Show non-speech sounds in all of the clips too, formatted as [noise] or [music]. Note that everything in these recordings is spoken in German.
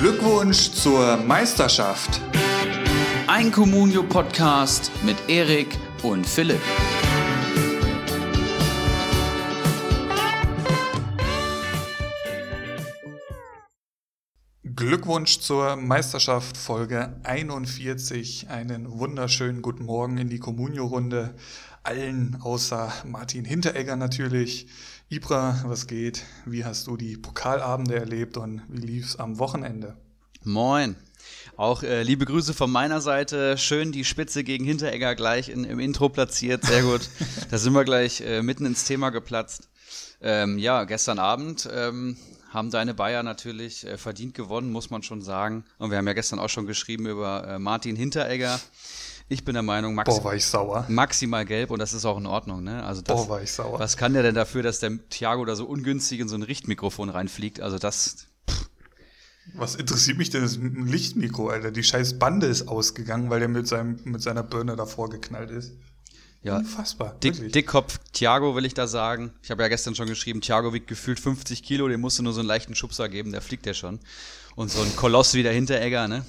Glückwunsch zur Meisterschaft. Ein Communio-Podcast mit Erik und Philipp. Glückwunsch zur Meisterschaft Folge 41. Einen wunderschönen guten Morgen in die Communio-Runde. Allen außer Martin Hinteregger natürlich. Ibra, was geht? Wie hast du die Pokalabende erlebt und wie lief's am Wochenende? Moin. Auch äh, liebe Grüße von meiner Seite. Schön die Spitze gegen Hinteregger gleich in, im Intro platziert. Sehr gut. da sind wir gleich äh, mitten ins Thema geplatzt. Ähm, ja, gestern Abend ähm, haben deine Bayer natürlich äh, verdient gewonnen, muss man schon sagen. Und wir haben ja gestern auch schon geschrieben über äh, Martin Hinteregger. Ich bin der Meinung, maxi Boah, maximal gelb und das ist auch in Ordnung. Ne? Also das, Boah, war ich sauer. Was kann der denn dafür, dass der Thiago da so ungünstig in so ein Richtmikrofon reinfliegt? Also das. Pff. Was interessiert mich denn das Lichtmikro, Alter? Die scheiß Bande ist ausgegangen, weil der mit, seinem, mit seiner Birne davor geknallt ist. Ja, Unfassbar. Dick, Dickkopf Thiago will ich da sagen. Ich habe ja gestern schon geschrieben, Thiago wiegt gefühlt 50 Kilo, dem musst du nur so einen leichten Schubser geben, der fliegt ja schon. Und so ein Koloss wie der Hinteregger, ne?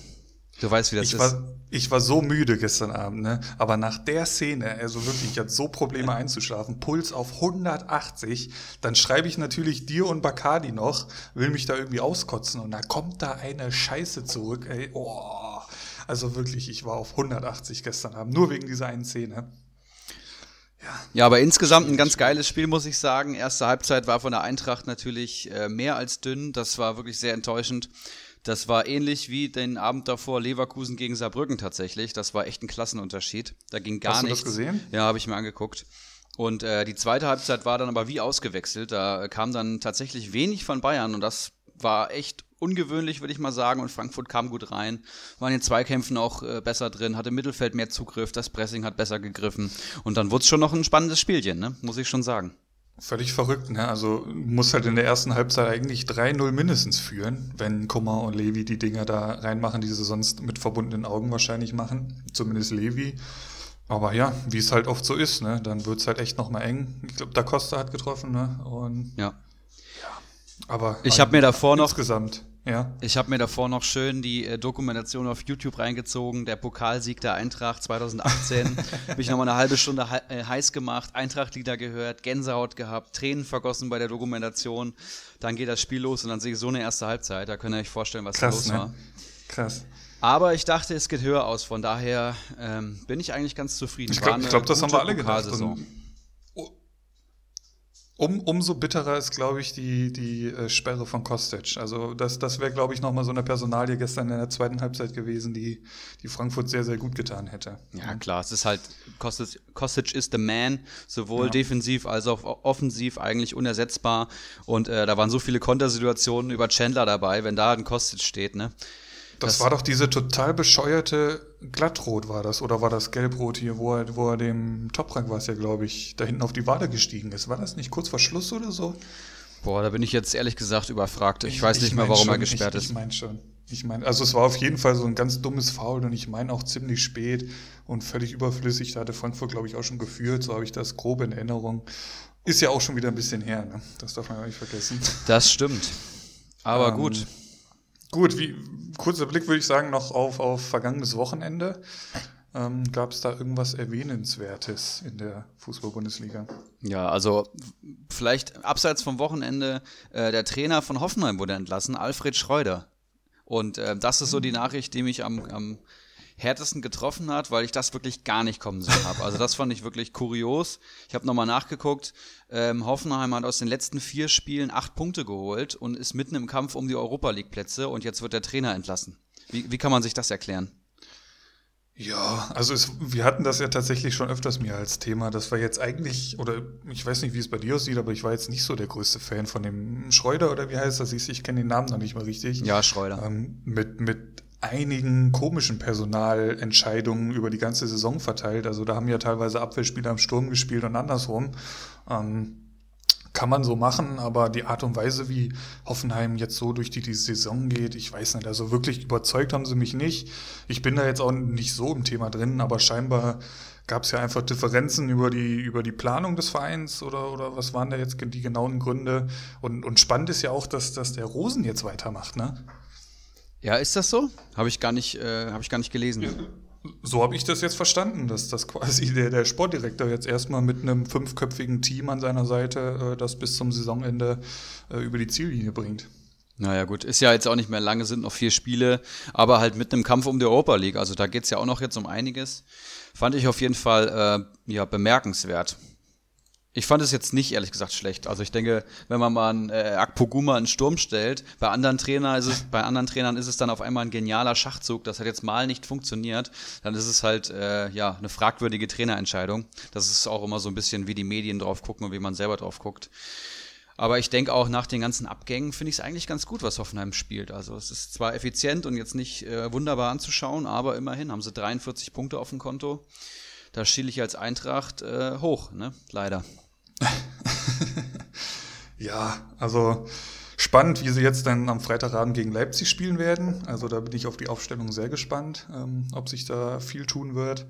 Du weißt, wie das ich ist. War, ich war so müde gestern Abend, ne? Aber nach der Szene, also wirklich, ich hatte so Probleme einzuschlafen, Puls auf 180, dann schreibe ich natürlich dir und Bacardi noch, will mich da irgendwie auskotzen und da kommt da eine Scheiße zurück, ey. Oh. Also wirklich, ich war auf 180 gestern Abend, nur wegen dieser einen Szene. Ja. ja, aber insgesamt ein ganz geiles Spiel, muss ich sagen. Erste Halbzeit war von der Eintracht natürlich äh, mehr als dünn. Das war wirklich sehr enttäuschend. Das war ähnlich wie den Abend davor Leverkusen gegen Saarbrücken tatsächlich. Das war echt ein Klassenunterschied. Da ging gar Hast nichts. Hast du das gesehen? Ja, habe ich mir angeguckt. Und äh, die zweite Halbzeit war dann aber wie ausgewechselt. Da kam dann tatsächlich wenig von Bayern und das war echt ungewöhnlich, würde ich mal sagen. Und Frankfurt kam gut rein, war in den Zweikämpfen auch äh, besser drin, hatte im Mittelfeld mehr Zugriff, das Pressing hat besser gegriffen. Und dann wurde es schon noch ein spannendes Spielchen, ne? muss ich schon sagen. Völlig verrückt, ne? Also muss halt in der ersten Halbzeit eigentlich 3-0 mindestens führen, wenn Kummer und Levi die Dinger da reinmachen, die sie sonst mit verbundenen Augen wahrscheinlich machen. Zumindest Levi. Aber ja, wie es halt oft so ist, ne? Dann wird's halt echt nochmal eng. Ich glaube, Da Costa hat getroffen, ne? Und ja. ja. Aber ich habe mir davor noch insgesamt ja. Ich habe mir davor noch schön die äh, Dokumentation auf YouTube reingezogen, der Pokalsieg der Eintracht 2018. [laughs] Habe ich nochmal eine halbe Stunde he äh, heiß gemacht, Eintracht-Lieder gehört, Gänsehaut gehabt, Tränen vergossen bei der Dokumentation. Dann geht das Spiel los und dann sehe ich so eine erste Halbzeit. Da könnt ihr euch vorstellen, was Krass, da los ne? war. Krass. Aber ich dachte, es geht höher aus. Von daher ähm, bin ich eigentlich ganz zufrieden. Ich glaube, glaub, das haben wir alle gedacht. Um, umso bitterer ist, glaube ich, die, die äh, Sperre von Kostic. Also das, das wäre, glaube ich, nochmal so eine Personalie gestern in der zweiten Halbzeit gewesen, die, die Frankfurt sehr, sehr gut getan hätte. Ja, klar, es ist halt, Kostic, Kostic ist the man, sowohl ja. defensiv als auch offensiv eigentlich unersetzbar. Und äh, da waren so viele Kontersituationen über Chandler dabei, wenn da ein Kostic steht, ne? Das, das, war doch diese total bescheuerte Glattrot war das oder war das Gelbrot hier, wo er, wo er dem Toprank war es ja, glaube ich, da hinten auf die Wade gestiegen ist. War das nicht kurz vor Schluss oder so? Boah, da bin ich jetzt ehrlich gesagt überfragt. Ich, ich weiß nicht mehr, warum schon, er gesperrt ich, ist. Ich meine schon. Ich meine, also es war auf jeden Fall so ein ganz dummes Foul und ich meine auch ziemlich spät und völlig überflüssig. Da hatte Frankfurt, glaube ich, auch schon geführt. So habe ich das grob in Erinnerung. Ist ja auch schon wieder ein bisschen her, ne? Das darf man ja nicht vergessen. Das stimmt. Aber ähm, gut. Gut, wie, kurzer Blick würde ich sagen noch auf, auf vergangenes Wochenende. Ähm, Gab es da irgendwas Erwähnenswertes in der Fußball-Bundesliga? Ja, also vielleicht abseits vom Wochenende, äh, der Trainer von Hoffenheim wurde entlassen, Alfred Schreuder. Und äh, das ist so die Nachricht, die mich am, am härtesten getroffen hat, weil ich das wirklich gar nicht kommen sehen habe. Also das fand ich wirklich kurios. Ich habe nochmal nachgeguckt. Ähm, Hoffenheim hat aus den letzten vier Spielen acht Punkte geholt und ist mitten im Kampf um die Europa League Plätze und jetzt wird der Trainer entlassen. Wie, wie kann man sich das erklären? Ja, also es, wir hatten das ja tatsächlich schon öfters mir als Thema, dass wir jetzt eigentlich, oder ich weiß nicht, wie es bei dir aussieht, aber ich war jetzt nicht so der größte Fan von dem Schreuder oder wie heißt das? Ich, ich kenne den Namen noch nicht mal richtig. Ja, Schreuder. Ähm, mit, mit einigen komischen Personalentscheidungen über die ganze Saison verteilt. Also da haben ja teilweise Abwehrspieler im Sturm gespielt und andersrum. Ähm, kann man so machen, aber die Art und Weise, wie Hoffenheim jetzt so durch die, die Saison geht, ich weiß nicht, also wirklich überzeugt haben sie mich nicht. Ich bin da jetzt auch nicht so im Thema drin, aber scheinbar gab es ja einfach Differenzen über die, über die Planung des Vereins oder, oder was waren da jetzt die genauen Gründe? Und, und spannend ist ja auch, dass, dass der Rosen jetzt weitermacht, ne? Ja, ist das so? Habe ich gar nicht, äh, habe ich gar nicht gelesen. Ja. So habe ich das jetzt verstanden, dass das quasi der, der Sportdirektor jetzt erstmal mit einem fünfköpfigen Team an seiner Seite äh, das bis zum Saisonende äh, über die Ziellinie bringt. Naja, gut, ist ja jetzt auch nicht mehr lange, sind noch vier Spiele, aber halt mit einem Kampf um die Europa League. Also da geht es ja auch noch jetzt um einiges. Fand ich auf jeden Fall äh, ja, bemerkenswert. Ich fand es jetzt nicht, ehrlich gesagt, schlecht. Also ich denke, wenn man mal einen äh, Akpoguma in Sturm stellt, bei anderen, Trainer ist es, bei anderen Trainern ist es dann auf einmal ein genialer Schachzug. Das hat jetzt mal nicht funktioniert. Dann ist es halt äh, ja eine fragwürdige Trainerentscheidung. Das ist auch immer so ein bisschen, wie die Medien drauf gucken und wie man selber drauf guckt. Aber ich denke auch nach den ganzen Abgängen finde ich es eigentlich ganz gut, was Hoffenheim spielt. Also es ist zwar effizient und jetzt nicht äh, wunderbar anzuschauen, aber immerhin haben sie 43 Punkte auf dem Konto da schiele ich als Eintracht äh, hoch, ne? Leider. [laughs] ja, also spannend, wie sie jetzt dann am Freitagabend gegen Leipzig spielen werden. Also da bin ich auf die Aufstellung sehr gespannt, ähm, ob sich da viel tun wird.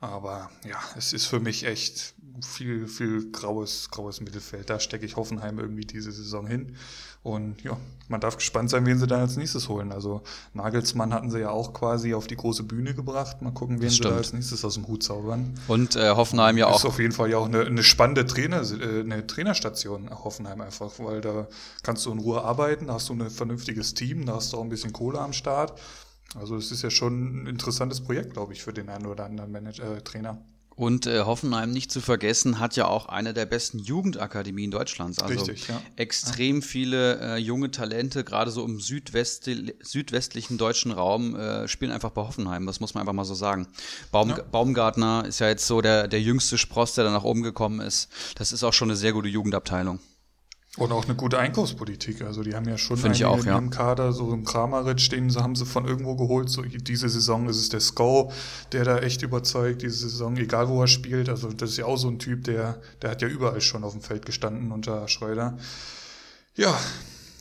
Aber ja, es ist für mich echt viel, viel graues, graues Mittelfeld. Da stecke ich Hoffenheim irgendwie diese Saison hin. Und ja, man darf gespannt sein, wen sie dann als nächstes holen. Also Nagelsmann hatten sie ja auch quasi auf die große Bühne gebracht. Mal gucken, wen sie da als nächstes aus dem Hut zaubern. Und äh, Hoffenheim ja auch. Ist auf jeden Fall ja auch eine, eine spannende Trainer, äh, eine Trainerstation, Hoffenheim einfach, weil da kannst du in Ruhe arbeiten, da hast du ein vernünftiges Team, da hast du auch ein bisschen Kohle am Start. Also es ist ja schon ein interessantes Projekt, glaube ich, für den einen oder anderen Manager, äh, Trainer. Und äh, Hoffenheim nicht zu vergessen, hat ja auch eine der besten Jugendakademien Deutschlands. Also Richtig, ja. extrem viele äh, junge Talente, gerade so im Südwest südwestlichen deutschen Raum, äh, spielen einfach bei Hoffenheim. Das muss man einfach mal so sagen. Baum ja. Baumgartner ist ja jetzt so der, der jüngste Spross, der da nach oben gekommen ist. Das ist auch schon eine sehr gute Jugendabteilung. Und auch eine gute Einkaufspolitik. Also die haben ja schon Find ich auch, ja. ihrem Kader, so ein Kramaric, den haben sie von irgendwo geholt. So, diese Saison ist es der Sko, der da echt überzeugt, diese Saison, egal wo er spielt. Also das ist ja auch so ein Typ, der, der hat ja überall schon auf dem Feld gestanden unter Schreuder. Ja,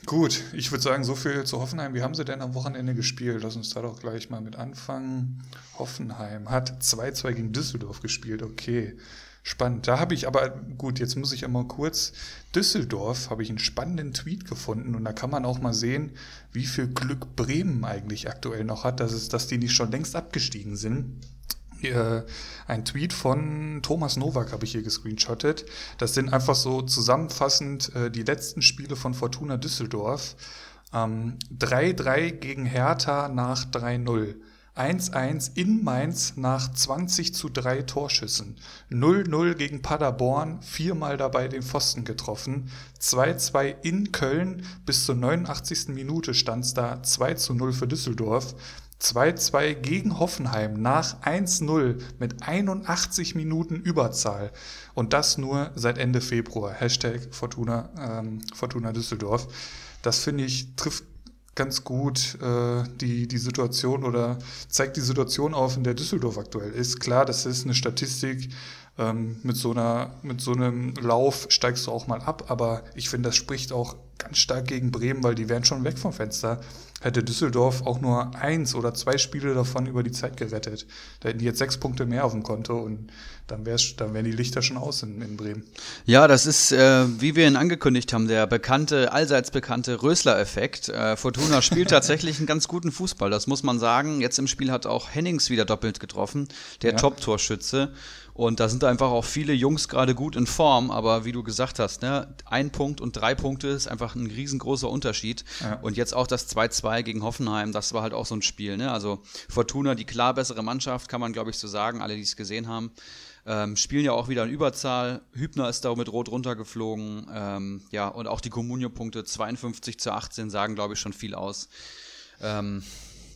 gut. Ich würde sagen, so viel zu Hoffenheim. Wie haben sie denn am Wochenende gespielt? Lass uns da doch gleich mal mit anfangen. Hoffenheim hat 2-2 gegen Düsseldorf gespielt. Okay. Spannend. Da habe ich aber, gut, jetzt muss ich einmal kurz, Düsseldorf habe ich einen spannenden Tweet gefunden und da kann man auch mal sehen, wie viel Glück Bremen eigentlich aktuell noch hat, dass, es, dass die nicht schon längst abgestiegen sind. Hier, ein Tweet von Thomas Nowak habe ich hier gescreenshottet. Das sind einfach so zusammenfassend äh, die letzten Spiele von Fortuna Düsseldorf. 3-3 ähm, gegen Hertha nach 3-0. 1-1 in Mainz nach 20 zu 3 Torschüssen. 0-0 gegen Paderborn, viermal dabei den Pfosten getroffen. 2-2 in Köln, bis zur 89. Minute stand es da 2 zu 0 für Düsseldorf. 2-2 gegen Hoffenheim nach 1-0 mit 81 Minuten Überzahl. Und das nur seit Ende Februar. Hashtag Fortuna, ähm, Fortuna Düsseldorf. Das finde ich trifft ganz gut äh, die, die Situation oder zeigt die Situation auf, in der Düsseldorf aktuell ist. Klar, das ist eine Statistik, ähm, mit, so einer, mit so einem Lauf steigst du auch mal ab, aber ich finde, das spricht auch ganz stark gegen Bremen, weil die wären schon weg vom Fenster. Hätte Düsseldorf auch nur eins oder zwei Spiele davon über die Zeit gerettet. Da hätten die jetzt sechs Punkte mehr auf dem Konto und dann, wär's, dann wären die Lichter schon aus in, in Bremen. Ja, das ist, äh, wie wir ihn angekündigt haben, der bekannte, allseits bekannte Rösler-Effekt. Äh, Fortuna spielt [laughs] tatsächlich einen ganz guten Fußball, das muss man sagen. Jetzt im Spiel hat auch Hennings wieder doppelt getroffen, der ja. Top-Torschütze. Und da sind einfach auch viele Jungs gerade gut in Form, aber wie du gesagt hast, ne, ein Punkt und drei Punkte ist einfach ein riesengroßer Unterschied. Ja. Und jetzt auch das 2-2 gegen Hoffenheim, das war halt auch so ein Spiel. Ne? Also Fortuna, die klar bessere Mannschaft, kann man glaube ich so sagen, alle, die es gesehen haben. Ähm, spielen ja auch wieder in Überzahl. Hübner ist da mit Rot runtergeflogen. Ähm, ja, und auch die Comunio-Punkte 52 zu 18 sagen, glaube ich, schon viel aus. Ähm,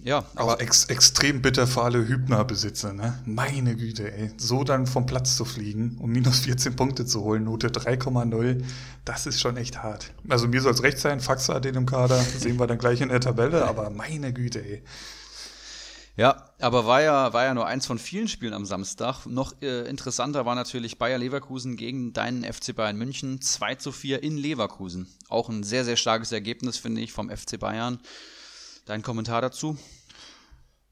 ja, aber ex extrem bitter für alle Hübner-Besitzer, ne? Meine Güte, ey. So dann vom Platz zu fliegen, um minus 14 Punkte zu holen, Note 3,0, das ist schon echt hart. Also mir soll es recht sein, Faxa hat den im Kader, [laughs] sehen wir dann gleich in der Tabelle, aber meine Güte, ey. Ja, aber war ja, war ja nur eins von vielen Spielen am Samstag. Noch äh, interessanter war natürlich Bayer Leverkusen gegen deinen FC Bayern München. 2 zu 4 in Leverkusen. Auch ein sehr, sehr starkes Ergebnis, finde ich, vom FC Bayern. Dein Kommentar dazu?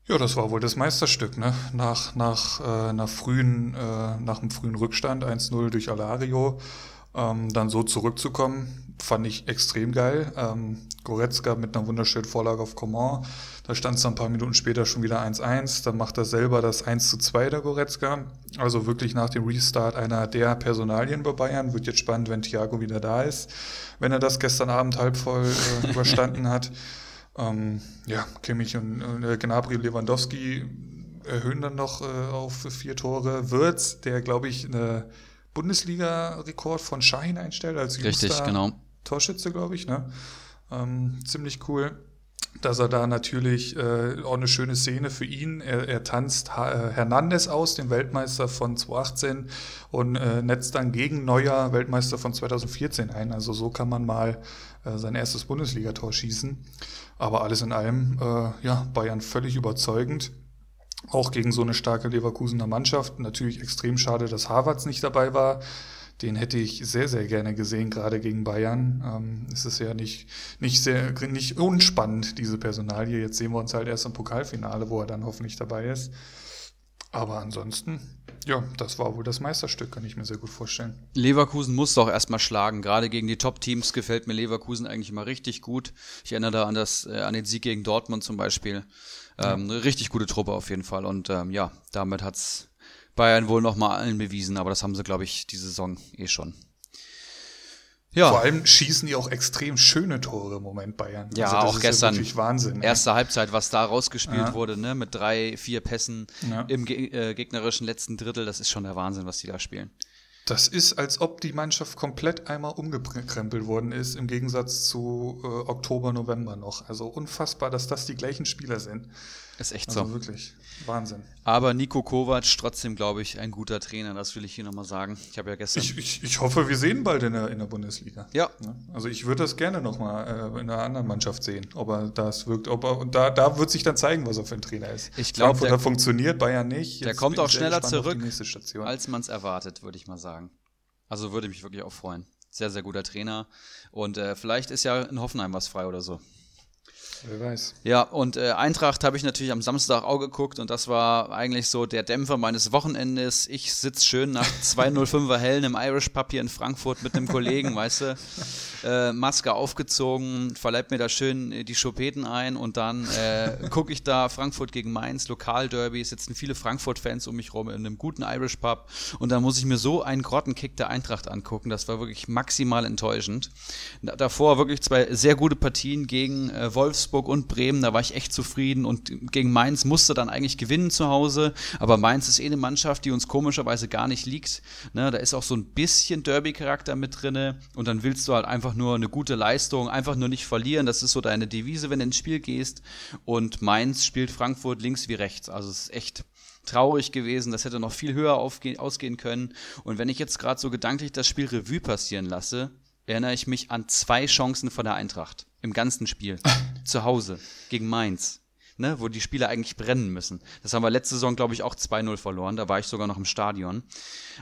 Ja, das war wohl das Meisterstück, ne? Nach, nach, äh, nach, frühen, äh, nach einem frühen Rückstand, 1-0 durch Alario, ähm, dann so zurückzukommen, fand ich extrem geil. Ähm, Goretzka mit einer wunderschönen Vorlage auf Coman. Da stand es dann ein paar Minuten später schon wieder 1-1. Dann macht er selber das 1-2 der Goretzka. Also wirklich nach dem Restart einer der Personalien bei Bayern. Wird jetzt spannend, wenn Thiago wieder da ist. Wenn er das gestern Abend halb voll äh, [laughs] überstanden hat. Ähm, ja, Kimmich und äh, Gnabry Lewandowski erhöhen dann noch äh, auf vier Tore. Wirtz, der glaube ich eine Bundesliga-Rekord von Schein einstellt als Richtig, genau. Torschütze, glaube ich. Ne? Ähm, ziemlich cool, dass er da natürlich äh, auch eine schöne Szene für ihn. Er, er tanzt ha äh, Hernandez aus, den Weltmeister von 2018, und äh, netzt dann gegen Neuer, Weltmeister von 2014 ein. Also so kann man mal äh, sein erstes Bundesligator schießen. Aber alles in allem, äh, ja, Bayern völlig überzeugend. Auch gegen so eine starke Leverkusener Mannschaft. Natürlich extrem schade, dass Harvards nicht dabei war. Den hätte ich sehr, sehr gerne gesehen, gerade gegen Bayern. Ähm, es ist ja nicht, nicht sehr, nicht unspannend, diese Personalie. Jetzt sehen wir uns halt erst im Pokalfinale, wo er dann hoffentlich dabei ist. Aber ansonsten, ja, das war wohl das Meisterstück, kann ich mir sehr gut vorstellen. Leverkusen muss doch erstmal schlagen. Gerade gegen die Top-Teams gefällt mir Leverkusen eigentlich immer richtig gut. Ich erinnere da an, das, äh, an den Sieg gegen Dortmund zum Beispiel. Ähm, ja. richtig gute Truppe auf jeden Fall. Und ähm, ja, damit hat's Bayern wohl nochmal allen bewiesen, aber das haben sie, glaube ich, die Saison eh schon. Ja. Vor allem schießen die auch extrem schöne Tore im Moment Bayern. Ja, also auch gestern. Ja Wahnsinn. Ne? Erste Halbzeit, was da rausgespielt ja. wurde, ne, mit drei, vier Pässen ja. im ge äh, gegnerischen letzten Drittel, das ist schon der Wahnsinn, was die da spielen. Das ist, als ob die Mannschaft komplett einmal umgekrempelt worden ist, im Gegensatz zu äh, Oktober, November noch. Also unfassbar, dass das die gleichen Spieler sind. Ist echt also so. wirklich. Wahnsinn. Aber Nico Kovac trotzdem, glaube ich, ein guter Trainer. Das will ich hier nochmal sagen. Ich habe ja gestern. Ich, ich, ich, hoffe, wir sehen bald in der, in der Bundesliga. Ja. Also ich würde das gerne nochmal äh, in einer anderen Mannschaft sehen, ob er das wirkt. Ob er, und da, da wird sich dann zeigen, was er für ein Trainer ist. Ich glaube, der funktioniert, Bayern nicht. Jetzt der kommt auch schneller zurück, als man es erwartet, würde ich mal sagen. Also würde mich wirklich auch freuen. Sehr, sehr guter Trainer. Und äh, vielleicht ist ja in Hoffenheim was frei oder so. Wer weiß. Ja, und äh, Eintracht habe ich natürlich am Samstag auch geguckt und das war eigentlich so der Dämpfer meines Wochenendes. Ich sitze schön nach 205er Hellen im Irish Pub hier in Frankfurt mit einem Kollegen, [laughs] weißt du, äh, Maske aufgezogen, verleibt mir da schön äh, die Schopeten ein und dann äh, gucke ich da Frankfurt gegen Mainz, Lokalderby, sitzen viele Frankfurt-Fans um mich rum in einem guten Irish Pub und dann muss ich mir so einen Grottenkick der Eintracht angucken. Das war wirklich maximal enttäuschend. Davor wirklich zwei sehr gute Partien gegen äh, Wolfsburg Wolfsburg und Bremen, da war ich echt zufrieden und gegen Mainz musste dann eigentlich gewinnen zu Hause, aber Mainz ist eh eine Mannschaft, die uns komischerweise gar nicht liegt. Ne, da ist auch so ein bisschen Derby-Charakter mit drin und dann willst du halt einfach nur eine gute Leistung, einfach nur nicht verlieren, das ist so deine Devise, wenn du ins Spiel gehst und Mainz spielt Frankfurt links wie rechts, also es ist echt traurig gewesen. Das hätte noch viel höher ausgehen können. Und wenn ich jetzt gerade so gedanklich das Spiel Revue passieren lasse, erinnere ich mich an zwei Chancen von der Eintracht im ganzen Spiel. [laughs] zu Hause gegen Mainz. Ne, wo die Spieler eigentlich brennen müssen. Das haben wir letzte Saison, glaube ich, auch 2-0 verloren. Da war ich sogar noch im Stadion.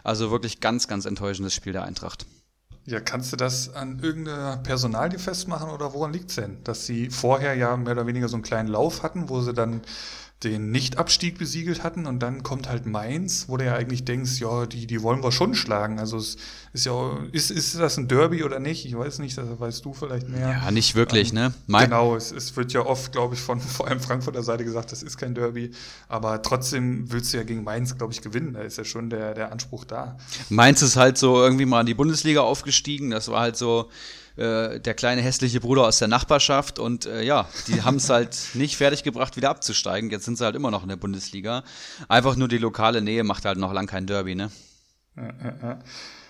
Also wirklich ganz, ganz enttäuschendes Spiel der Eintracht. Ja, kannst du das an irgendeiner Personalie festmachen oder woran liegt es denn? Dass sie vorher ja mehr oder weniger so einen kleinen Lauf hatten, wo sie dann den Nichtabstieg besiegelt hatten und dann kommt halt Mainz, wo du ja eigentlich denkst, ja, die, die wollen wir schon schlagen. Also es ist ja, ist, ist das ein Derby oder nicht? Ich weiß nicht, das weißt du vielleicht mehr. Ja, nicht wirklich, ähm, ne? Mein genau, es, es wird ja oft, glaube ich, von [laughs] vor allem Frankfurter Seite gesagt, das ist kein Derby. Aber trotzdem willst du ja gegen Mainz, glaube ich, gewinnen. Da ist ja schon der, der Anspruch da. Mainz ist halt so irgendwie mal in die Bundesliga aufgestiegen. Das war halt so, äh, der kleine hässliche Bruder aus der Nachbarschaft und äh, ja, die haben es halt [laughs] nicht fertiggebracht, wieder abzusteigen. Jetzt sind sie halt immer noch in der Bundesliga. Einfach nur die lokale Nähe macht halt noch lang kein Derby, ne?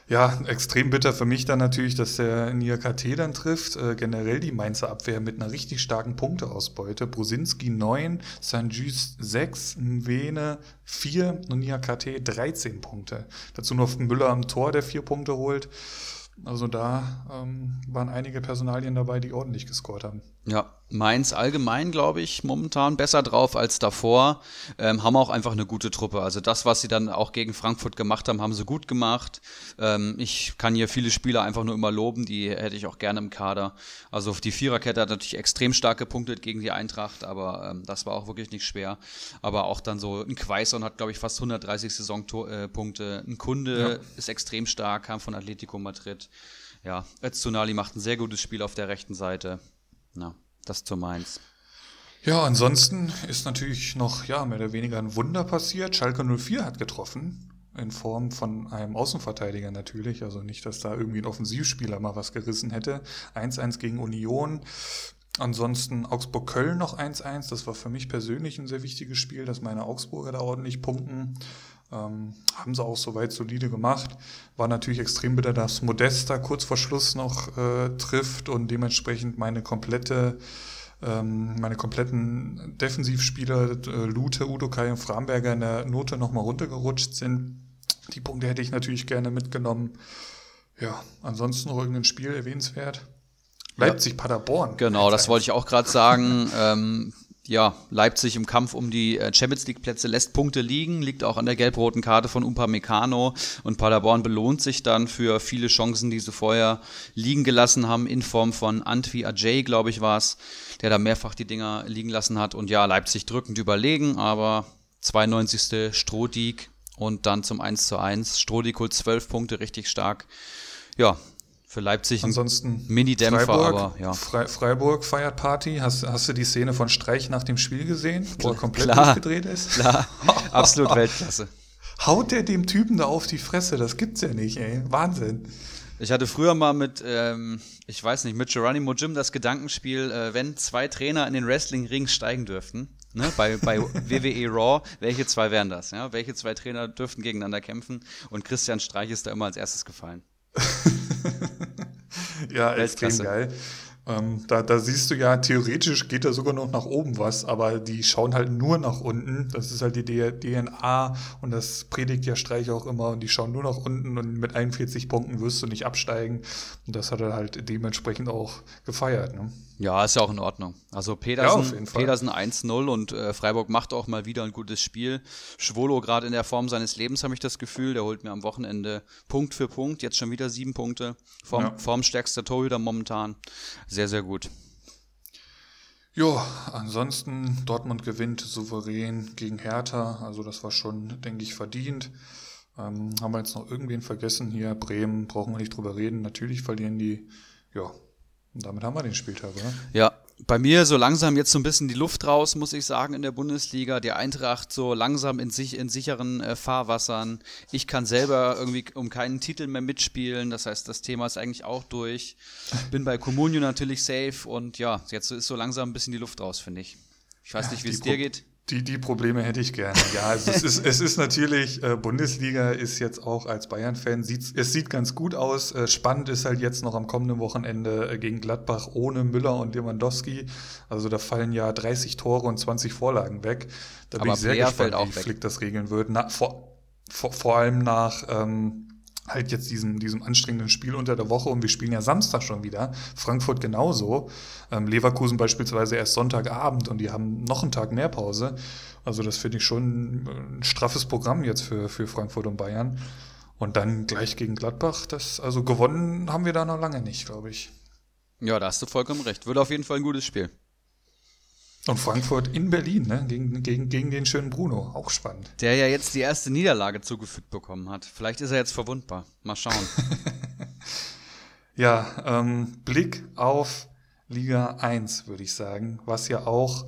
Ja, extrem bitter für mich dann natürlich, dass der NIAKT dann trifft. Äh, generell die Mainzer Abwehr mit einer richtig starken Punkteausbeute. Brusinski 9, Sanjus 6, Mwene 4 und NIAKT 13 Punkte. Dazu noch Müller am Tor, der 4 Punkte holt. Also da ähm, waren einige Personalien dabei, die ordentlich gescored haben. Ja, Mainz allgemein, glaube ich, momentan besser drauf als davor. Ähm, haben auch einfach eine gute Truppe. Also das, was sie dann auch gegen Frankfurt gemacht haben, haben sie gut gemacht. Ähm, ich kann hier viele Spieler einfach nur immer loben, die hätte ich auch gerne im Kader. Also die Viererkette hat natürlich extrem stark gepunktet gegen die Eintracht, aber ähm, das war auch wirklich nicht schwer. Aber auch dann so ein Quaison hat, glaube ich, fast 130 Saisonpunkte. Ein Kunde ja. ist extrem stark, kam von Atletico Madrid. ja, Öztunali macht ein sehr gutes Spiel auf der rechten Seite. Na, das zu Mainz. Ja, ansonsten ist natürlich noch, ja, mehr oder weniger ein Wunder passiert. Schalke 04 hat getroffen. In Form von einem Außenverteidiger natürlich. Also nicht, dass da irgendwie ein Offensivspieler mal was gerissen hätte. 1-1 gegen Union. Ansonsten Augsburg-Köln noch 1-1. Das war für mich persönlich ein sehr wichtiges Spiel, dass meine Augsburger da ordentlich punkten. Ähm, haben sie auch soweit solide gemacht. War natürlich extrem bitter, dass Modesta kurz vor Schluss noch äh, trifft und dementsprechend meine komplette ähm, meine kompletten Defensivspieler, äh, Lute, Udokai und Framberger in der Note nochmal runtergerutscht sind. Die Punkte hätte ich natürlich gerne mitgenommen. Ja, ansonsten noch irgendein Spiel erwähnenswert. Leipzig-Paderborn. Genau, das wollte ich auch gerade sagen. [laughs] ähm, ja, Leipzig im Kampf um die äh, Champions League Plätze lässt Punkte liegen, liegt auch an der gelb-roten Karte von Umpa Meccano und Paderborn belohnt sich dann für viele Chancen, die sie vorher liegen gelassen haben, in Form von Antwi Ajay, glaube ich, war es, der da mehrfach die Dinger liegen lassen hat. Und ja, Leipzig drückend überlegen, aber 92. Strohdiek und dann zum 1 zu 1. Strohdiek holt 12 Punkte, richtig stark. Ja, für Leipzig Ansonsten Mini-Dämpfer, aber ja. Fre Freiburg feiert Party. Hast, hast du die Szene von Streich nach dem Spiel gesehen, wo er komplett Klar. durchgedreht ist? Klar, [laughs] absolut Weltklasse. Haut der dem Typen da auf die Fresse? Das gibt's ja nicht, ey. Wahnsinn. Ich hatte früher mal mit, ähm, ich weiß nicht, mit Geronimo Jim das Gedankenspiel, äh, wenn zwei Trainer in den Wrestling-Ring steigen dürften, ne, bei, bei [laughs] WWE Raw, welche zwei wären das? Ja? Welche zwei Trainer dürften gegeneinander kämpfen? Und Christian Streich ist da immer als erstes gefallen. [laughs] [laughs] ja, extrem geil. Ähm, da, da siehst du ja, theoretisch geht da sogar noch nach oben was, aber die schauen halt nur nach unten. Das ist halt die DNA und das predigt ja Streich auch immer und die schauen nur nach unten und mit 41 Punkten wirst du nicht absteigen. Und das hat er halt dementsprechend auch gefeiert. Ne? Ja, ist ja auch in Ordnung. Also Ja, Pedersen, Fall. Pedersen 1-0 und äh, Freiburg macht auch mal wieder ein gutes Spiel. Schwolo gerade in der Form seines Lebens, habe ich das Gefühl. Der holt mir am Wochenende Punkt für Punkt, jetzt schon wieder sieben Punkte. Form, Ja. Formstärkster Torhüter momentan. Sehr, sehr gut. Ja, ansonsten Dortmund gewinnt souverän gegen Hertha, also das war schon, denke ich, verdient. Ähm, haben wir jetzt noch irgendwen vergessen hier? Bremen, brauchen wir nicht drüber reden. Natürlich verlieren die, ja, und damit haben wir den Spieltag, oder? Ja, bei mir so langsam jetzt so ein bisschen die Luft raus, muss ich sagen, in der Bundesliga. Die Eintracht so langsam in, sich, in sicheren äh, Fahrwassern. Ich kann selber irgendwie um keinen Titel mehr mitspielen. Das heißt, das Thema ist eigentlich auch durch. Bin bei Comunio natürlich safe und ja, jetzt ist so langsam ein bisschen die Luft raus, finde ich. Ich weiß Ja, nicht, wie es dir geht. Die, die Probleme hätte ich gerne. Ja, also es ist, es ist natürlich, äh, Bundesliga ist jetzt auch als Bayern-Fan, sieht's, es sieht ganz gut aus. Äh, spannend ist halt jetzt noch am kommenden Wochenende äh, gegen Gladbach ohne Müller und Lewandowski. Also da fallen ja 30 Tore und 20 Vorlagen weg. Da bin Aber ich sehr Player gespannt, wie. Flick das regeln wird. Na, vor, vor, vor allem nach ähm, halt jetzt diesem, diesem anstrengenden Spiel unter der Woche und wir spielen ja Samstag schon wieder. Frankfurt genauso. Ähm, Leverkusen beispielsweise erst Sonntagabend und die haben noch einen Tag mehr Pause. Also das finde ich schon ein straffes Programm jetzt für, für Frankfurt und Bayern. Und dann gleich gegen Gladbach. Das, also gewonnen haben wir da noch lange nicht, glaube ich. Ja, da hast du vollkommen recht. Wird auf jeden Fall ein gutes Spiel. Und Frankfurt in Berlin, ne? gegen, gegen, gegen den schönen Bruno. Auch spannend. Der ja jetzt die erste Niederlage zugefügt bekommen hat. Vielleicht ist er jetzt verwundbar. Mal schauen. [laughs] Ja, ähm, Blick auf Liga 1, würde ich sagen, was ja auch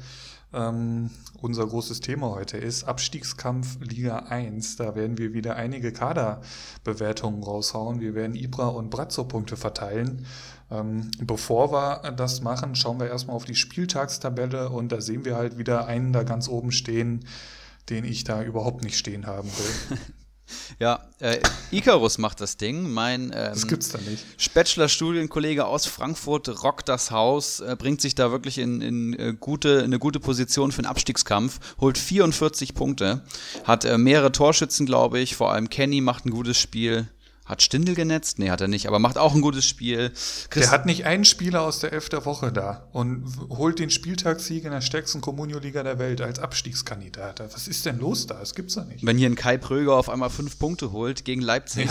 ähm, unser großes Thema heute ist. Abstiegskampf Liga 1. Da werden wir wieder einige Kaderbewertungen raushauen. Wir werden Ibra und Brazzo-Punkte verteilen. Ähm, bevor wir das machen, schauen wir erstmal auf die Spieltagstabelle und da sehen wir halt wieder einen da ganz oben stehen, den ich da überhaupt nicht stehen haben will. [laughs] Ja, äh, Icarus macht das Ding. Mein ähm, Das gibt's da nicht. Bachelor-Studienkollege aus Frankfurt rockt das Haus, äh, bringt sich da wirklich in, in, äh, gute, in eine gute Position für den Abstiegskampf, holt 44 Punkte, hat äh, mehrere Torschützen, glaube ich, vor allem Kenny macht ein gutes Spiel. Hat Stindel genetzt? Nee, hat er nicht, aber macht auch ein gutes Spiel. Christ Der hat nicht einen Spieler aus der Elf der Woche da und holt den Spieltagssieg in der stärksten Kommunio-Liga der Welt als Abstiegskandidat. Was ist denn los da? Das gibt's doch nicht. Wenn hier ein Kai Pröger auf einmal fünf Punkte holt gegen Leipzig,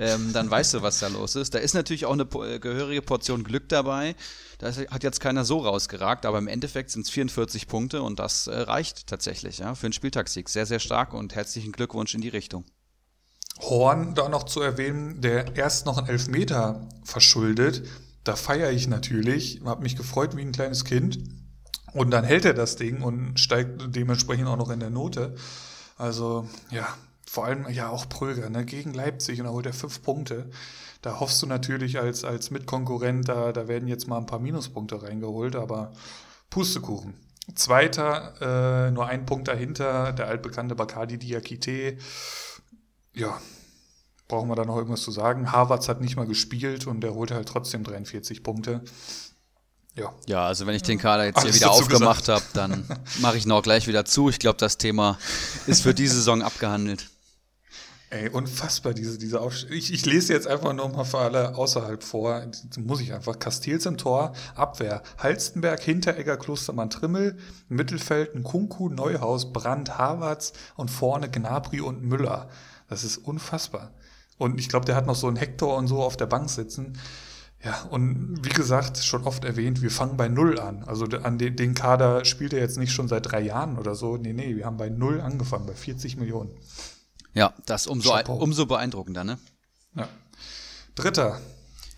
ähm, dann weißt du, was da los ist. Da ist natürlich auch eine äh, gehörige Portion Glück dabei. Da hat jetzt keiner so rausgeragt, aber im Endeffekt sind es 44 Punkte und das äh, reicht tatsächlich ja, für einen Spieltagssieg. Sehr, sehr stark und herzlichen Glückwunsch in die Richtung. Horn da noch zu erwähnen, der erst noch einen Elfmeter verschuldet. Da feiere ich natürlich, habe mich gefreut wie ein kleines Kind. Und dann hält er das Ding und steigt dementsprechend auch noch in der Note. Also ja, vor allem ja auch Pröger ne? gegen Leipzig und da holt er fünf Punkte. Da hoffst du natürlich als, als Mitkonkurrent, da, da werden jetzt mal ein paar Minuspunkte reingeholt, aber Pustekuchen. Zweiter, äh, nur ein Punkt dahinter, der altbekannte Bacardi Diakite. Ja, brauchen wir da noch irgendwas zu sagen. Harvards hat nicht mal gespielt und der holte halt trotzdem 43 Punkte. Ja. ja, also wenn ich den Kader jetzt Alles hier wieder aufgemacht habe, dann [laughs] mache ich ihn auch gleich wieder zu. Ich glaube, das Thema ist für diese Saison abgehandelt. Ey, unfassbar, diese, diese Aufstellung. Ich, ich lese jetzt einfach nur mal für alle außerhalb vor. Das muss ich einfach. Castils im Tor, Abwehr. Halstenberg, Hinteregger, Klostermann, Trimmel. Mittelfeld, Kunku, Neuhaus, Brandt, Havertz und vorne Gnabry und Müller. Das ist unfassbar. Und ich glaube, der hat noch so einen Hector und so auf der Bank sitzen. Ja, und wie gesagt, schon oft erwähnt, wir fangen bei Null an. Also an den, den Kader spielt er jetzt nicht schon seit drei Jahren oder so. Nee, nee, wir haben bei Null angefangen, bei 40 Millionen. Ja, das umso, umso beeindruckender, ne? Ja. Dritter,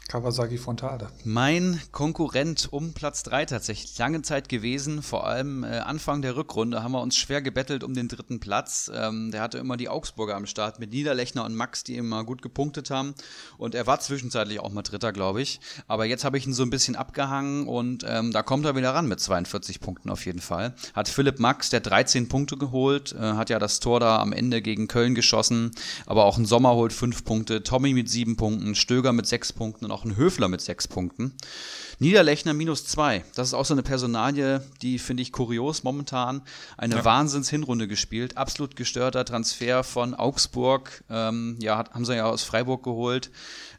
Kawasaki Frontale. Mein Konkurrent um Platz 3 tatsächlich lange Zeit gewesen. Vor allem äh, Anfang der Rückrunde haben wir uns schwer gebettelt um den dritten Platz. Ähm, der hatte immer die Augsburger am Start mit Niederlechner und Max, die immer gut gepunktet haben. Und er war zwischenzeitlich auch mal Dritter, glaube ich. Aber jetzt habe ich ihn so ein bisschen abgehangen und ähm, da kommt er wieder ran mit 42 Punkten auf jeden Fall. Hat Philipp Max, der 13 Punkte geholt, äh, hat ja das Tor da am Ende gegen Köln geschossen. Aber auch ein Sommer holt 5 Punkte, Tommy mit 7 Punkten, Stöger mit 6 Punkten und auch ein Höfler mit sechs Punkten. Niederlechner minus zwei. Das ist auch so eine Personalie, die finde ich kurios momentan. Eine ja. Wahnsinns-Hinrunde gespielt. Absolut gestörter Transfer von Augsburg. Ähm, ja, haben sie ja aus Freiburg geholt.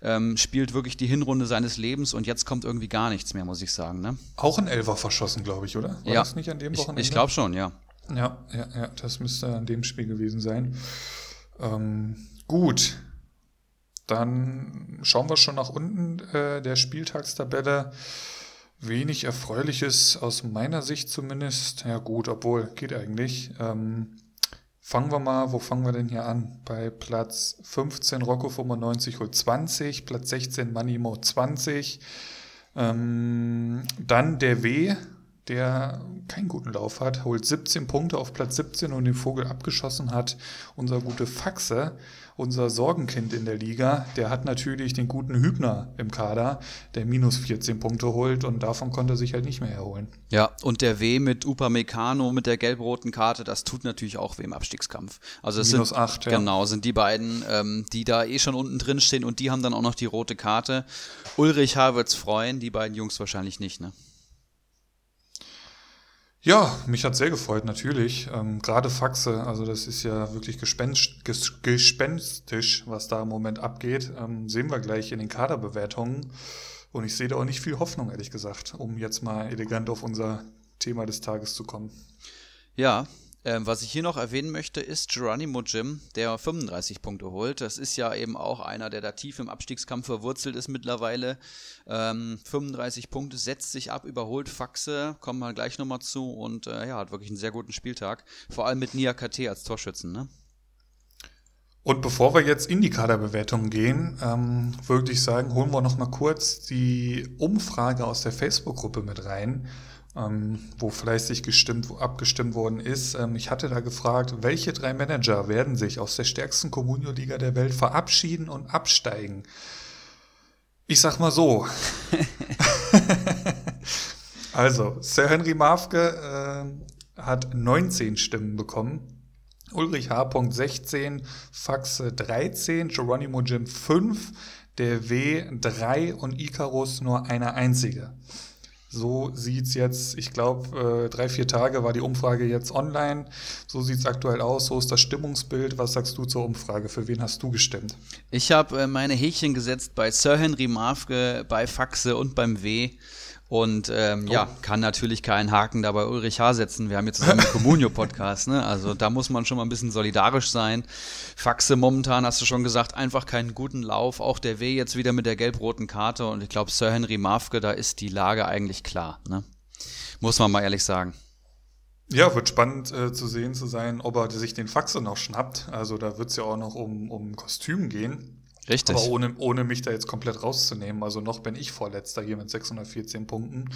Ähm, spielt wirklich die Hinrunde seines Lebens und jetzt kommt irgendwie gar nichts mehr, muss ich sagen. Ne? Auch ein Elfer verschossen, glaube ich, oder? War ja. das nicht an dem Wochenende? Ich, ich glaube schon, ja. Ja, ja, ja, das müsste an dem Spiel gewesen sein. Ähm, gut, dann schauen wir schon nach unten äh, der Spieltagstabelle. Wenig Erfreuliches aus meiner Sicht zumindest. Ja gut, obwohl, geht eigentlich. Ähm, fangen wir mal, wo fangen wir denn hier an? Bei Platz 15 Rocco 95 holt 20, Platz 16 Manimo 20. Ähm, dann der W, der keinen guten Lauf hat, holt 17 Punkte auf Platz 17 und den Vogel abgeschossen hat. Unser gute Faxe unser Sorgenkind in der Liga, der hat natürlich den guten Hübner im Kader, der minus 14 Punkte holt und davon konnte er sich halt nicht mehr erholen. Ja, und der W mit Upamecano mit der gelb-roten Karte, das tut natürlich auch weh im Abstiegskampf. Also es minus sind, 8, ja. Genau, sind die beiden, ähm, die da eh schon unten drin stehen und die haben dann auch noch die rote Karte. Ulrich H. wird's freuen, die beiden Jungs wahrscheinlich nicht, ne? Ja, mich hat sehr gefreut, natürlich. Ähm, Gerade Faxe, also das ist ja wirklich gespenst, ges, gespenstisch, was da im Moment abgeht. Ähm, sehen wir gleich in den Kaderbewertungen. Und ich sehe da auch nicht viel Hoffnung, ehrlich gesagt, um jetzt mal elegant auf unser Thema des Tages zu kommen. Ja, ähm, was ich hier noch erwähnen möchte, ist Geronimo Jim, der 35 Punkte holt. Das ist ja eben auch einer, der da tief im Abstiegskampf verwurzelt ist mittlerweile. Ähm, 35 Punkte, setzt sich ab, überholt Faxe, kommen wir gleich nochmal zu und äh, ja, hat wirklich einen sehr guten Spieltag. Vor allem mit Nia KT als Torschützen, ne? Und bevor wir jetzt in die Kaderbewertung gehen, ähm, würde ich sagen, holen wir noch mal kurz die Umfrage aus der Facebook-Gruppe mit rein ähm, wo fleißig gestimmt, abgestimmt worden ist. Ähm, ich hatte da gefragt, welche drei Manager werden sich aus der stärksten Communio-Liga der Welt verabschieden und absteigen? Ich sag mal so. [laughs] also, Sir Henry Mafke äh, hat 19 Stimmen bekommen. Ulrich H. 16, Faxe 13, Geronimo Jim 5, der W 3 und Icarus nur eine einzige. So sieht's jetzt, ich glaube, äh, drei, vier Tage war die Umfrage jetzt online. So sieht's aktuell aus, so ist das Stimmungsbild. Was sagst du zur Umfrage? Für wen hast du gestimmt? Ich habe äh, meine Häkchen gesetzt bei Sir Henry Mafke, bei Faxe und beim W. Und ähm, oh. ja, kann natürlich keinen Haken dabei Ulrich H. setzen. Wir haben jetzt zusammen einen [laughs] Communio-Podcast, ne? Also da muss man schon mal ein bisschen solidarisch sein. Faxe momentan, hast du schon gesagt, einfach keinen guten Lauf. Auch der W jetzt wieder mit der gelb-roten Karte. Und ich glaube, Sir Henry Mafke, da ist die Lage eigentlich klar, ne? Muss man mal ehrlich sagen. Ja, wird spannend äh, zu sehen zu sein, ob er sich den Faxe noch schnappt. Also da wird es ja auch noch um, um Kostüm gehen. Richtig. Aber ohne, ohne mich da jetzt komplett rauszunehmen. Also noch bin ich Vorletzter hier mit 614 Punkten.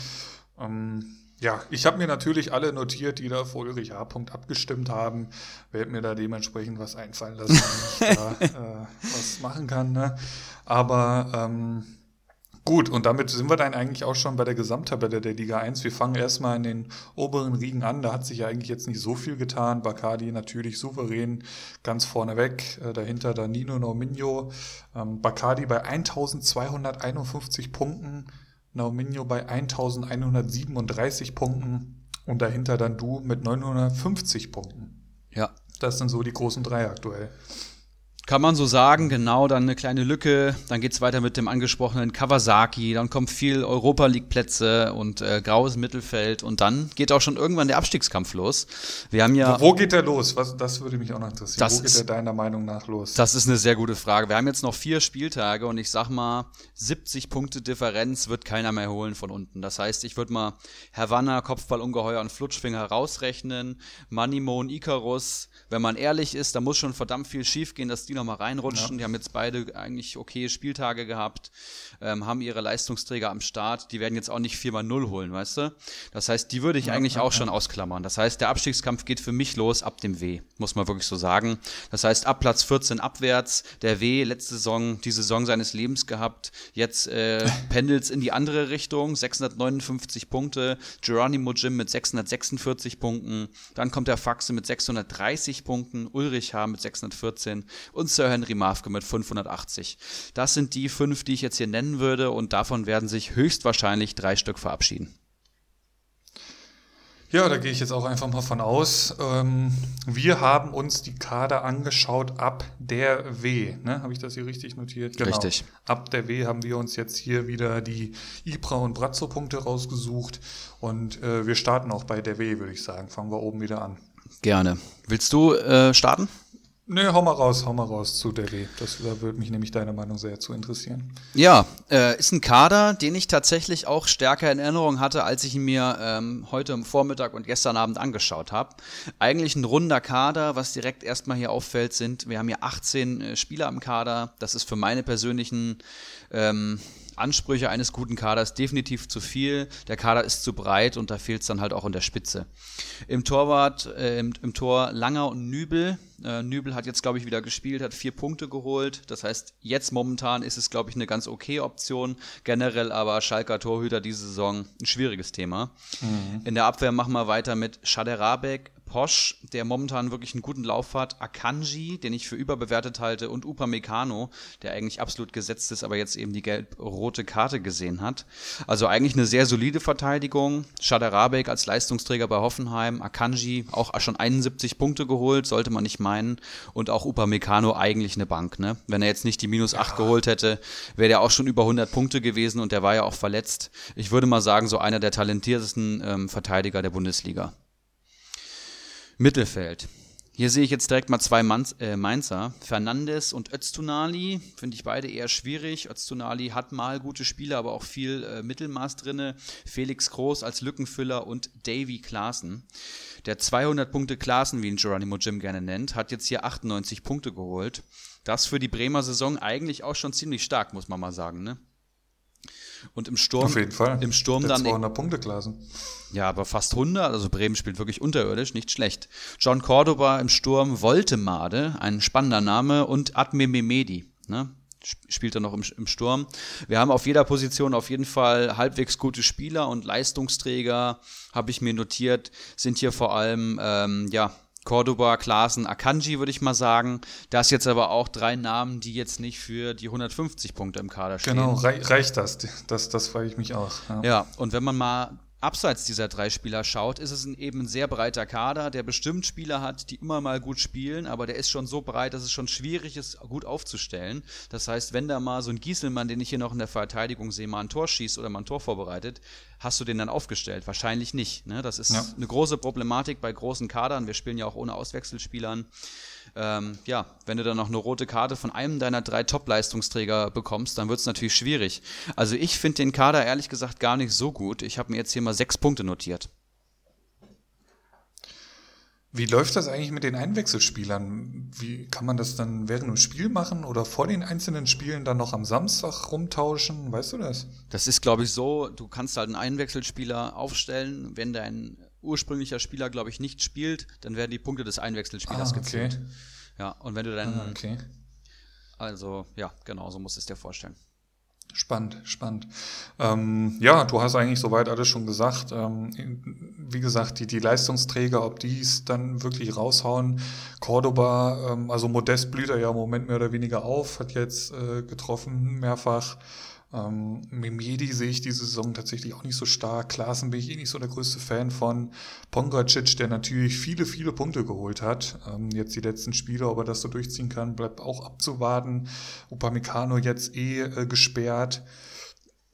Ähm, ja, ich habe mir natürlich alle notiert, die da vor Ulrich H. abgestimmt haben. Werde mir da dementsprechend was einfallen lassen, wenn ich [laughs] da äh, was machen kann. Ne? Aber ähm, Gut, und damit sind wir dann eigentlich auch schon bei der Gesamttabelle der Liga 1. Wir fangen erstmal in den oberen Riegen an. Da hat sich ja eigentlich jetzt nicht so viel getan. Bacardi natürlich souverän ganz vorne weg. Äh, dahinter Danino Norminho. Ähm, Bacardi bei 1251 Punkten. Norminho bei 1137 Punkten. Und dahinter dann du mit 950 Punkten. Ja. Das sind so die großen drei aktuell. Kann man so sagen, genau, dann eine kleine Lücke, dann geht es weiter mit dem angesprochenen Kawasaki, dann kommt viel Europa League-Plätze und äh, graues Mittelfeld und dann geht auch schon irgendwann der Abstiegskampf los. Wir haben ja. Wo, geht der los? Was, das würde mich auch noch interessieren. wo geht der deiner Meinung nach los? Das ist eine sehr gute Frage. Wir haben jetzt noch vier Spieltage und ich sag mal, 70 Punkte Differenz wird keiner mehr holen von unten. Das heißt, ich würde mal Havanna, Kopfballungeheuer und Flutschfinger rausrechnen, Manimo und Icarus. Wenn man ehrlich ist, da muss schon verdammt viel schiefgehen, dass die die nochmal reinrutschen. Ja. Die haben jetzt beide eigentlich okay Spieltage gehabt, ähm, haben ihre Leistungsträger am Start. Die werden jetzt auch nicht 4x0 holen, weißt du? Das heißt, die würde ich ja, eigentlich ja, auch schon ausklammern. Das heißt, der Abstiegskampf geht für mich los ab dem W, muss man wirklich so sagen. Das heißt, ab Platz 14 abwärts, der W, letzte Saison, die Saison seines Lebens gehabt, jetzt äh, [laughs] pendelt in die andere Richtung, 659 Punkte, Geronimo Jim mit 646 Punkten, dann kommt der Faxe mit 630 Punkten, Ulrich H. mit 614 und und Sir Henry Mafke mit 580. Das sind die fünf, die ich jetzt hier nennen würde und davon werden sich höchstwahrscheinlich drei Stück verabschieden. Ja, da gehe ich jetzt auch einfach mal von aus. Ähm, wir haben uns die Kader angeschaut ab der W. Ne? Habe ich das hier richtig notiert? Genau. Richtig. Ab der W haben wir uns jetzt hier wieder die Ibra- und Brazzo-Punkte rausgesucht. Und äh, wir starten auch bei der W, würde ich sagen. Fangen wir oben wieder an. Gerne. Willst du äh, starten? Nee, hau mal raus, hau mal raus zu Delhi. Das, da würde mich nämlich deine Meinung sehr zu interessieren. Ja, äh, ist ein Kader, den ich tatsächlich auch stärker in Erinnerung hatte, als ich ihn mir ähm, heute am Vormittag und gestern Abend angeschaut habe. Eigentlich ein runder Kader, was direkt erstmal hier auffällt, sind, wir haben hier 18 äh, Spieler im Kader. Das ist für meine persönlichen ähm, Ansprüche eines guten Kaders definitiv zu viel. Der Kader ist zu breit und da fehlt es dann halt auch in der Spitze. Im Torwart, äh, im, im, Tor Langer und Nübel. Äh, Nübel hat jetzt, glaube ich, wieder gespielt, hat vier Punkte geholt. Das heißt, jetzt momentan ist es, glaube ich, eine ganz okay Option. Generell aber Schalker Torhüter diese Saison ein schwieriges Thema. Mhm. In der Abwehr machen wir weiter mit Schaderabek, Posch, der momentan wirklich einen guten Lauf hat, Akanji, den ich für überbewertet halte, und Upamecano, der eigentlich absolut gesetzt ist, aber jetzt eben die gelb-rote Karte gesehen hat. Also eigentlich eine sehr solide Verteidigung. Schaderabek als Leistungsträger bei Hoffenheim, Akanji auch schon 71 Punkte geholt, sollte man nicht meinen. Und auch Upamecano eigentlich eine Bank, ne? Wenn er jetzt nicht die minus 8 ja. geholt hätte, wäre der auch schon über 100 Punkte gewesen und der war ja auch verletzt. Ich würde mal sagen, so einer der talentiertesten ähm, Verteidiger der Bundesliga. Mittelfeld. Hier sehe ich jetzt direkt mal zwei Mainz, äh, Mainzer. Fernandes und Öztunali finde ich beide eher schwierig. Öztunali hat mal gute Spiele, aber auch viel äh, Mittelmaß drinne. Felix Groß als Lückenfüller und Davy Klaassen. Der 200 Punkte Klaassen, wie ihn Geronimo Jim gerne nennt, hat jetzt hier 98 Punkte geholt. Das für die Bremer Saison eigentlich auch schon ziemlich stark, muss man mal sagen, ne? Und im Sturm. Auf jeden Fall. Im Sturm Der dann. 200 Punkte Klassen. Ja, aber fast 100. Also Bremen spielt wirklich unterirdisch, nicht schlecht. John Cordoba im Sturm, Voltemade, ein spannender Name, und Adme Memedi. Ne? spielt er noch im, im, Sturm. Wir haben auf jeder Position auf jeden Fall halbwegs gute Spieler und Leistungsträger, habe ich mir notiert, sind hier vor allem ähm, ja, Cordoba, Klaassen, Akanji, würde ich mal sagen. Das jetzt aber auch drei Namen, die jetzt nicht für die 150 Punkte im Kader stehen. Genau, reicht das? Das, das frage ich mich auch. Ja. ja, und wenn man mal abseits dieser drei Spieler schaut, ist es ein eben ein sehr breiter Kader, der bestimmt Spieler hat, die immer mal gut spielen, aber der ist schon so breit, dass es schon schwierig ist, gut aufzustellen. Das heißt, wenn da mal so ein Gieselmann, den ich hier noch in der Verteidigung sehe, mal ein Tor schießt oder mal ein Tor vorbereitet, hast du den dann aufgestellt? Wahrscheinlich nicht. Ne? Das ist ja. eine große Problematik bei großen Kadern. Wir spielen ja auch ohne Auswechselspielern ähm, ja, wenn du dann noch eine rote Karte von einem deiner drei Top-Leistungsträger bekommst, dann wird es natürlich schwierig. Also ich finde den Kader ehrlich gesagt gar nicht so gut. Ich habe mir jetzt hier mal sechs Punkte notiert. Wie läuft das eigentlich mit den Einwechselspielern? Wie kann man das dann während dem Spiel machen oder vor den einzelnen Spielen dann noch am Samstag rumtauschen? Weißt du das? Das ist, glaube ich, so, du kannst halt einen Einwechselspieler aufstellen. Wenn dein ursprünglicher Spieler, glaube ich, nicht spielt, dann werden die Punkte des Einwechselspielers ah, okay. gezählt. Ja, und wenn du dann. Ah, okay. Also, ja, genau, so musst du es dir vorstellen. Spannend, spannend. Ähm, ja, du hast eigentlich soweit alles schon gesagt. Ähm, wie gesagt, die, die Leistungsträger, ob die es dann wirklich raushauen. Cordoba, ähm, also Modest blüht er ja im Moment mehr oder weniger auf, hat jetzt äh, getroffen mehrfach. Ähm, Memedi sehe ich diese Saison tatsächlich auch nicht so stark. Klaassen bin ich eh nicht so der größte Fan von. Pongracic, der natürlich viele, viele Punkte geholt hat. Ähm, jetzt die letzten Spiele, ob er das so durchziehen kann, bleibt auch abzuwarten. Upamecano jetzt eh äh, gesperrt.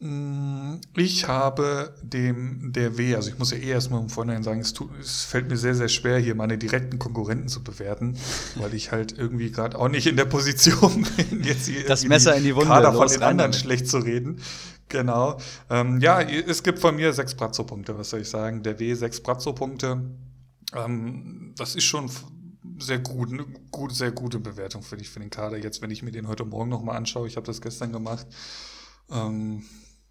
Mm, ich habe dem der W, also ich muss ja eh erstmal im Vorhinein sagen, es, tut, es fällt mir sehr, sehr schwer, hier meine direkten Konkurrenten zu bewerten, weil ich halt irgendwie gerade auch nicht in der Position [laughs] bin, jetzt hier das Messer in die Wunde Kader von den anderen schlecht zu reden. Genau. Ähm, ja, es gibt von mir sechs Brazzo-Punkte, was soll ich sagen? Der W, sechs Brazzo-Punkte. Ähm, das ist schon sehr gut, eine gut, sehr gute Bewertung, finde ich, für den Kader. Jetzt, wenn ich mir den heute Morgen nochmal anschaue, ich habe das gestern gemacht. Ähm,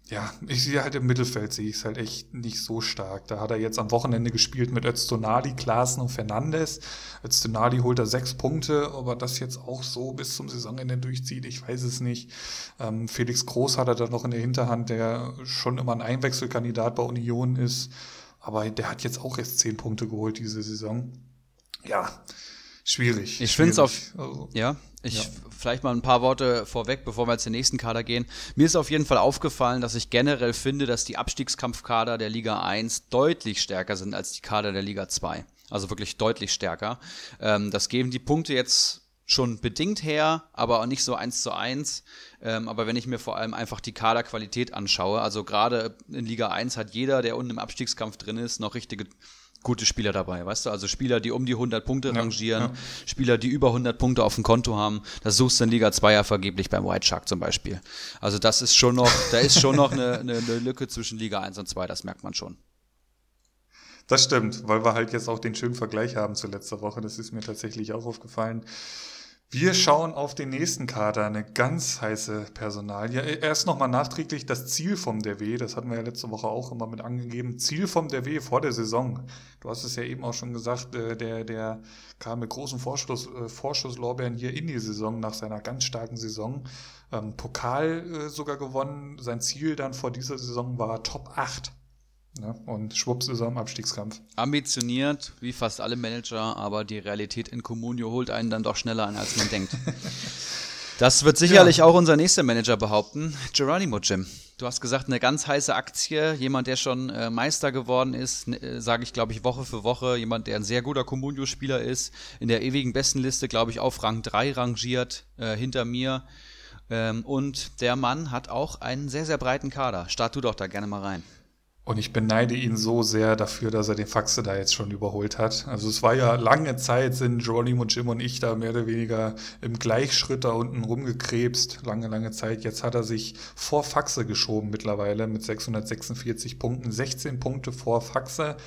ja, ich sehe halt im Mittelfeld, sehe ich es halt echt nicht so stark. Da hat er jetzt am Wochenende gespielt mit Öztonali, Klaassen und Fernandes. Öztonali holt er sechs Punkte, aber das jetzt auch so bis zum Saisonende durchzieht, ich weiß es nicht. Ähm, Felix Groß hat er da noch in der Hinterhand, der schon immer ein Einwechselkandidat bei Union ist. Aber der hat jetzt auch erst zehn Punkte geholt diese Saison. Ja, schwierig. Ich finde es auf, also, ja, ich ja. vielleicht mal ein paar Worte vorweg, bevor wir zum nächsten Kader gehen. Mir ist auf jeden Fall aufgefallen, dass ich generell finde, dass die Abstiegskampfkader der Liga 1 deutlich stärker sind als die Kader der Liga 2. Also wirklich deutlich stärker. Ähm, das geben die Punkte jetzt schon bedingt her, aber auch nicht so eins zu eins. Ähm, aber wenn ich mir vor allem einfach die Kaderqualität anschaue, also gerade in Liga 1 hat jeder, der unten im Abstiegskampf drin ist, noch richtige gute Spieler dabei, weißt du? Also Spieler, die um die 100 Punkte ja, rangieren, ja. Spieler, die über 100 Punkte auf dem Konto haben. Das suchst du in Liga 2 ja vergeblich beim White Shark zum Beispiel. Also das ist schon noch, da ist schon noch eine, eine, eine Lücke zwischen Liga 1 und 2, das merkt man schon. Das stimmt, weil wir halt jetzt auch den schönen Vergleich haben zu letzter Woche. Das ist mir tatsächlich auch aufgefallen. Wir schauen auf den nächsten Kader, eine ganz heiße Personalie. Erst nochmal nachträglich das Ziel vom DW, das hatten wir ja letzte Woche auch immer mit angegeben. Ziel vom DW vor der Saison. Du hast es ja eben auch schon gesagt, äh, der, der kam mit großen Vorschuss, äh, Vorschusslorbeeren hier in die Saison nach seiner ganz starken Saison. Ähm, Pokal äh, sogar gewonnen. Sein Ziel dann vor dieser Saison war Top 8. Ne? Und schwupps ist er im Abstiegskampf. Ambitioniert, wie fast alle Manager, aber die Realität in Comunio holt einen dann doch schneller an, als man denkt. [laughs] Das wird sicherlich ja. auch unser nächster Manager behaupten, Geronimo Jim. Du hast gesagt, eine ganz heiße Aktie, jemand, der schon äh, Meister geworden ist, äh, sage ich, glaube ich, Woche für Woche, jemand, der ein sehr guter Comunio-Spieler ist, in der ewigen Bestenliste, glaube ich, auf Rang 3 rangiert, äh, hinter mir. Ähm, und der Mann hat auch einen sehr, sehr breiten Kader. Start du doch da gerne mal rein. Und ich beneide ihn so sehr dafür, dass er den Faxe da jetzt schon überholt hat. Also es war ja lange Zeit, sind Geronimo Jim und ich da mehr oder weniger im Gleichschritt da unten rumgekrebst. Lange, lange Zeit. Jetzt hat er sich vor Faxe geschoben mittlerweile mit 646 Punkten. 16 Punkte vor Faxe.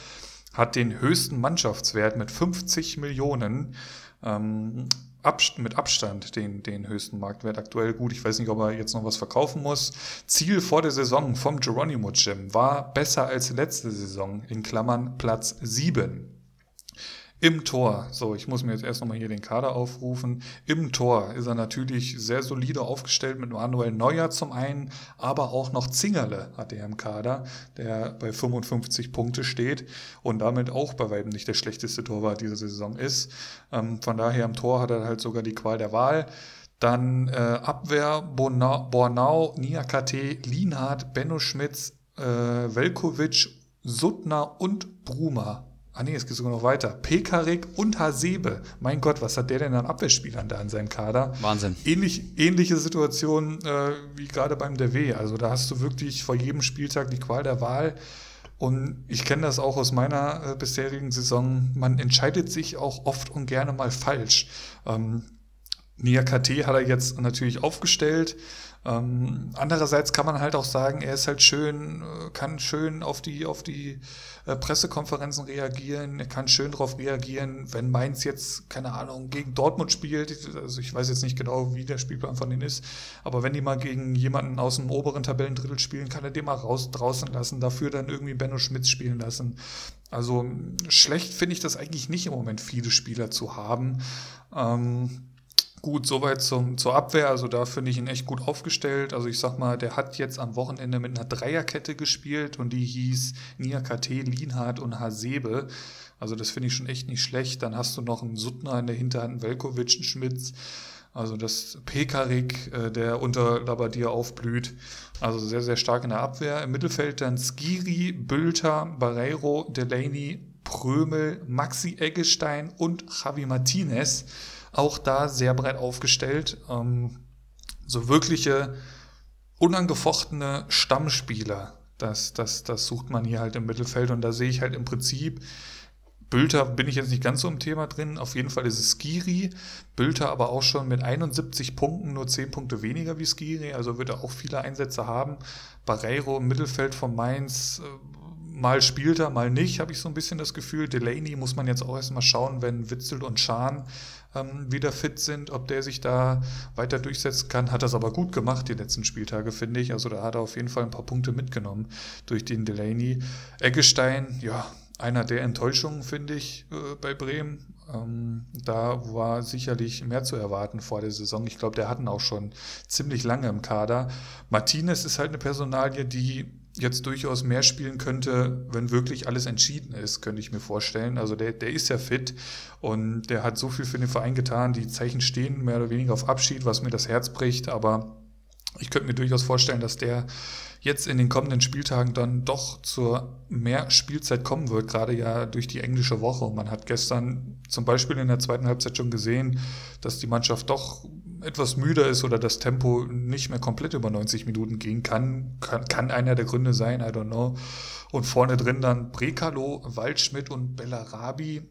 Hat den höchsten Mannschaftswert mit 50 Millionen. Ähm, mit Abstand den, den höchsten Marktwert aktuell. Gut, ich weiß nicht, ob er jetzt noch was verkaufen muss. Ziel vor der Saison vom Geronimo Gym war besser als letzte Saison, in Klammern Platz 7. Im Tor, so, ich muss mir jetzt erst nochmal hier den Kader aufrufen. Im Tor ist er natürlich sehr solide aufgestellt mit Manuel Neuer zum einen, aber auch noch Zingerle hat er im Kader, der bei 55 Punkte steht und damit auch bei weitem nicht der schlechteste Torwart dieser Saison ist. Ähm, von daher im Tor hat er halt sogar die Qual der Wahl. Dann äh, Abwehr, Bornau, Bornau Niakate, Lienhardt, Benno Schmitz, äh, Velkovic, Suttner und Bruma Ah nee, es geht sogar noch weiter. Pekarik und Hasebe. Mein Gott, was hat der denn an Abwehrspielern da in seinem Kader? Wahnsinn. Ähnlich, ähnliche Situation äh, wie gerade beim DW. Also da hast du wirklich vor jedem Spieltag die Qual der Wahl. Und ich kenne das auch aus meiner äh, bisherigen Saison. Man entscheidet sich auch oft und gerne mal falsch. Ähm, Nia KT hat er jetzt natürlich aufgestellt. Ähm, andererseits kann man halt auch sagen, er ist halt schön, äh, kann schön auf die, auf die äh, Pressekonferenzen reagieren, er kann schön darauf reagieren, wenn Mainz jetzt, keine Ahnung, gegen Dortmund spielt, also ich weiß jetzt nicht genau, wie der Spielplan von denen ist, aber wenn die mal gegen jemanden aus dem oberen Tabellendrittel spielen, kann er den mal raus draußen lassen, dafür dann irgendwie Benno Schmitz spielen lassen. Also schlecht finde ich das eigentlich nicht im Moment, viele Spieler zu haben. Ähm, Gut, soweit zum, zur Abwehr. Also da finde ich ihn echt gut aufgestellt. Also ich sag mal, der hat jetzt am Wochenende mit einer Dreierkette gespiert und die hieß Niakate, Lienhardt und Hasebe. Also das finde ich schon echt nicht schlecht. Dann hast du noch einen Suttner in der Hinterhand, einen Velkovic, einen Schmitz. Also das Pekarik, äh, der unter Labadier aufblüht. Also sehr, sehr stark in der Abwehr. Im Mittelfeld dann Skiri, Bülter, Barreiro, Delaney, Prömel, Maxi Eggestein und Javi Martinez auch da sehr breit aufgestellt. Ähm, so wirkliche unangefochtene Stammspieler, das, das, das sucht man hier halt im Mittelfeld und da sehe ich halt im Prinzip, Bülter bin ich jetzt nicht ganz so im Thema drin, auf jeden Fall ist es Skiri, Bülter aber auch schon mit 71 Punkten, nur 10 Punkte weniger wie Skiri, also wird er auch viele Einsätze haben. Barreiro im Mittelfeld von Mainz, äh, mal spielt er, mal nicht, habe ich so ein bisschen das Gefühl. Delaney muss man jetzt auch erstmal schauen, wenn Witzel und Schahn ähm, wieder fit sind, ob der sich da weiter durchsetzen kann. Hat das aber gut gemacht, die letzten Spieltage, finde ich. Also da hat er auf jeden Fall ein paar Punkte mitgenommen durch den Delaney. Eggestein, ja, einer der Enttäuschungen, finde ich, äh, bei Bremen. Ähm, da war sicherlich mehr zu erwarten vor der Saison. Ich glaube, der hatten auch schon ziemlich lange im Kader. Martinez ist halt eine Personalie, die jetzt durchaus mehr spielen könnte, wenn wirklich alles entschieden ist, könnte ich mir vorstellen. Also der, der ist ja fit und der hat so viel für den Verein getan. Die Zeichen stehen mehr oder weniger auf Abschied, was mir das Herz bricht. Aber ich könnte mir durchaus vorstellen, dass der jetzt in den kommenden Spieltagen dann doch zur mehr Spielzeit kommen wird, gerade ja durch die englische Woche. Man hat gestern zum Beispiel in der zweiten Halbzeit schon gesehen, dass die Mannschaft doch etwas müder ist oder das Tempo nicht mehr komplett über 90 Minuten gehen kann, kann, kann einer der Gründe sein, I don't know. Und vorne drin dann Brekalo, Waldschmidt und Bellarabi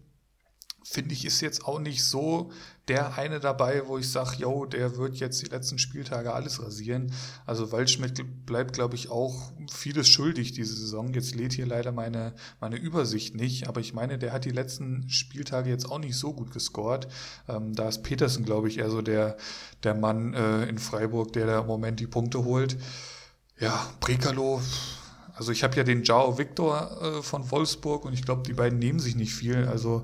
finde ich, ist jetzt auch nicht so der eine dabei, wo ich sage, yo, der wird jetzt die letzten Spieltage alles rasieren. Also Waldschmidt bleibt, glaube ich, auch vieles schuldig diese Saison. Jetzt lädt hier leider meine, meine Übersicht nicht, aber ich meine, der hat die letzten Spieltage jetzt auch nicht so gut gescored. Ähm, da ist Petersen, glaube ich, eher so der, der Mann äh, in Freiburg, der da im Moment die Punkte holt. Ja, Brekalo, also ich habe ja den Jao Victor äh, von Wolfsburg und ich glaube, die beiden nehmen sich nicht viel. Also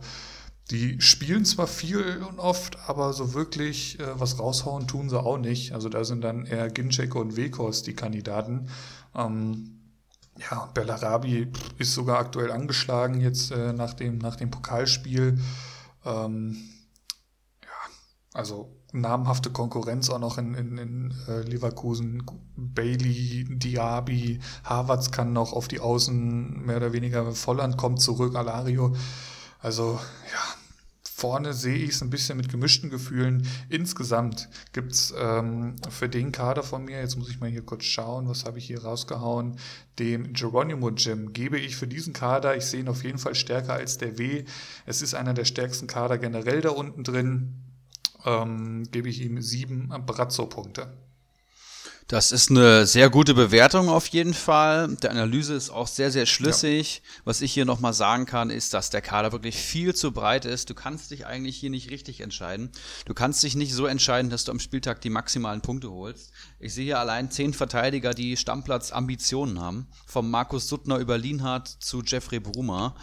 die spielen zwar viel und oft, aber so wirklich äh, was raushauen tun sie auch nicht. Also da sind dann eher Ginczek und Wekos die Kandidaten. Ähm, ja, Bellarabi ist sogar aktuell angeschlagen jetzt äh, nach, dem, nach dem Pokalspiel. Ähm, ja, also namhafte Konkurrenz auch noch in, in, in äh, Leverkusen. Bailey, Diaby, Havertz kann noch auf die Außen mehr oder weniger. Volland kommt zurück, Alario. Also ja, vorne sehe ich es ein bisschen mit gemischten Gefühlen. Insgesamt gibt es ähm, für den Kader von mir, jetzt muss ich mal hier kurz schauen, was habe ich hier rausgehauen, dem Geronimo Gym gebe ich für diesen Kader, ich sehe ihn auf jeden Fall stärker als der W. Es ist einer der stärksten Kader generell da unten drin. Ähm, gebe ich ihm sieben Brazzo-Punkte. Das ist eine sehr gute Bewertung auf jeden Fall. Der Analyse ist auch sehr, sehr schlüssig. Ja. Was ich hier nochmal sagen kann, ist, dass der Kader wirklich viel zu breit ist. Du kannst dich eigentlich hier nicht richtig entscheiden. Du kannst dich nicht so entscheiden, dass du am Spieltag die maximalen Punkte holst. Ich sehe hier allein zehn Verteidiger, die Stammplatz-Ambitionen haben. Vom Markus Suttner über Lienhardt zu Jeffrey Bruma.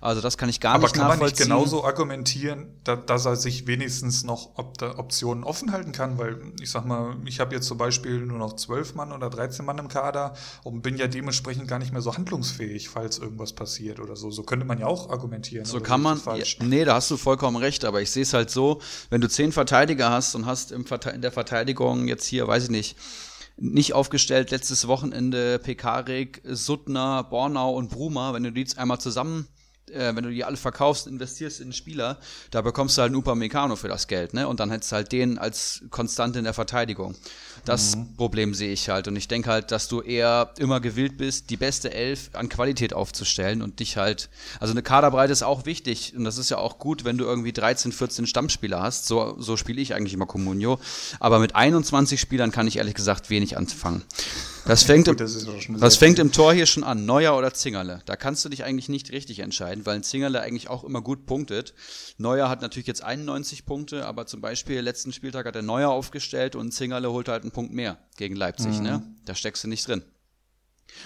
Also das kann ich gar Aber nicht nachvollziehen. Aber kann man nicht genauso argumentieren, da, dass er sich wenigstens noch Op Optionen offen halten kann? Weil ich sag mal, ich habe jetzt zum Beispiel nur noch zwölf Mann oder 13 Mann im Kader und bin ja dementsprechend gar nicht mehr so handlungsfähig, falls irgendwas passiert oder so. So könnte man ja auch argumentieren. So kann man. Ja, nee, da hast du vollkommen recht. Aber ich sehe es halt so, wenn du zehn Verteidiger hast und hast im Verte in der Verteidigung jetzt hier, weiß ich nicht, nicht aufgestellt. Letztes Wochenende Pekarik, Suttner, Bornau und Bruma, wenn du die jetzt einmal zusammen äh, wenn du die alle verkaufst, investierst in einen Spieler, da bekommst du halt einen Upamecano für das Geld, ne? Und dann hättest du halt den als Konstante in der Verteidigung. Das mhm. Problem sehe ich halt. Und ich denke halt, dass du eher immer gewillt bist, die beste Elf an Qualität aufzustellen und dich halt. Also eine Kaderbreite ist auch wichtig. Und das ist ja auch gut, wenn du irgendwie 13, 14 Stammspieler hast. So, so spiele ich eigentlich immer Comunio. Aber mit 21 Spielern kann ich ehrlich gesagt wenig anfangen. Das fängt, Gut, das, das fängt im Tor hier schon an. Neuer oder Zingerle. Da kannst du dich eigentlich nicht richtig entscheiden, weil ein Zingerle eigentlich auch immer gut punktet. Neuer hat natürlich jetzt 91 Punkte, aber zum Beispiel letzten Spieltag hat er Neuer aufgestellt und Zingerle holt halt einen Punkt mehr gegen Leipzig. Mhm. Ne? Da steckst du nicht drin.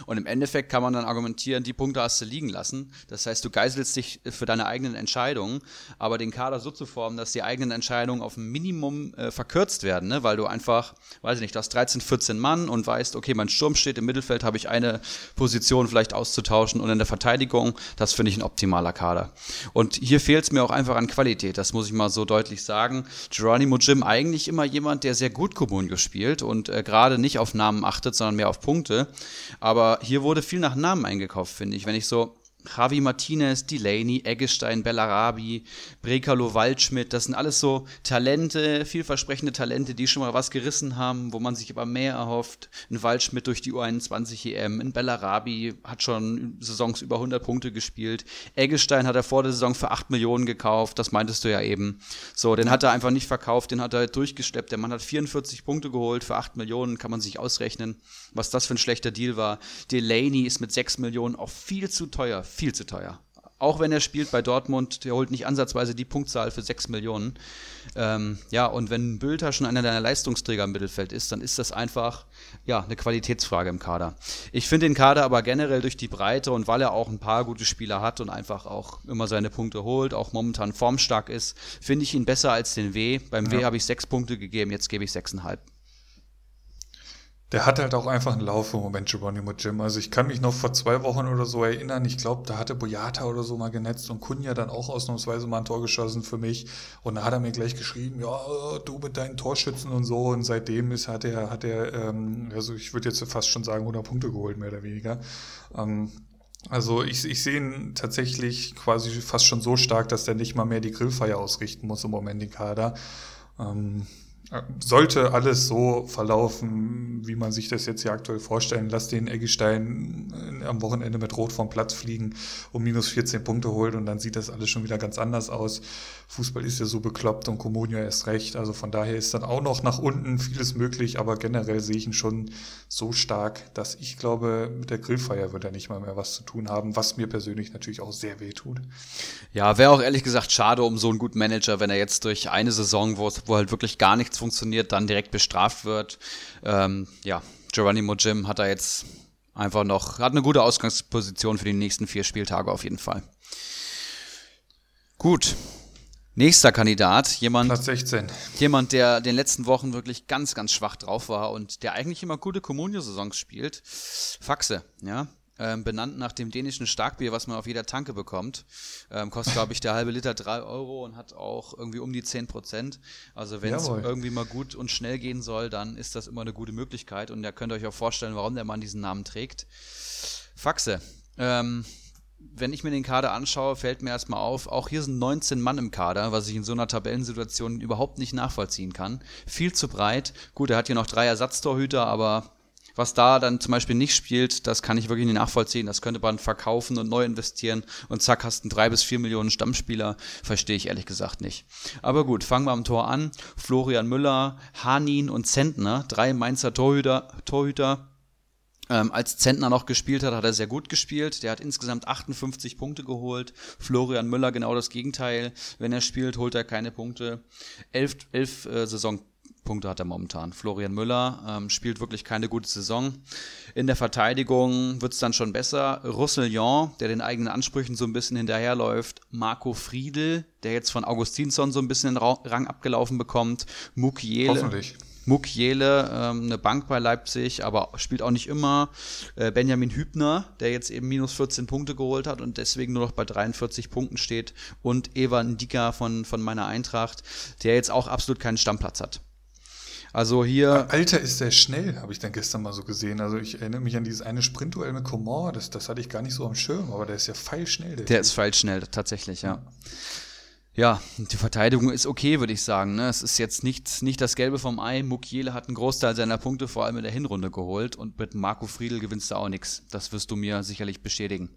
Und im Endeffekt kann man dann argumentieren, die Punkte hast du liegen lassen. Das heißt, du geiselst dich für deine eigenen Entscheidungen, aber den Kader so zu formen, dass die eigenen Entscheidungen auf ein Minimum äh, verkürzt werden, ne? weil du einfach, weiß ich nicht, du hast 13, 14 Mann und weißt, okay, mein Sturm steht im Mittelfeld, habe ich eine Position vielleicht auszutauschen und in der Verteidigung, das finde ich ein optimaler Kader. Und hier fehlt es mir auch einfach an Qualität, das muss ich mal so deutlich sagen. Geronimo Jim eigentlich immer jemand, der sehr gut Comunio spielt und äh, gerade nicht auf Namen achtet, sondern mehr auf Punkte. Aber aber hier wurde viel nach Namen eingekauft, finde ich. Wenn ich so Javi Martinez, Delaney, Eggestein, Bellarabi, Brekalo, Waldschmidt, das sind alles so Talente, vielversprechende Talente, die schon mal was gerissen haben, wo man sich aber mehr erhofft. Ein Waldschmidt durch die U21 EM, ein Bellarabi hat schon Saisons über 100 Punkte gespielt. Eggestein hat er vor der Saison für 8 Millionen gekauft, das meintest du ja eben. So, den hat er einfach nicht verkauft, den hat er durchgesteppt. Der Mann hat 44 Punkte geholt für 8 Millionen, kann man sich ausrechnen, was das für ein schlechter Deal war. Delaney ist mit 6 Millionen auch viel zu teuer, viel zu teuer. Auch wenn er spielt bei Dortmund, der holt nicht ansatzweise die Punktzahl für 6 Millionen. Ähm, ja, und wenn Bülter schon einer deiner Leistungsträger im Mittelfeld ist, dann ist das einfach ja, eine Qualitätsfrage im Kader. Ich finde den Kader aber generell durch die Breite und weil er auch ein paar gute Spieler hat und einfach auch immer seine Punkte holt, auch momentan formstark ist, finde ich ihn besser als den W. Beim ja. W habe ich sechs Punkte gegeben, jetzt gebe ich sechseinhalb. Der hat halt auch einfach einen Lauf im Moment, Geronimo Jim. Also ich kann mich noch vor zwei Wochen oder so erinnern, ich glaube, da hatte Boyata oder so mal genetzt und Kunja dann auch ausnahmsweise mal ein Tor geschossen für mich. Und da hat er mir gleich geschrieben, ja, du mit deinen Torschützen und so. Und seitdem ist, hat er, hat er, ähm, also ich würde jetzt fast schon sagen, 100 Punkte geholt, mehr oder weniger. Ähm, also ich, ich sehe ihn tatsächlich quasi fast schon so stark, dass der nicht mal mehr die Grillfeier ausrichten muss im Moment, den Kader. Ähm, sollte alles so verlaufen, wie man sich das jetzt hier aktuell vorstellen, lass den Eggestein am Wochenende mit Rot vom Platz fliegen und minus 14 Punkte holt und dann sieht das alles schon wieder ganz anders aus. Fußball ist ja so bekloppt und Comunio erst recht. Also von daher ist dann auch noch nach unten vieles möglich, aber generell sehe ich ihn schon so stark, dass ich glaube, mit der Grillfeier wird er nicht mal mehr was zu tun haben, was mir persönlich natürlich auch sehr weh tut. Ja, wäre auch ehrlich gesagt schade um so einen guten Manager, wenn er jetzt durch eine Saison, wo, wo halt wirklich gar nichts funktioniert, dann direkt bestraft wird. Ähm, ja, Geronimo Jim hat da jetzt einfach noch, hat eine gute Ausgangsposition für die nächsten vier Spieltage auf jeden Fall. Gut. Nächster Kandidat, jemand, Platz 16. jemand, der den letzten Wochen wirklich ganz, ganz schwach drauf war und der eigentlich immer gute Kommunio-Saisons spielt. Faxe, ja ähm, benannt nach dem dänischen Starkbier, was man auf jeder Tanke bekommt. Ähm, kostet, glaube ich, der halbe Liter drei Euro und hat auch irgendwie um die zehn Prozent. Also wenn es irgendwie mal gut und schnell gehen soll, dann ist das immer eine gute Möglichkeit. Und ihr könnt euch auch vorstellen, warum der Mann diesen Namen trägt. Faxe. Ähm, wenn ich mir den Kader anschaue, fällt mir erstmal auf, auch hier sind 19 Mann im Kader, was ich in so einer Tabellensituation überhaupt nicht nachvollziehen kann. Viel zu breit. Gut, er hat hier noch drei Ersatztorhüter, aber was da dann zum Beispiel nicht spielt, das kann ich wirklich nicht nachvollziehen. Das könnte man verkaufen und neu investieren und zack, hast du drei bis vier Millionen Stammspieler. Verstehe ich ehrlich gesagt nicht. Aber gut, fangen wir am Tor an. Florian Müller, Hanin und Zentner, drei Mainzer Torhüter, Torhüter ähm, als Zentner noch gespielt hat, hat er sehr gut gespielt. Der hat insgesamt 58 Punkte geholt. Florian Müller genau das Gegenteil. Wenn er spielt, holt er keine Punkte. Elf, elf äh, Saison Punkte hat er momentan. Florian Müller ähm, spielt wirklich keine gute Saison. In der Verteidigung wird es dann schon besser. Roussillon, der den eigenen Ansprüchen so ein bisschen hinterherläuft. Marco Friedel, der jetzt von Augustinsson so ein bisschen den Rang abgelaufen bekommt. Mukiele. Hoffentlich. Mukiele, ähm, eine Bank bei Leipzig, aber spielt auch nicht immer. Äh, Benjamin Hübner, der jetzt eben minus 14 Punkte geholt hat und deswegen nur noch bei 43 Punkten steht. Und Evan Dika von, von meiner Eintracht, der jetzt auch absolut keinen Stammplatz hat. Also hier. Alter, ist der schnell, habe ich dann gestern mal so gesehen. Also ich erinnere mich an dieses eine Sprintduell mit Coman, das, das hatte ich gar nicht so am Schirm, aber der ist ja feilschnell. Der, der ist feilschnell, tatsächlich, ja. Ja, die Verteidigung ist okay, würde ich sagen. Ne? Es ist jetzt nicht, nicht das Gelbe vom Ei. Mukiele hat einen Großteil seiner Punkte vor allem in der Hinrunde geholt und mit Marco Friedl gewinnst du auch nichts. Das wirst du mir sicherlich bestätigen.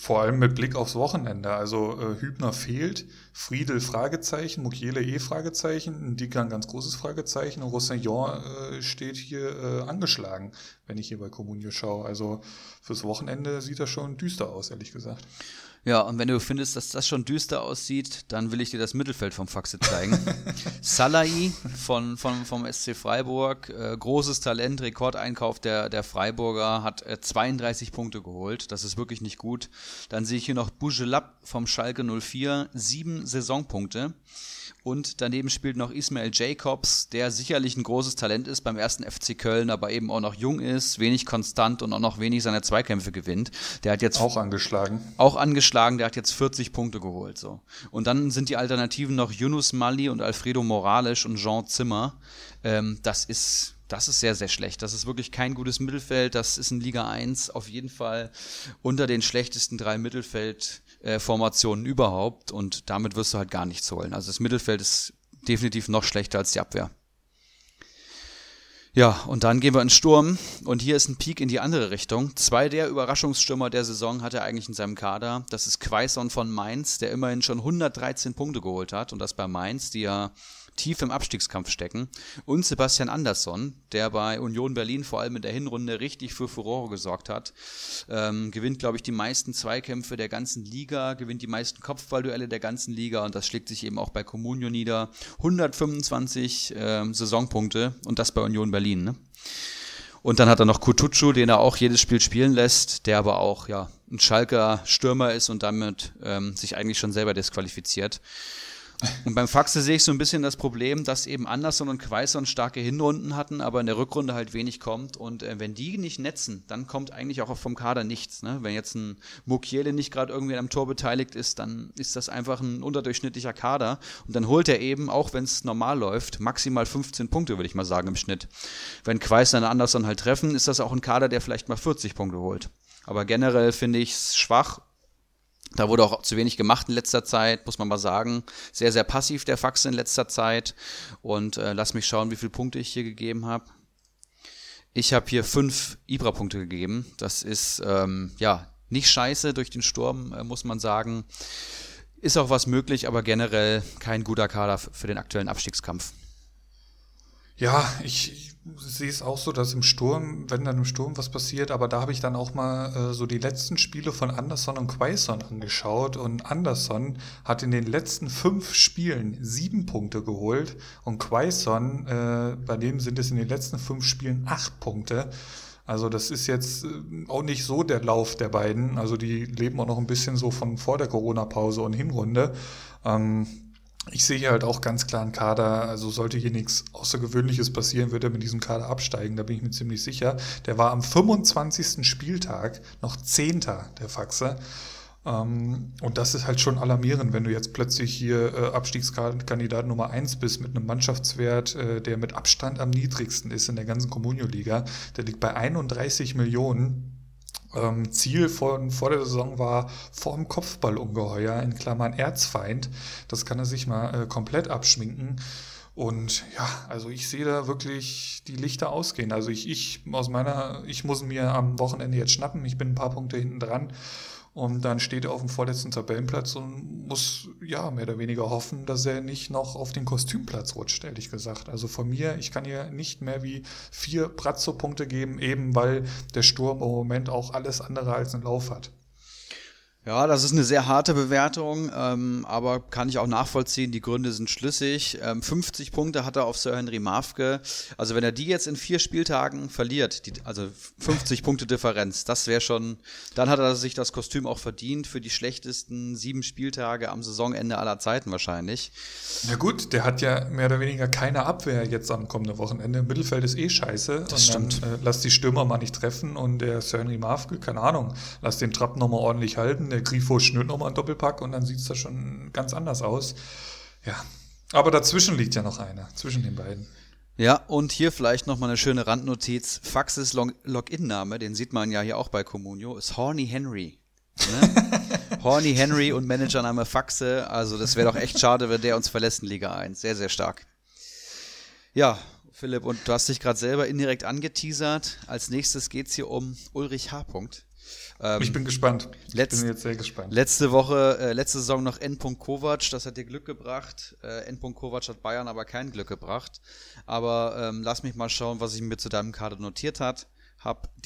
Vor allem mit Blick aufs Wochenende. Also äh, Hübner fehlt, Friedel Fragezeichen, Mukiele eh Fragezeichen, Dika ein ganz großes Fragezeichen und Roussillon äh, steht hier äh, angeschlagen, wenn ich hier bei Comunio schaue. Also fürs Wochenende sieht das schon düster aus, ehrlich gesagt. Ja, und wenn du findest, dass das schon düster aussieht, dann will ich dir das Mittelfeld vom Faxe zeigen. [laughs] Salai von, von, vom SC Freiburg, äh, großes Talent, Rekordeinkauf der, der Freiburger, hat äh, 32 Punkte geholt. Das ist wirklich nicht gut. Dann sehe ich hier noch Bougelab vom Schalke 04, sieben Saisonpunkte. Und daneben spielt noch Ismail Jacobs, der sicherlich ein großes Talent ist beim ersten FC Köln, aber eben auch noch jung ist, wenig konstant und auch noch wenig seine Zweikämpfe gewinnt. Der hat jetzt auch angeschlagen. Auch angeschlagen, der hat jetzt 40 Punkte geholt. So. Und dann sind die Alternativen noch Yunus Mali und Alfredo Morales und Jean Zimmer. Ähm, das ist das ist sehr, sehr schlecht. Das ist wirklich kein gutes Mittelfeld. Das ist in Liga 1 auf jeden Fall unter den schlechtesten drei Mittelfeldformationen äh, überhaupt. Und damit wirst du halt gar nichts holen. Also das Mittelfeld ist definitiv noch schlechter als die Abwehr. Ja, und dann gehen wir in Sturm und hier ist ein Peak in die andere Richtung. Zwei der Überraschungsstürmer der Saison hat er eigentlich in seinem Kader. Das ist Quaison von Mainz, der immerhin schon 113 Punkte geholt hat und das bei Mainz, die ja tief im Abstiegskampf stecken. Und Sebastian Andersson, der bei Union Berlin vor allem in der Hinrunde richtig für Furore gesorgt hat. Ähm, gewinnt, glaube ich, die meisten Zweikämpfe der ganzen Liga, gewinnt die meisten Kopfballduelle der ganzen Liga und das schlägt sich eben auch bei Comunio nieder. 125 ähm, Saisonpunkte und das bei Union Berlin. Ne? Und dann hat er noch Kutucu, den er auch jedes Spiel spielen lässt, der aber auch ja ein Schalker Stürmer ist und damit ähm, sich eigentlich schon selber disqualifiziert. Und beim Faxe sehe ich so ein bisschen das Problem, dass eben Anderson und Quaison starke Hinrunden hatten, aber in der Rückrunde halt wenig kommt. Und äh, wenn die nicht netzen, dann kommt eigentlich auch vom Kader nichts. Ne? Wenn jetzt ein Mukiele nicht gerade irgendwie am Tor beteiligt ist, dann ist das einfach ein unterdurchschnittlicher Kader. Und dann holt er eben, auch wenn es normal läuft, maximal 15 Punkte, würde ich mal sagen, im Schnitt. Wenn Quaison und Anderson halt treffen, ist das auch ein Kader, der vielleicht mal 40 Punkte holt. Aber generell finde ich es schwach da wurde auch zu wenig gemacht in letzter Zeit, muss man mal sagen. Sehr, sehr passiv der Fax in letzter Zeit. Und äh, lass mich schauen, wie viele Punkte ich hier gegeben habe. Ich habe hier fünf Ibra-Punkte gegeben. Das ist ähm, ja nicht scheiße durch den Sturm, äh, muss man sagen. Ist auch was möglich, aber generell kein guter Kader für den aktuellen Abstiegskampf. Ja, ich, sehe es auch so, dass im Sturm, wenn dann im Sturm was passiert, aber da habe ich dann auch mal äh, so die letzten Spiele von Anderson und Quaison angeschaut und Anderson hat in den letzten fünf Spielen sieben Punkte geholt und Quaison, äh, bei dem sind es in den letzten fünf Spielen acht Punkte. Also das ist jetzt äh, auch nicht so der Lauf der beiden. Also die leben auch noch ein bisschen so von vor der Corona-Pause und Hinrunde. Ähm, ich sehe hier halt auch ganz klar einen Kader, also sollte hier nichts Außergewöhnliches passieren, wird er mit diesem Kader absteigen, da bin ich mir ziemlich sicher. Der war am 25. Spieltag noch Zehnter, der Faxe. Ähm, und das ist halt schon alarmierend, wenn du jetzt plötzlich hier äh, Abstiegskandidat Nummer eins bist mit einem Mannschaftswert, äh, der mit Abstand am niedrigsten ist in der ganzen Kommunio-Liga. Der liegt bei 31 Millionen ähm, Ziel von, vor der Saison war vorm Kopfballungeheuer, in Klammern Erzfeind. Das kann er sich mal äh, komplett abschminken. Und ja, also ich sehe da wirklich die Lichter ausgehen. Also ich, ich aus meiner, ich muss mir am Wochenende jetzt schnappen. Ich bin ein paar Punkte hinten dran. Und dann steht er auf dem vorletzten Tabellenplatz und muss ja mehr oder weniger hoffen, dass er nicht noch auf den Kostümplatz rutscht, ehrlich gesagt. Also von mir, ich kann hier nicht mehr wie vier Brazzo-Punkte geben, eben weil der Sturm im Moment auch alles andere als einen Lauf hat. Ja, das ist eine sehr harte Bewertung, ähm, aber kann ich auch nachvollziehen. Die Gründe sind schlüssig. Ähm, 50 Punkte hat er auf Sir Henry Mafke. Also wenn er die jetzt in vier Spieltagen verliert, die, also 50 Punkte Differenz, das wäre schon, dann hat er sich das Kostüm auch verdient für die schlechtesten sieben Spieltage am Saisonende aller Zeiten wahrscheinlich. Na gut, der hat ja mehr oder weniger keine Abwehr jetzt am kommenden Wochenende. Im Mittelfeld ist eh scheiße. Das stimmt. Dann, äh, lass die Stürmer mal nicht treffen und der Sir Henry Mafke, keine Ahnung, lass den Trapp nochmal ordentlich halten der Grifo schnürt nochmal einen Doppelpack und dann sieht es da schon ganz anders aus. Ja, aber dazwischen liegt ja noch einer, zwischen den beiden. Ja, und hier vielleicht nochmal eine schöne Randnotiz. Faxes Log Login-Name, den sieht man ja hier auch bei Comunio, ist Horny Henry. Ne? [laughs] Horny Henry und Managername Faxe. Also das wäre doch echt schade, wenn der uns verlässt in Liga 1. Sehr, sehr stark. Ja, Philipp, und du hast dich gerade selber indirekt angeteasert. Als nächstes geht es hier um Ulrich H. Ähm, ich bin gespannt. Ich letzt, bin jetzt sehr gespannt. Letzte Woche, äh, letzte Saison noch N. Kovac, das hat dir Glück gebracht. Äh, N. Kovac hat Bayern aber kein Glück gebracht. Aber ähm, lass mich mal schauen, was ich mir zu deinem Kader notiert hat.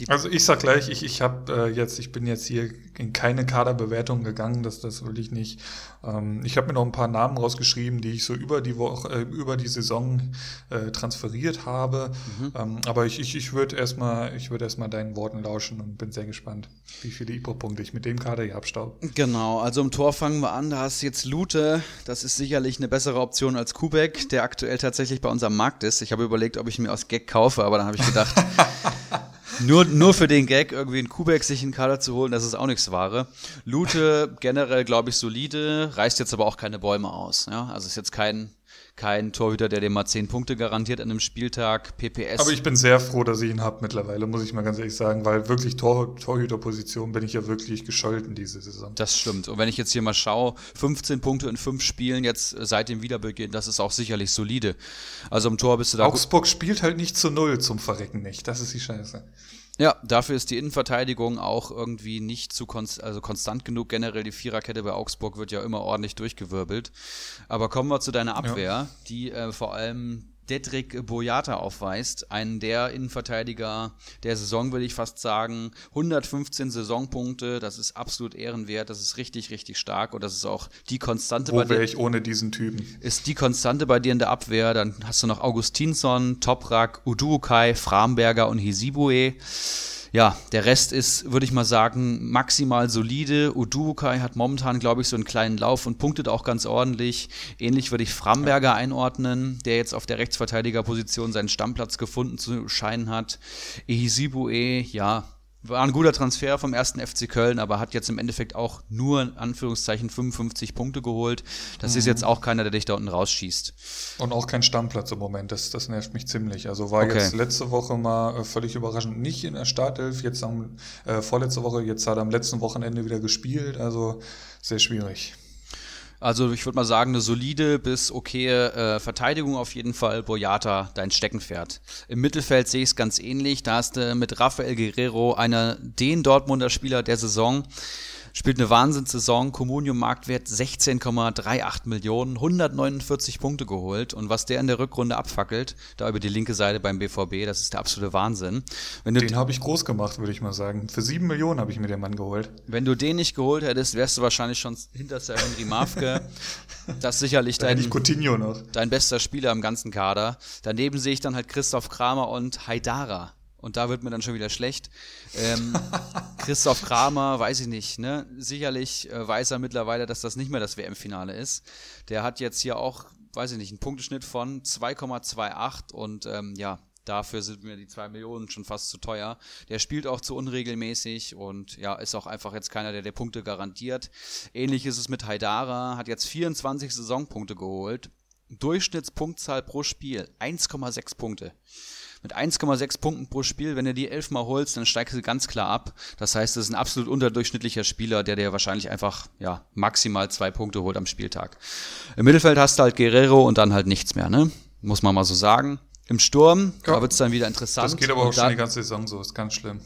Also ich sag gleich, ich, ich habe äh, jetzt, ich bin jetzt hier in keine Kaderbewertung gegangen, das, das will ich nicht. Ähm, ich habe mir noch ein paar Namen rausgeschrieben, die ich so über die Woche, äh, über die Saison äh, transferiert habe. Mhm. Ähm, aber ich, ich, ich würde erstmal, ich würde erstmal deinen Worten lauschen und bin sehr gespannt, wie viele Ipo-Punkte ich mit dem Kader hier abstaub. Genau, also im Tor fangen wir an. Da hast du jetzt Lute, das ist sicherlich eine bessere Option als Kubek, der aktuell tatsächlich bei uns am Markt ist. Ich habe überlegt, ob ich mir aus Gag kaufe, aber dann habe ich gedacht. [laughs] nur, nur für den Gag irgendwie einen Kubek sich in Kader zu holen, das ist auch nichts Wahre. Lute generell, glaube ich, solide, reißt jetzt aber auch keine Bäume aus. Ja? Also ist jetzt kein kein Torhüter, der dir mal 10 Punkte garantiert an einem Spieltag. PPS. Aber ich bin sehr froh, dass ich ihn habe mittlerweile, muss ich mal ganz ehrlich sagen, weil wirklich Tor, Torhüterposition bin ich ja wirklich gescholten diese Saison. Das stimmt. Und wenn ich jetzt hier mal schaue, 15 Punkte in 5 Spielen jetzt seit dem Wiederbeginn, das ist auch sicherlich solide. Also im Tor bist du da. Augsburg spielt halt nicht zu Null zum Verrecken nicht. Das ist die Scheiße. Ja, dafür ist die Innenverteidigung auch irgendwie nicht zu konst also konstant genug. Generell die Viererkette bei Augsburg wird ja immer ordentlich durchgewirbelt. Aber kommen wir zu deiner Abwehr, ja. die äh, vor allem Dedrick Boyata aufweist, einen der Innenverteidiger der Saison, würde ich fast sagen. 115 Saisonpunkte, das ist absolut ehrenwert, das ist richtig, richtig stark und das ist auch die Konstante Wo bei dir. ich ohne diesen Typen? Ist die Konstante bei dir in der Abwehr. Dann hast du noch Augustinsson, Toprak, Uduokai, Framberger und Hisibue ja, der Rest ist, würde ich mal sagen, maximal solide. Udukai hat momentan, glaube ich, so einen kleinen Lauf und punktet auch ganz ordentlich. Ähnlich würde ich Framberger einordnen, der jetzt auf der Rechtsverteidigerposition seinen Stammplatz gefunden zu scheinen hat. Ehisibue, ja, war ein guter Transfer vom ersten FC Köln, aber hat jetzt im Endeffekt auch nur in Anführungszeichen 55 Punkte geholt. Das mhm. ist jetzt auch keiner, der dich da unten rausschießt. Und auch kein Stammplatz im Moment, das, das nervt mich ziemlich. Also war okay. jetzt letzte Woche mal äh, völlig überraschend nicht in der Startelf, jetzt am äh, vorletzte Woche, jetzt hat er am letzten Wochenende wieder gespielt, also sehr schwierig. Also ich würde mal sagen, eine solide bis okaye äh, Verteidigung auf jeden Fall. Boyata, dein Steckenpferd. Im Mittelfeld sehe ich es ganz ähnlich. Da hast du mit Rafael Guerrero einer den Dortmunder Spieler der Saison spielt eine Wahnsinnssaison, Communium Marktwert 16,38 Millionen, 149 Punkte geholt und was der in der Rückrunde abfackelt, da über die linke Seite beim BVB, das ist der absolute Wahnsinn. den habe ich groß gemacht, würde ich mal sagen. Für sieben Millionen habe ich mir den Mann geholt. Wenn du den nicht geholt hättest, wärst du wahrscheinlich schon hinter Sir Henry Mafke. [laughs] das ist sicherlich dein, dein bester Spieler im ganzen Kader. Daneben sehe ich dann halt Christoph Kramer und Haidara. Und da wird mir dann schon wieder schlecht. Ähm, [laughs] Christoph Kramer, weiß ich nicht, ne? Sicherlich äh, weiß er mittlerweile, dass das nicht mehr das WM-Finale ist. Der hat jetzt hier auch, weiß ich nicht, einen Punkteschnitt von 2,28 und ähm, ja, dafür sind mir die 2 Millionen schon fast zu teuer. Der spielt auch zu unregelmäßig und ja, ist auch einfach jetzt keiner, der der Punkte garantiert. Ähnlich ist es mit Haidara, hat jetzt 24 Saisonpunkte geholt. Durchschnittspunktzahl pro Spiel 1,6 Punkte mit 1,6 Punkten pro Spiel. Wenn du die elfmal holst, dann steigst du ganz klar ab. Das heißt, das ist ein absolut unterdurchschnittlicher Spieler, der dir wahrscheinlich einfach ja, maximal zwei Punkte holt am Spieltag. Im Mittelfeld hast du halt Guerrero und dann halt nichts mehr, ne? Muss man mal so sagen. Im Sturm, ja. da wird es dann wieder interessant. Das geht aber auch schon die ganze Saison so, ist ganz schlimm.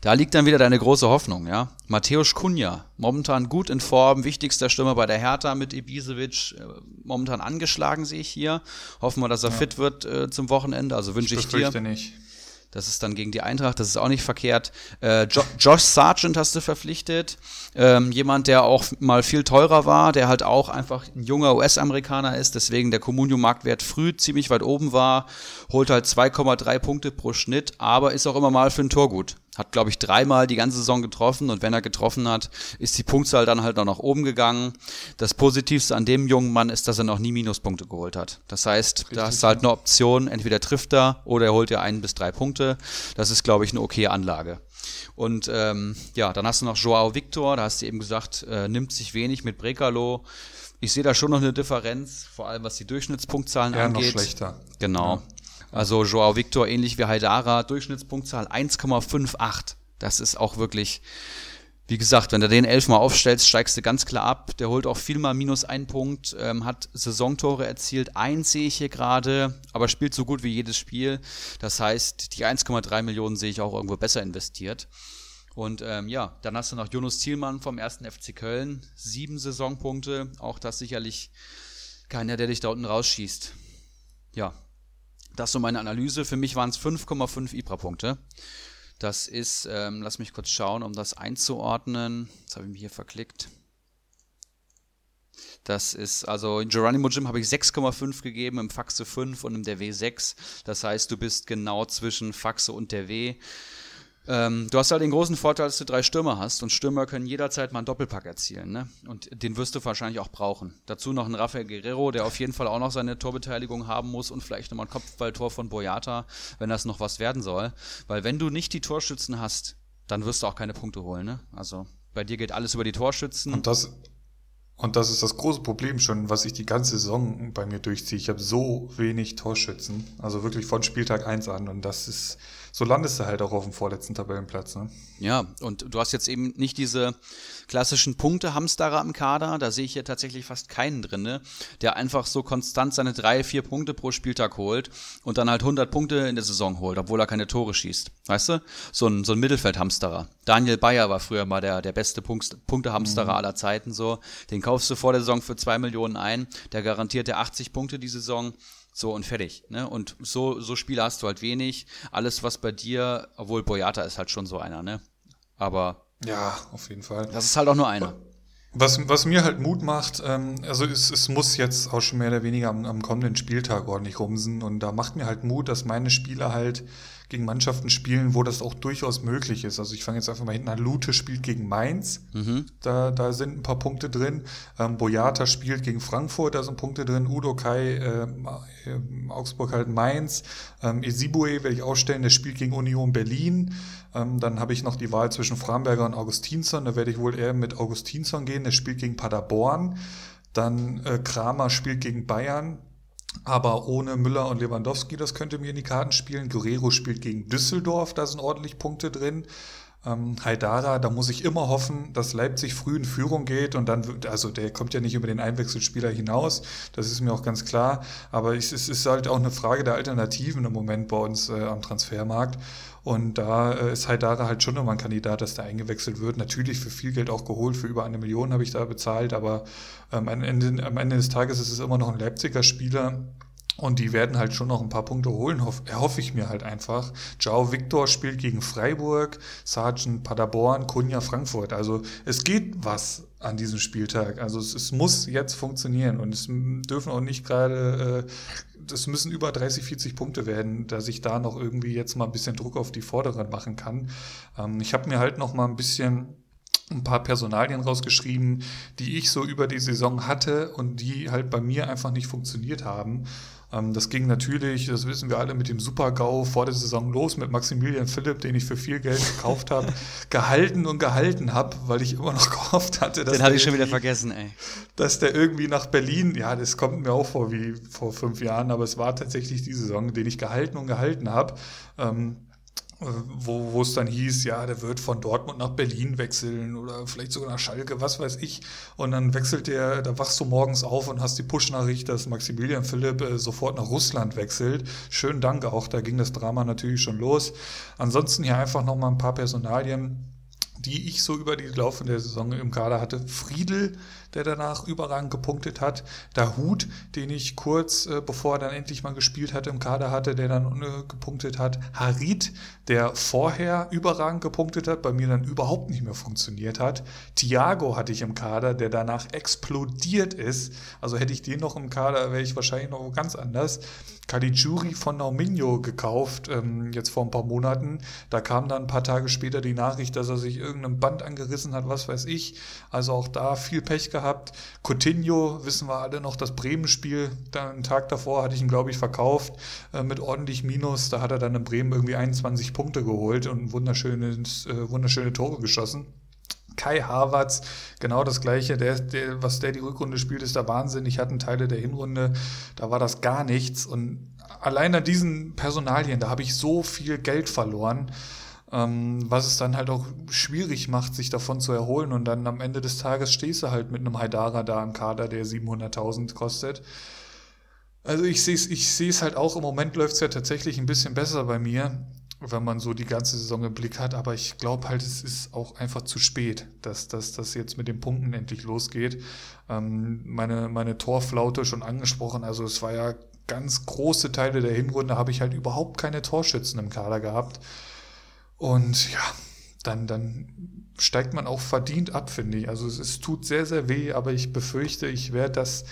Da liegt dann wieder deine große Hoffnung, ja. Matthäus Kunja, momentan gut in Form, wichtigster Stürmer bei der Hertha mit Ibisevic, äh, momentan angeschlagen sehe ich hier. Hoffen wir, dass er ja. fit wird äh, zum Wochenende, also wünsche ich, ich dir. nicht. Das ist dann gegen die Eintracht, das ist auch nicht verkehrt. Äh, jo Josh Sargent hast du verpflichtet. Ähm, jemand, der auch mal viel teurer war, der halt auch einfach ein junger US-Amerikaner ist, deswegen der Communio-Marktwert früh ziemlich weit oben war, holt halt 2,3 Punkte pro Schnitt, aber ist auch immer mal für ein Tor gut. Hat, glaube ich, dreimal die ganze Saison getroffen und wenn er getroffen hat, ist die Punktzahl dann halt noch nach oben gegangen. Das Positivste an dem jungen Mann ist, dass er noch nie Minuspunkte geholt hat. Das heißt, Richtig, da ist halt eine Option, entweder trifft er oder er holt dir ein bis drei Punkte. Das ist, glaube ich, eine okay Anlage. Und ähm, ja, dann hast du noch Joao Victor, da hast du eben gesagt, äh, nimmt sich wenig mit Brekalo. Ich sehe da schon noch eine Differenz, vor allem was die Durchschnittspunktzahlen ja, angeht. noch schlechter. Genau. Ja. Also Joao Victor, ähnlich wie Haidara, Durchschnittspunktzahl 1,58. Das ist auch wirklich, wie gesagt, wenn du den elfmal aufstellst, steigst du ganz klar ab. Der holt auch vielmal minus einen Punkt, ähm, hat Saisontore erzielt. Eins sehe ich hier gerade, aber spielt so gut wie jedes Spiel. Das heißt, die 1,3 Millionen sehe ich auch irgendwo besser investiert. Und ähm, ja, dann hast du noch Jonas Thielmann vom ersten FC Köln, sieben Saisonpunkte. Auch das sicherlich keiner, der dich da unten rausschießt. Ja, das ist so meine Analyse. Für mich waren es 5,5 IBRA-Punkte. Das ist, ähm, lass mich kurz schauen, um das einzuordnen. Jetzt habe ich mich hier verklickt. Das ist, also in Geronimo Gym habe ich 6,5 gegeben, im Faxe 5 und im der W 6. Das heißt, du bist genau zwischen Faxe und der W. Ähm, du hast halt den großen Vorteil, dass du drei Stürmer hast und Stürmer können jederzeit mal einen Doppelpack erzielen. Ne? Und den wirst du wahrscheinlich auch brauchen. Dazu noch ein Rafael Guerrero, der auf jeden Fall auch noch seine Torbeteiligung haben muss und vielleicht nochmal ein Kopfballtor von Boyata, wenn das noch was werden soll. Weil wenn du nicht die Torschützen hast, dann wirst du auch keine Punkte holen. Ne? Also bei dir geht alles über die Torschützen. Und das, und das ist das große Problem schon, was ich die ganze Saison bei mir durchziehe. Ich habe so wenig Torschützen, also wirklich von Spieltag 1 an. Und das ist, so landest du halt auch auf dem vorletzten Tabellenplatz. Ne? Ja, und du hast jetzt eben nicht diese klassischen Punkte-Hamsterer im Kader. Da sehe ich hier tatsächlich fast keinen drin, ne? der einfach so konstant seine drei, vier Punkte pro Spieltag holt und dann halt 100 Punkte in der Saison holt, obwohl er keine Tore schießt. Weißt du? So ein, so ein Mittelfeld-Hamsterer. Daniel Bayer war früher mal der, der beste Punkte-Hamsterer mhm. aller Zeiten. So. Den kaufst du vor der Saison für zwei Millionen ein. Der garantiert dir 80 Punkte die Saison. So und fertig. Ne? Und so, so Spiele hast du halt wenig. Alles, was bei dir, obwohl Boyata ist halt schon so einer, ne? Aber. Ja, auf jeden Fall. Das ist halt auch nur einer. Was, was mir halt Mut macht, ähm, also es, es muss jetzt auch schon mehr oder weniger am, am kommenden Spieltag ordentlich rumsen und da macht mir halt Mut, dass meine Spieler halt gegen Mannschaften spielen, wo das auch durchaus möglich ist. Also ich fange jetzt einfach mal hinten an. Lute spielt gegen Mainz, mhm. da, da sind ein paar Punkte drin. Ähm, Boyata spielt gegen Frankfurt, da sind Punkte drin. Udo Kai, äh, Augsburg halt Mainz. Ähm, Esibue werde ich ausstellen, der spielt gegen Union Berlin. Ähm, dann habe ich noch die Wahl zwischen Framberger und Augustinsson. Da werde ich wohl eher mit Augustinsson gehen, der spielt gegen Paderborn. Dann äh, Kramer spielt gegen Bayern. Aber ohne Müller und Lewandowski, das könnte mir in die Karten spielen. Guerrero spielt gegen Düsseldorf, da sind ordentlich Punkte drin. Ähm, Haidara, da muss ich immer hoffen, dass Leipzig früh in Führung geht und dann, also der kommt ja nicht über den Einwechselspieler hinaus, das ist mir auch ganz klar. Aber es ist halt auch eine Frage der Alternativen im Moment bei uns äh, am Transfermarkt. Und da äh, ist Haidara halt schon nochmal ein Kandidat, dass der eingewechselt wird. Natürlich für viel Geld auch geholt, für über eine Million habe ich da bezahlt, aber ähm, am, Ende, am Ende des Tages ist es immer noch ein Leipziger Spieler. Und die werden halt schon noch ein paar Punkte holen, hoff, erhoffe ich mir halt einfach. Joao Victor spielt gegen Freiburg, Sargent Paderborn, Kunja Frankfurt. Also es geht was an diesem Spieltag. Also es, es muss jetzt funktionieren und es dürfen auch nicht gerade äh, das müssen über 30, 40 Punkte werden, dass ich da noch irgendwie jetzt mal ein bisschen Druck auf die Vorderen machen kann. Ähm, ich habe mir halt noch mal ein bisschen ein paar Personalien rausgeschrieben, die ich so über die Saison hatte und die halt bei mir einfach nicht funktioniert haben. Ähm, das ging natürlich, das wissen wir alle, mit dem Super-GAU vor der Saison los, mit Maximilian Philipp, den ich für viel Geld gekauft habe, [laughs] gehalten und gehalten habe, weil ich immer noch [laughs] gehofft hatte, dass. Den hatte ich schon wieder vergessen, ey. Dass der irgendwie nach Berlin, ja, das kommt mir auch vor wie vor fünf Jahren, aber es war tatsächlich die Saison, den ich gehalten und gehalten habe. Ähm, wo, wo es dann hieß, ja, der wird von Dortmund nach Berlin wechseln oder vielleicht sogar nach Schalke, was weiß ich. Und dann wechselt der, da wachst du morgens auf und hast die Push-Nachricht, dass Maximilian Philipp äh, sofort nach Russland wechselt. Schönen Dank auch, da ging das Drama natürlich schon los. Ansonsten hier einfach nochmal ein paar Personalien die ich so über die laufende Saison im Kader hatte. Friedel, der danach überragend gepunktet hat. Der Hut, den ich kurz äh, bevor er dann endlich mal gespielt hatte, im Kader hatte, der dann äh, gepunktet hat. Harit, der vorher überragend gepunktet hat, bei mir dann überhaupt nicht mehr funktioniert hat. Thiago hatte ich im Kader, der danach explodiert ist. Also hätte ich den noch im Kader, wäre ich wahrscheinlich noch ganz anders. Caligiuri von Nauminho gekauft, ähm, jetzt vor ein paar Monaten. Da kam dann ein paar Tage später die Nachricht, dass er sich irgendein Band angerissen hat, was weiß ich. Also auch da viel Pech gehabt. Coutinho, wissen wir alle noch, das Bremen-Spiel, einen Tag davor hatte ich ihn, glaube ich, verkauft äh, mit ordentlich Minus. Da hat er dann in Bremen irgendwie 21 Punkte geholt und wunderschönes, äh, wunderschöne Tore geschossen. Kai Havertz, genau das Gleiche. Der, der, was der die Rückrunde spielt, ist der Wahnsinn. Ich hatte Teile der Hinrunde, da war das gar nichts. Und allein an diesen Personalien, da habe ich so viel Geld verloren, was es dann halt auch schwierig macht, sich davon zu erholen. Und dann am Ende des Tages stehst du halt mit einem Haidara da im Kader, der 700.000 kostet. Also ich sehe es ich seh's halt auch, im Moment läuft es ja tatsächlich ein bisschen besser bei mir, wenn man so die ganze Saison im Blick hat. Aber ich glaube halt, es ist auch einfach zu spät, dass das jetzt mit den Punkten endlich losgeht. Ähm, meine, meine Torflaute schon angesprochen. Also es war ja ganz große Teile der Hinrunde, habe ich halt überhaupt keine Torschützen im Kader gehabt. Und ja, dann, dann steigt man auch verdient ab, finde ich. Also es, es tut sehr, sehr weh, aber ich befürchte, ich werde das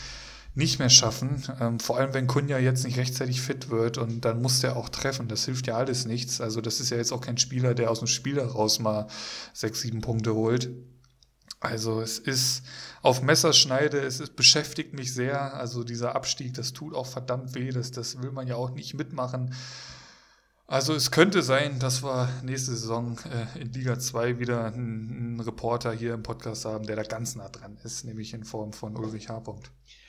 nicht mehr schaffen. Ähm, vor allem, wenn Kunja jetzt nicht rechtzeitig fit wird und dann muss der auch treffen. Das hilft ja alles nichts. Also das ist ja jetzt auch kein Spieler, der aus dem Spiel heraus mal sechs, sieben Punkte holt. Also es ist auf Messerschneide, es ist, beschäftigt mich sehr. Also dieser Abstieg, das tut auch verdammt weh. Das, das will man ja auch nicht mitmachen. Also es könnte sein, dass wir nächste Saison äh, in Liga 2 wieder einen, einen, Reporter hier im Podcast haben, der da ganz nah dran ist, nämlich in Form von Ulrich H.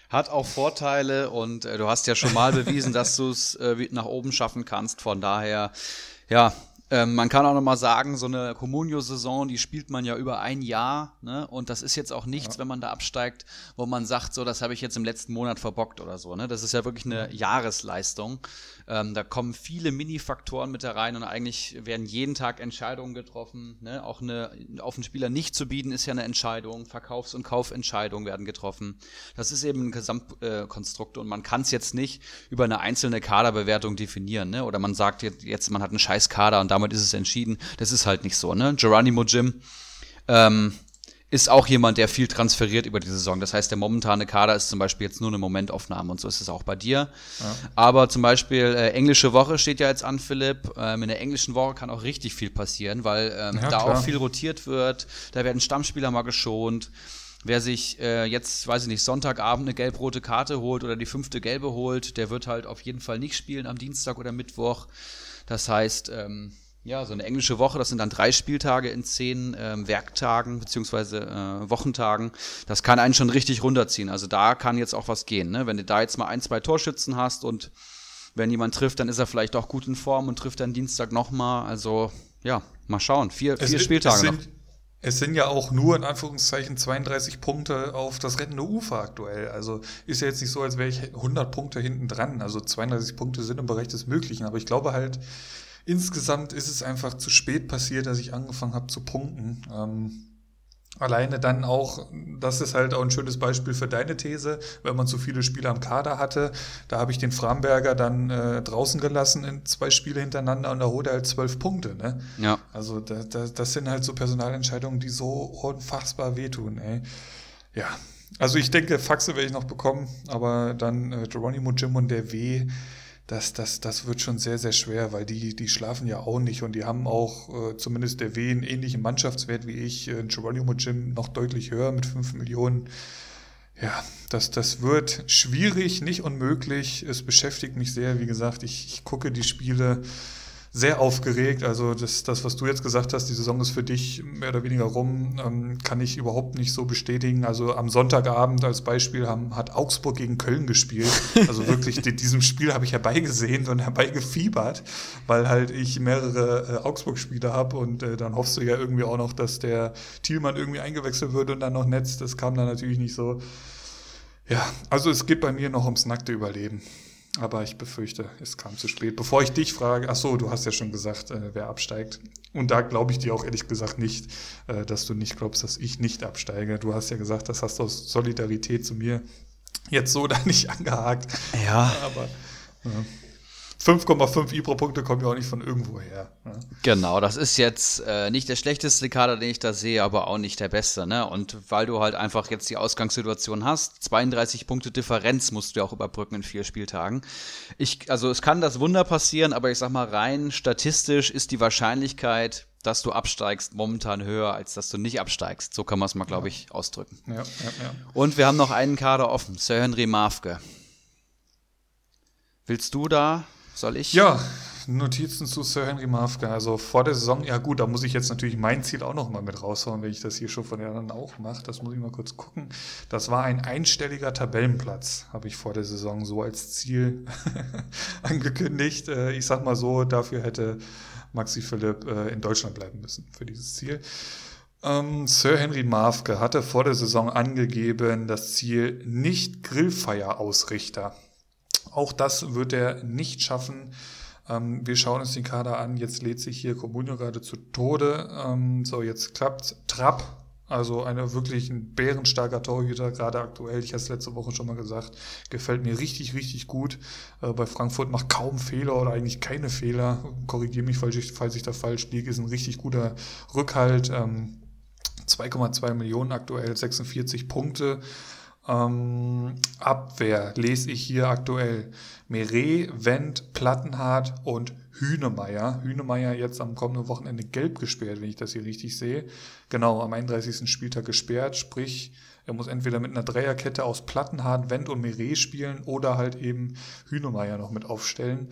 Hat auch Vorteile und äh, du hast ja schon mal bewiesen, [laughs] dass du es äh, nach oben schaffen kannst. Von daher, ja, ähm, man kann auch noch mal sagen, so eine Comunio-Saison, die spielt man ja über ein Jahr, ne? Und das ist jetzt auch nichts, ja. wenn man da absteigt, wo man sagt, so, das habe ich jetzt im letzten Monat verbockt oder so, ne? Das ist ja wirklich eine Jahresleistung. Ähm, da kommen viele Mini-Faktoren mit herein und eigentlich werden jeden Tag Entscheidungen getroffen. Ne? Auch eine, auf einen Spieler nicht zu bieten, ist ja eine Entscheidung. Verkaufs- und Kaufentscheidungen werden getroffen. Das ist eben ein Gesamtkonstrukt und man kann es jetzt nicht über eine einzelne Kaderbewertung definieren. Ne? Oder man sagt jetzt, jetzt, man hat einen scheiß Kader und damit ist es entschieden. Das ist halt nicht so. Ne? Geronimo Jim ähm, ist auch jemand, der viel transferiert über die Saison. Das heißt, der momentane Kader ist zum Beispiel jetzt nur eine Momentaufnahme und so ist es auch bei dir. Ja. Aber zum Beispiel äh, englische Woche steht ja jetzt an, Philipp. Ähm, in der englischen Woche kann auch richtig viel passieren, weil ähm, ja, da klar. auch viel rotiert wird. Da werden Stammspieler mal geschont. Wer sich äh, jetzt, weiß ich nicht, Sonntagabend eine gelb-rote Karte holt oder die fünfte gelbe holt, der wird halt auf jeden Fall nicht spielen am Dienstag oder Mittwoch. Das heißt, ähm, ja, so eine englische Woche, das sind dann drei Spieltage in zehn ähm, Werktagen beziehungsweise äh, Wochentagen. Das kann einen schon richtig runterziehen. Also da kann jetzt auch was gehen. Ne? Wenn du da jetzt mal ein, zwei Torschützen hast und wenn jemand trifft, dann ist er vielleicht auch gut in Form und trifft dann Dienstag nochmal. Also ja, mal schauen. Vier, vier es, Spieltage es sind, noch. Es sind ja auch nur in Anführungszeichen 32 Punkte auf das rettende Ufer aktuell. Also ist ja jetzt nicht so, als wäre ich 100 Punkte hinten dran. Also 32 Punkte sind im Bereich des Möglichen. Aber ich glaube halt, insgesamt ist es einfach zu spät passiert, dass ich angefangen habe zu punkten. Ähm, alleine dann auch, das ist halt auch ein schönes Beispiel für deine These, wenn man zu viele Spiele am Kader hatte. Da habe ich den Framberger dann äh, draußen gelassen in zwei Spiele hintereinander und da holt er halt zwölf Punkte. Ne? Ja. Also da, da, das sind halt so Personalentscheidungen, die so unfassbar wehtun. Ey. Ja, also ich denke, Faxe werde ich noch bekommen, aber dann äh, Geronimo Jim und der W das, das, das wird schon sehr, sehr schwer, weil die, die schlafen ja auch nicht und die haben auch äh, zumindest der W einen ähnlichen Mannschaftswert wie ich, äh, Geronimo Jim noch deutlich höher mit 5 Millionen. Ja, das, das wird schwierig, nicht unmöglich. Es beschäftigt mich sehr. Wie gesagt, ich, ich gucke die Spiele sehr aufgeregt. Also das, das, was du jetzt gesagt hast, die Saison ist für dich mehr oder weniger rum, ähm, kann ich überhaupt nicht so bestätigen. Also am Sonntagabend als Beispiel haben, hat Augsburg gegen Köln gespielt. Also wirklich, [laughs] die, diesem Spiel habe ich herbeigesehen und herbeigefiebert, weil halt ich mehrere äh, Augsburg-Spiele habe und äh, dann hoffst du ja irgendwie auch noch, dass der Thielmann irgendwie eingewechselt wird und dann noch Netz. Das kam dann natürlich nicht so. Ja, also es geht bei mir noch ums nackte Überleben. Aber ich befürchte, es kam zu spät. Bevor ich dich frage, ach so, du hast ja schon gesagt, äh, wer absteigt. Und da glaube ich dir auch ehrlich gesagt nicht, äh, dass du nicht glaubst, dass ich nicht absteige. Du hast ja gesagt, das hast du aus Solidarität zu mir jetzt so [laughs] da nicht angehakt. Ja. Aber ja. 5,5 Ibro-Punkte kommen ja auch nicht von irgendwo her. Ne? Genau, das ist jetzt äh, nicht der schlechteste Kader, den ich da sehe, aber auch nicht der beste. Ne? Und weil du halt einfach jetzt die Ausgangssituation hast, 32 Punkte Differenz musst du ja auch überbrücken in vier Spieltagen. Ich, also es kann das Wunder passieren, aber ich sag mal rein statistisch ist die Wahrscheinlichkeit, dass du absteigst, momentan höher, als dass du nicht absteigst. So kann man es mal, glaube ich, ausdrücken. Ja, ja. Und wir haben noch einen Kader offen, Sir Henry Mafke. Willst du da soll ich? Ja, Notizen zu Sir Henry Mafka. Also vor der Saison, ja gut, da muss ich jetzt natürlich mein Ziel auch noch mal mit raushauen, wenn ich das hier schon von der anderen auch mache. Das muss ich mal kurz gucken. Das war ein einstelliger Tabellenplatz, habe ich vor der Saison so als Ziel [laughs] angekündigt. Äh, ich sag mal so, dafür hätte Maxi Philipp äh, in Deutschland bleiben müssen für dieses Ziel. Ähm, Sir Henry Mafke hatte vor der Saison angegeben, das Ziel nicht Grillfeierausrichter. Auch das wird er nicht schaffen. Ähm, wir schauen uns den Kader an. Jetzt lädt sich hier Comunio gerade zu Tode. Ähm, so, jetzt klappt Trapp. Also eine wirklich ein bärenstarker Torhüter, gerade aktuell. Ich habe es letzte Woche schon mal gesagt. Gefällt mir richtig, richtig gut. Äh, bei Frankfurt macht kaum Fehler oder eigentlich keine Fehler. Korrigiere mich, falls ich, falls ich da falsch liege. Ist ein richtig guter Rückhalt. Ähm, 2,2 Millionen aktuell, 46 Punkte. Ähm, Abwehr lese ich hier aktuell. Meret, Wendt, Plattenhardt und Hühnemeier. Hühnemeier jetzt am kommenden Wochenende gelb gesperrt, wenn ich das hier richtig sehe. Genau, am 31. Spieltag gesperrt, sprich, er muss entweder mit einer Dreierkette aus Plattenhardt, Wendt und Meret spielen oder halt eben Hühnemeier noch mit aufstellen.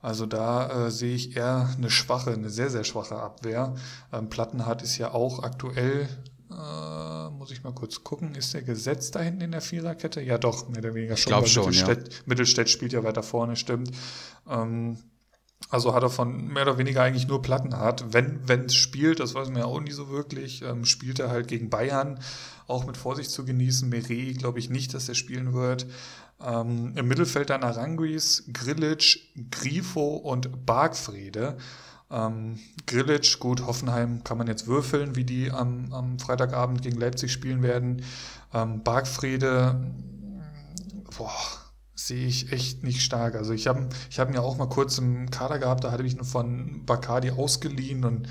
Also da äh, sehe ich eher eine schwache, eine sehr, sehr schwache Abwehr. Ähm, Plattenhardt ist ja auch aktuell äh, muss ich mal kurz gucken, ist der gesetzt da hinten in der Viererkette? Ja, doch, mehr oder weniger schon. Ich schon, Mittelstädt, ja. Mittelstädt spielt ja weiter vorne, stimmt. Ähm, also hat er von mehr oder weniger eigentlich nur Plattenhardt. Wenn wenn es spielt, das weiß man ja auch nie so wirklich, ähm, spielt er halt gegen Bayern, auch mit Vorsicht zu genießen. Meret glaube ich nicht, dass er spielen wird. Ähm, Im Mittelfeld dann Aranguis, Grilic, Grifo und Bargfrede. Ähm, Grillitsch, gut, Hoffenheim kann man jetzt würfeln, wie die am, am Freitagabend gegen Leipzig spielen werden. Ähm, Bargfrede, boah, sehe ich echt nicht stark. Also ich habe ich hab ihn ja auch mal kurz im Kader gehabt, da hatte ich ihn von Bacardi ausgeliehen und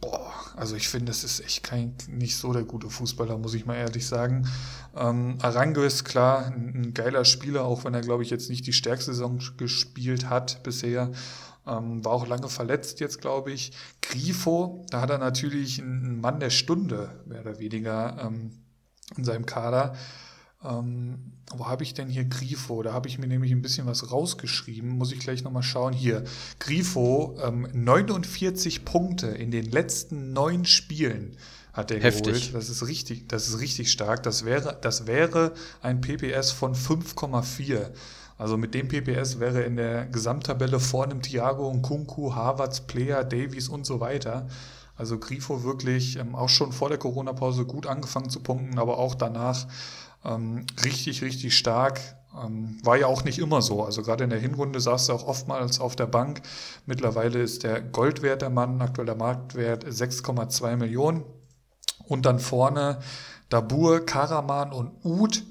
boah, also ich finde, das ist echt kein, nicht so der gute Fußballer, muss ich mal ehrlich sagen. Ähm, Arango ist klar ein, ein geiler Spieler, auch wenn er, glaube ich, jetzt nicht die stärkste Saison gespielt hat bisher. Ähm, war auch lange verletzt jetzt, glaube ich. Grifo, da hat er natürlich einen Mann der Stunde, mehr oder weniger, ähm, in seinem Kader. Ähm, wo habe ich denn hier Grifo? Da habe ich mir nämlich ein bisschen was rausgeschrieben. Muss ich gleich nochmal schauen. Hier, Grifo, ähm, 49 Punkte in den letzten neun Spielen hat er Heftig. geholt. Das ist richtig, das ist richtig stark. Das wäre, das wäre ein PPS von 5,4. Also mit dem PPS wäre in der Gesamttabelle vor einem Thiago, und Kunku, Harvards, Player, Davies und so weiter. Also Grifo wirklich ähm, auch schon vor der Corona-Pause gut angefangen zu punkten, aber auch danach ähm, richtig, richtig stark. Ähm, war ja auch nicht immer so. Also gerade in der Hinrunde saß er auch oftmals auf der Bank. Mittlerweile ist der Goldwert der Mann, aktueller Marktwert 6,2 Millionen. Und dann vorne Dabur, Karaman und Uth.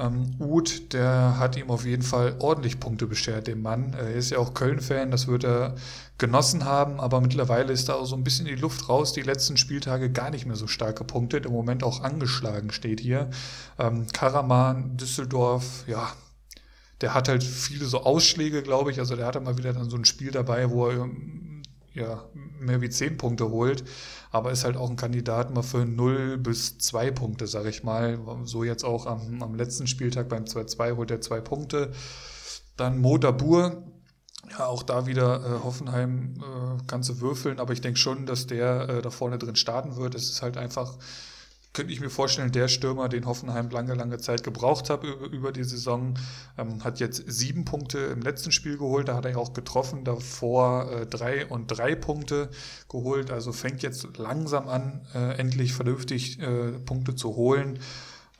Ähm, Uth, der hat ihm auf jeden Fall ordentlich Punkte beschert, dem Mann. Er ist ja auch Köln-Fan, das wird er genossen haben, aber mittlerweile ist da auch so ein bisschen die Luft raus. Die letzten Spieltage gar nicht mehr so stark gepunktet, im Moment auch angeschlagen steht hier. Ähm, Karaman, Düsseldorf, ja, der hat halt viele so Ausschläge, glaube ich. Also der hatte mal wieder dann so ein Spiel dabei, wo er ja, mehr wie 10 Punkte holt, aber ist halt auch ein Kandidat mal für 0 bis 2 Punkte, sag ich mal. So jetzt auch am, am letzten Spieltag beim 2-2 holt er 2 Punkte. Dann Modabur, ja, auch da wieder äh, Hoffenheim äh, ganze würfeln, aber ich denke schon, dass der äh, da vorne drin starten wird. Es ist halt einfach könnte ich mir vorstellen, der Stürmer, den Hoffenheim lange, lange Zeit gebraucht hat über, die Saison, ähm, hat jetzt sieben Punkte im letzten Spiel geholt. Da hat er ja auch getroffen, davor äh, drei und drei Punkte geholt. Also fängt jetzt langsam an, äh, endlich vernünftig äh, Punkte zu holen.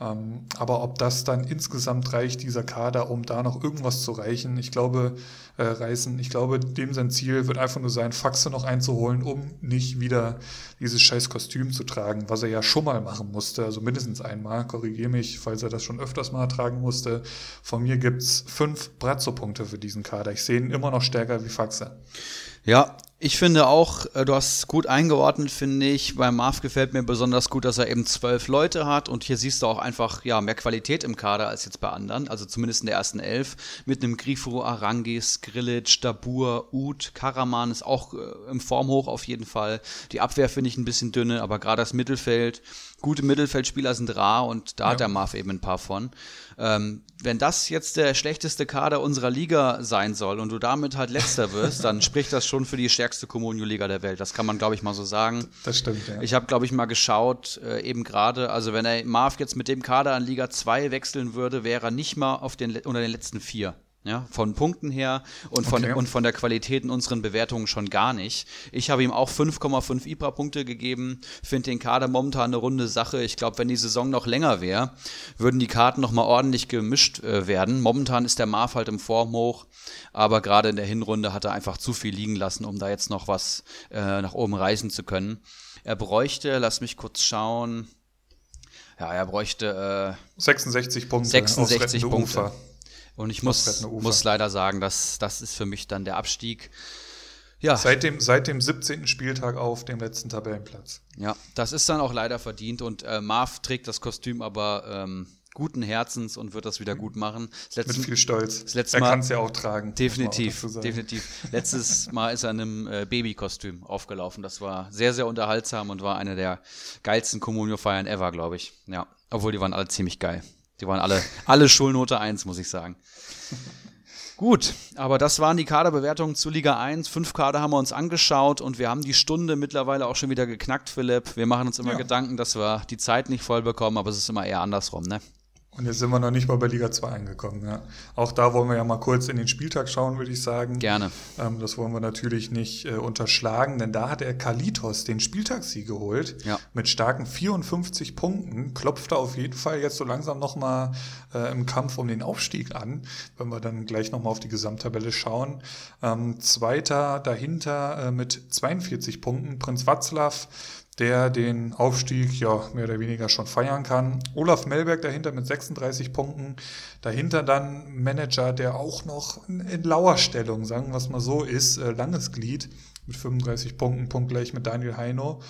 Ähm, aber ob das dann insgesamt reicht, dieser Kader, um da noch irgendwas zu reichen, ich glaube, äh, reißen, ich glaube, dem sein Ziel wird einfach nur sein, Faxe noch einzuholen, um nicht wieder dieses scheiß Kostüm zu tragen, was er ja schon mal machen musste, also mindestens einmal, korrigiere mich, falls er das schon öfters mal tragen musste. Von mir gibt's fünf Brazzo-Punkte für diesen Kader. Ich sehe ihn immer noch stärker wie Faxe. Ja, Ich finde auch, äh, du hast gut eingeordnet, finde ich. Bei Marv gefällt mir besonders gut, dass er eben zwölf Leute hat und hier siehst du auch einfach ja, mehr Qualität im Kader als jetzt bei anderen, also zumindest in der ersten Elf. Mit einem Grifo, Arangis, Grilic, Dabur, Uth, Karaman ist auch äh, im Formhoch auf jeden Fall. Die Abwehr finde ich ein bisschen dünne, aber gerade das Mittelfeld gute Mittelfeldspieler sind rar und da ja. hat der Marv eben ein paar von. Ähm, wenn das jetzt der schlechteste Kader unserer Liga sein soll und du damit halt letzter wirst, dann [laughs] spricht das schon für die stärkste Kommunio-Liga der Welt. Das kann man, glaube ich, mal so sagen. Das stimmt, ja. Ich habe, glaube ich, mal geschaut, äh, eben gerade, also wenn er Marv jetzt mit dem Kader an Liga 2 wechseln würde, wäre er nicht mal auf den, unter den letzten vier. Ja, von Punkten her und von, okay. und von der Qualität in unseren Bewertungen schon gar nicht. Ich habe ihm auch 5,5 IPRA-Punkte gegeben, finde den Kader momentan eine runde Sache. Ich glaube, wenn die Saison noch länger wäre, würden die Karten nochmal ordentlich gemischt äh, werden. Momentan ist der Marv halt im Form hoch, aber gerade in der Hinrunde hat er einfach zu viel liegen lassen, um da jetzt noch was äh, nach oben reißen zu können. Er bräuchte, lass mich kurz schauen, ja, er bräuchte äh, 66 Punkte. 66 Punkte. Ufer. Und ich muss, muss leider sagen, dass das ist für mich dann der Abstieg. Ja. Seit dem, seit dem 17. Spieltag auf dem letzten Tabellenplatz. Ja, das ist dann auch leider verdient und äh, Marv trägt das Kostüm aber ähm, guten Herzens und wird das wieder gut machen. Mit viel Stolz. er kann es ja auch tragen. Definitiv, definitiv. Letztes [laughs] Mal ist er in einem äh, Babykostüm aufgelaufen. Das war sehr, sehr unterhaltsam und war eine der geilsten Communio-Feiern ever, glaube ich. Ja, obwohl die waren alle ziemlich geil. Die waren alle, alle Schulnote 1, muss ich sagen. Gut, aber das waren die Kaderbewertungen zu Liga 1. Fünf Kader haben wir uns angeschaut und wir haben die Stunde mittlerweile auch schon wieder geknackt, Philipp. Wir machen uns immer ja. Gedanken, dass wir die Zeit nicht voll bekommen, aber es ist immer eher andersrum, ne? Und jetzt sind wir noch nicht mal bei Liga 2 angekommen. Ja. Auch da wollen wir ja mal kurz in den Spieltag schauen, würde ich sagen. Gerne. Ähm, das wollen wir natürlich nicht äh, unterschlagen, denn da hat er Kalitos den Spieltagssieg geholt. Ja. Mit starken 54 Punkten. Klopft er auf jeden Fall jetzt so langsam nochmal äh, im Kampf um den Aufstieg an, wenn wir dann gleich nochmal auf die Gesamttabelle schauen. Ähm, Zweiter dahinter äh, mit 42 Punkten, Prinz Watzlaw der den Aufstieg ja mehr oder weniger schon feiern kann. Olaf Melberg dahinter mit 36 Punkten. Dahinter dann Manager, der auch noch in Lauerstellung, sagen wir es mal so, ist, äh, langes Glied mit 35 Punkten, punktgleich mit Daniel Heino.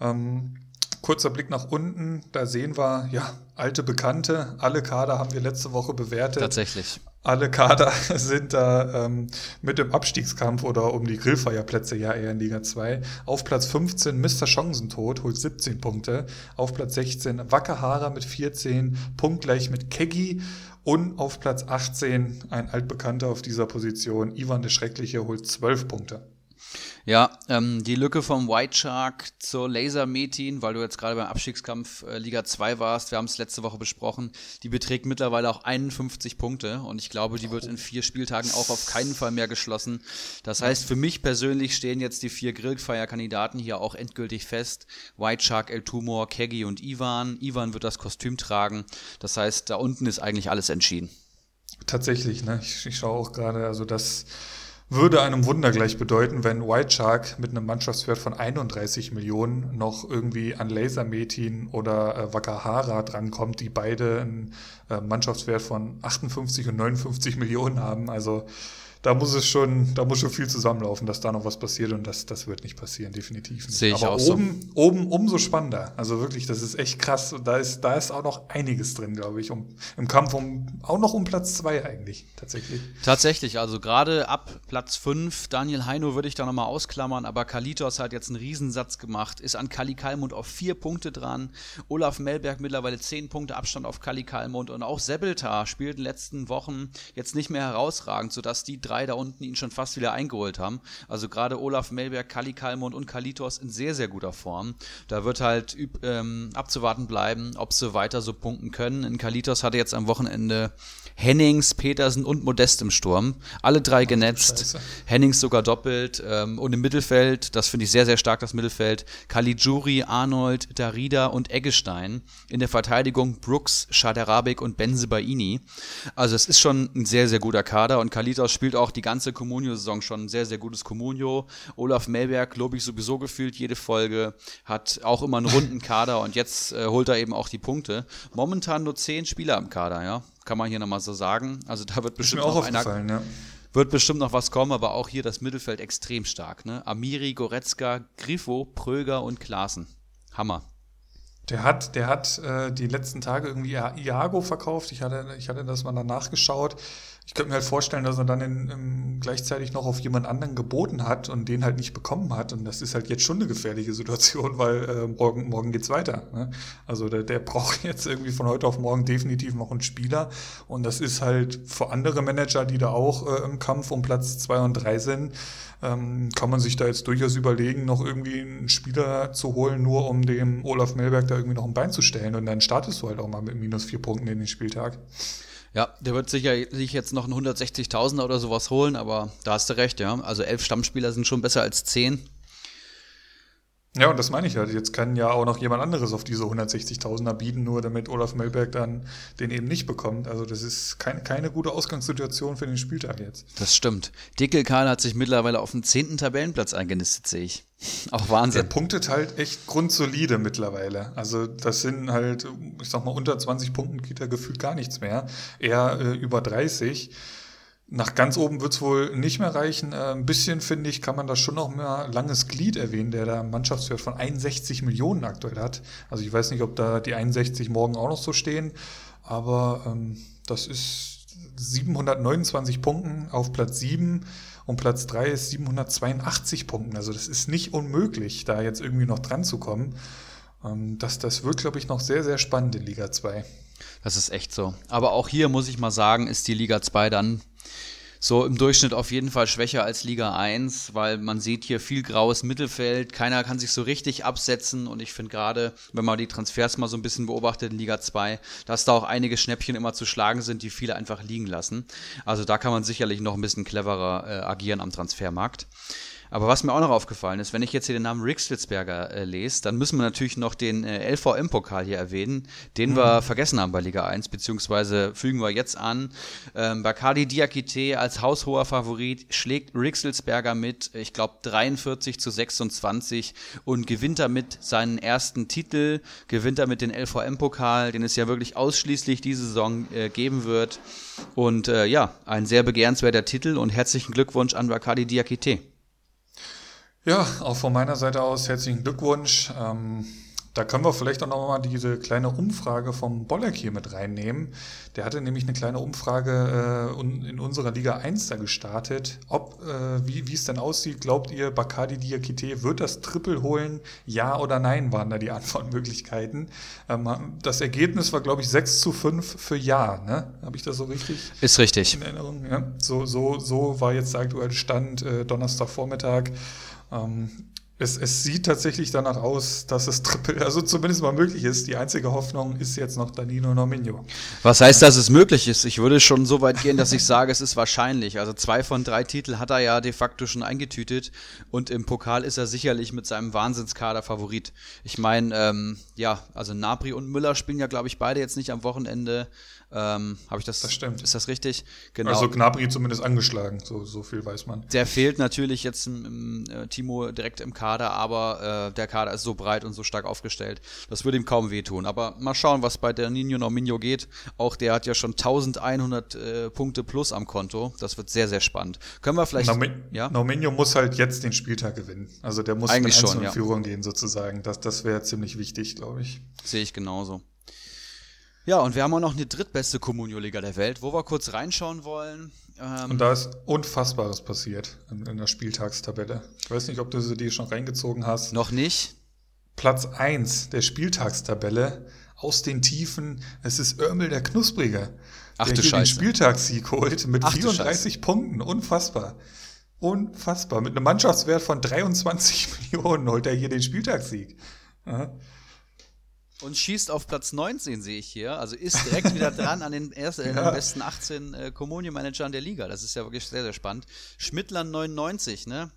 Ähm, kurzer Blick nach unten, da sehen wir, ja, alte Bekannte. Alle Kader haben wir letzte Woche bewertet. Tatsächlich alle Kader [laughs] sind da ähm, mit im Abstiegskampf oder um die Grillfeierplätze ja eher in Liga 2. Auf Platz 15 Mr. Chancentod holt 17 Punkte. Auf Platz 16 Wackerhara mit 14, punktgleich mit Keggy. Und auf Platz 18 ein altbekannter auf dieser Position, Ivan der Schreckliche, holt 12 Punkte. Ja, ähm, die Lücke vom White Shark zur Laser Metin, weil du jetzt gerade beim Abstiegskampf äh, Liga 2 warst, wir haben es letzte Woche besprochen, die beträgt mittlerweile auch 51 Punkte und ich glaube, die wird in vier Spieltagen auch auf keinen Fall mehr geschlossen. Das heißt, für mich persönlich stehen jetzt die vier Grillfire-Kandidaten hier auch endgültig fest. White Shark, El Tumor, Keggy und Ivan. Ivan wird das Kostüm tragen. Das heißt, da unten ist eigentlich alles entschieden. Tatsächlich, ne? Ich, ich schaue auch gerade, also das würde einem Wunder gleich bedeuten, wenn White Shark mit einem Mannschaftswert von 31 Millionen noch irgendwie an Lasermetin oder äh, Wakahara drankommt, die beide einen äh, Mannschaftswert von 58 und 59 Millionen haben. Also da muss es schon, da muss schon viel zusammenlaufen, dass da noch was passiert und das, das wird nicht passieren, definitiv nicht. Sehe ich Aber auch oben, so. oben umso spannender. Also wirklich, das ist echt krass. Und da ist, da ist auch noch einiges drin, glaube ich, um, im Kampf um, auch noch um Platz zwei eigentlich, tatsächlich. Tatsächlich, also gerade ab Platz fünf Daniel Heino würde ich da nochmal ausklammern, aber Kalitos hat jetzt einen Riesensatz gemacht, ist an Kali Kalmund auf vier Punkte dran. Olaf Melberg mittlerweile zehn Punkte Abstand auf Kali Kalmund und auch Sebeltar spielt in den letzten Wochen jetzt nicht mehr herausragend, sodass die drei da unten ihn schon fast wieder eingeholt haben. Also gerade Olaf Melberg, Kali Kalmund und Kalitos in sehr, sehr guter Form. Da wird halt ähm, abzuwarten bleiben, ob sie weiter so punkten können. In Kalitos hatte jetzt am Wochenende Hennings, Petersen und Modest im Sturm. Alle drei genetzt. Scheiße. Hennings sogar doppelt. Ähm, und im Mittelfeld, das finde ich sehr, sehr stark, das Mittelfeld, Caligiuri, Arnold, Darida und Eggestein. In der Verteidigung Brooks, Schaderabik und Benzebaini. Also es ist schon ein sehr, sehr guter Kader und Kalitos spielt auch die ganze Comunio-Saison schon ein sehr, sehr gutes Comunio. Olaf Melberg lobe ich sowieso gefühlt jede Folge, hat auch immer einen runden [laughs] Kader und jetzt äh, holt er eben auch die Punkte. Momentan nur zehn Spieler im Kader, ja kann man hier nochmal so sagen. Also da wird bestimmt auch noch einer, ja. Wird bestimmt noch was kommen, aber auch hier das Mittelfeld extrem stark. Ne? Amiri, Goretzka, Grifo, Pröger und Klaassen. Hammer. Der hat, der hat äh, die letzten Tage irgendwie Iago verkauft. Ich hatte, ich hatte das mal danach geschaut. Ich könnte mir halt vorstellen, dass er dann in, in, gleichzeitig noch auf jemand anderen geboten hat und den halt nicht bekommen hat. Und das ist halt jetzt schon eine gefährliche Situation, weil äh, morgen, morgen geht's weiter. Ne? Also der, der [laughs] braucht jetzt irgendwie von heute auf morgen definitiv noch einen Spieler. Und das ist halt für andere Manager, die da auch äh, im Kampf um Platz zwei und drei sind, ähm, kann man sich da jetzt durchaus überlegen, noch irgendwie einen Spieler zu holen, nur um dem Olaf Melberg da irgendwie noch ein Bein zu stellen. Und dann startest du halt auch mal mit minus vier Punkten in den Spieltag. Ja, der wird sicherlich jetzt noch einen 160.000er oder sowas holen, aber da hast du recht, ja. Also elf Stammspieler sind schon besser als zehn. Ja, und das meine ich halt. Jetzt kann ja auch noch jemand anderes auf diese 160.000er bieten, nur damit Olaf Melberg dann den eben nicht bekommt. Also das ist kein, keine gute Ausgangssituation für den Spieltag jetzt. Das stimmt. Dickel Karl hat sich mittlerweile auf den zehnten Tabellenplatz eingenistet, sehe ich. [laughs] Auch Wahnsinn. Der punktet halt echt grundsolide mittlerweile. Also das sind halt, ich sag mal, unter 20 Punkten geht er gefühlt gar nichts mehr. Er äh, über 30. Nach ganz oben wird es wohl nicht mehr reichen. Äh, ein bisschen, finde ich, kann man da schon noch mehr langes Glied erwähnen, der da Mannschaftswert von 61 Millionen aktuell hat. Also ich weiß nicht, ob da die 61 morgen auch noch so stehen, aber ähm, das ist 729 Punkten auf Platz 7 und Platz 3 ist 782 Punkten. Also das ist nicht unmöglich, da jetzt irgendwie noch dran zu kommen. Ähm, das, das wird, glaube ich, noch sehr, sehr spannend in Liga 2. Das ist echt so. Aber auch hier muss ich mal sagen, ist die Liga 2 dann so im Durchschnitt auf jeden Fall schwächer als Liga 1, weil man sieht hier viel graues Mittelfeld, keiner kann sich so richtig absetzen und ich finde gerade, wenn man die Transfers mal so ein bisschen beobachtet in Liga 2, dass da auch einige Schnäppchen immer zu schlagen sind, die viele einfach liegen lassen. Also da kann man sicherlich noch ein bisschen cleverer äh, agieren am Transfermarkt. Aber was mir auch noch aufgefallen ist, wenn ich jetzt hier den Namen Rick Slitzberger äh, lese, dann müssen wir natürlich noch den äh, LVM-Pokal hier erwähnen, den mhm. wir vergessen haben bei Liga 1, beziehungsweise fügen wir jetzt an. Ähm, Bacardi Diakite als haushoher Favorit schlägt Rick Slitzberger mit, ich glaube, 43 zu 26 und gewinnt damit seinen ersten Titel, gewinnt damit den LVM-Pokal, den es ja wirklich ausschließlich diese Saison äh, geben wird. Und äh, ja, ein sehr begehrenswerter Titel und herzlichen Glückwunsch an Bacardi Diakite. Ja, auch von meiner Seite aus herzlichen Glückwunsch. Ähm, da können wir vielleicht auch nochmal diese kleine Umfrage vom Bolleck hier mit reinnehmen. Der hatte nämlich eine kleine Umfrage äh, in unserer Liga 1 da gestartet. Ob, äh, wie, wie es denn aussieht, glaubt ihr, Bacardi Diakite wird das Triple holen? Ja oder nein waren da die [laughs] Antwortmöglichkeiten. Ähm, das Ergebnis war, glaube ich, 6 zu 5 für Ja. Ne? Habe ich das so richtig? Ist richtig. In Erinnerung, ja. So, so, so war jetzt der aktuelle Stand äh, Donnerstagvormittag. Ähm, es, es, sieht tatsächlich danach aus, dass es Triple, also zumindest mal möglich ist. Die einzige Hoffnung ist jetzt noch Danilo Nominio. Was heißt, dass es möglich ist? Ich würde schon so weit gehen, dass ich sage, es ist wahrscheinlich. Also zwei von drei Titel hat er ja de facto schon eingetütet und im Pokal ist er sicherlich mit seinem Wahnsinnskader Favorit. Ich meine, ähm, ja, also Nabri und Müller spielen ja, glaube ich, beide jetzt nicht am Wochenende. Ähm, Habe ich das? Das stimmt. Ist das richtig? Genau. Also Gnabry zumindest angeschlagen, so, so viel weiß man. Der fehlt natürlich jetzt im, im äh, Timo direkt im Kader, aber äh, der Kader ist so breit und so stark aufgestellt. Das würde ihm kaum wehtun. Aber mal schauen, was bei der Nino Nominio geht. Auch der hat ja schon 1100 äh, Punkte plus am Konto. Das wird sehr, sehr spannend. Können wir vielleicht. Nomi ja? Nominio muss halt jetzt den Spieltag gewinnen. Also der muss Eigentlich in schon, ja. Führung gehen sozusagen. Das, das wäre ziemlich wichtig, glaube ich. Sehe ich genauso. Ja, und wir haben auch noch eine drittbeste Kommunio-Liga der Welt, wo wir kurz reinschauen wollen. Ähm und da ist Unfassbares passiert in, in, der Spieltagstabelle. Ich weiß nicht, ob du sie dir schon reingezogen hast. Noch nicht. Platz 1 der Spieltagstabelle aus den Tiefen. Es ist Örmel der Knusprige. Ach, der du hier Scheiße. den Spieltagssieg holt mit Ach, 34 Punkten. Unfassbar. Unfassbar. Mit einem Mannschaftswert von 23 [laughs] Millionen holt er hier den Spieltagssieg. Ja und schießt auf Platz 19, sehe ich hier. Also ist direkt wieder dran an den, ersten, ja. den besten 18 äh, Communio-Managern der Liga. Das ist ja wirklich sehr, sehr spannend. Schmidtland 99, ne?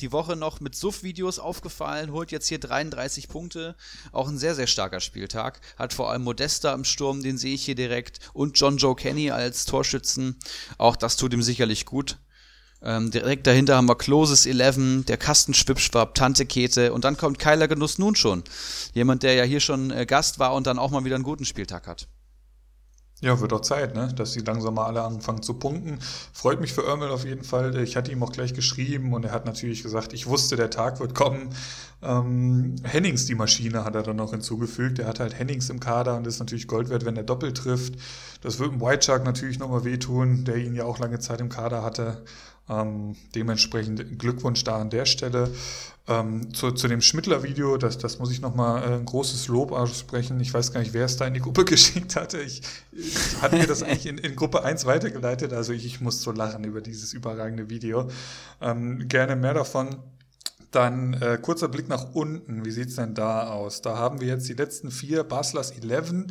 Die Woche noch mit Suff-Videos aufgefallen, holt jetzt hier 33 Punkte. Auch ein sehr, sehr starker Spieltag. Hat vor allem Modesta im Sturm, den sehe ich hier direkt. Und John Joe Kenny als Torschützen. Auch das tut ihm sicherlich gut. Ähm, direkt dahinter haben wir Closes 11, der Kastenschwipschwab, Tante Kete und dann kommt Keiler Genuss nun schon. Jemand, der ja hier schon äh, Gast war und dann auch mal wieder einen guten Spieltag hat. Ja, wird auch Zeit, ne? dass sie langsam mal alle anfangen zu punkten. Freut mich für Örmel auf jeden Fall. Ich hatte ihm auch gleich geschrieben und er hat natürlich gesagt, ich wusste, der Tag wird kommen. Ähm, Hennings, die Maschine, hat er dann noch hinzugefügt. Er hat halt Hennings im Kader und ist natürlich Gold wert, wenn er doppelt trifft. Das wird dem White Shark natürlich nochmal wehtun, der ihn ja auch lange Zeit im Kader hatte. Ähm, dementsprechend Glückwunsch da an der Stelle. Ähm, zu, zu dem Schmittler-Video, das, das muss ich nochmal äh, ein großes Lob aussprechen. Ich weiß gar nicht, wer es da in die Gruppe [laughs] geschickt hatte. Ich, ich hatte mir das eigentlich in, in Gruppe 1 weitergeleitet. Also ich, ich muss so lachen über dieses überragende Video. Ähm, gerne mehr davon. Dann äh, kurzer Blick nach unten. Wie sieht's denn da aus? Da haben wir jetzt die letzten vier Baslers 11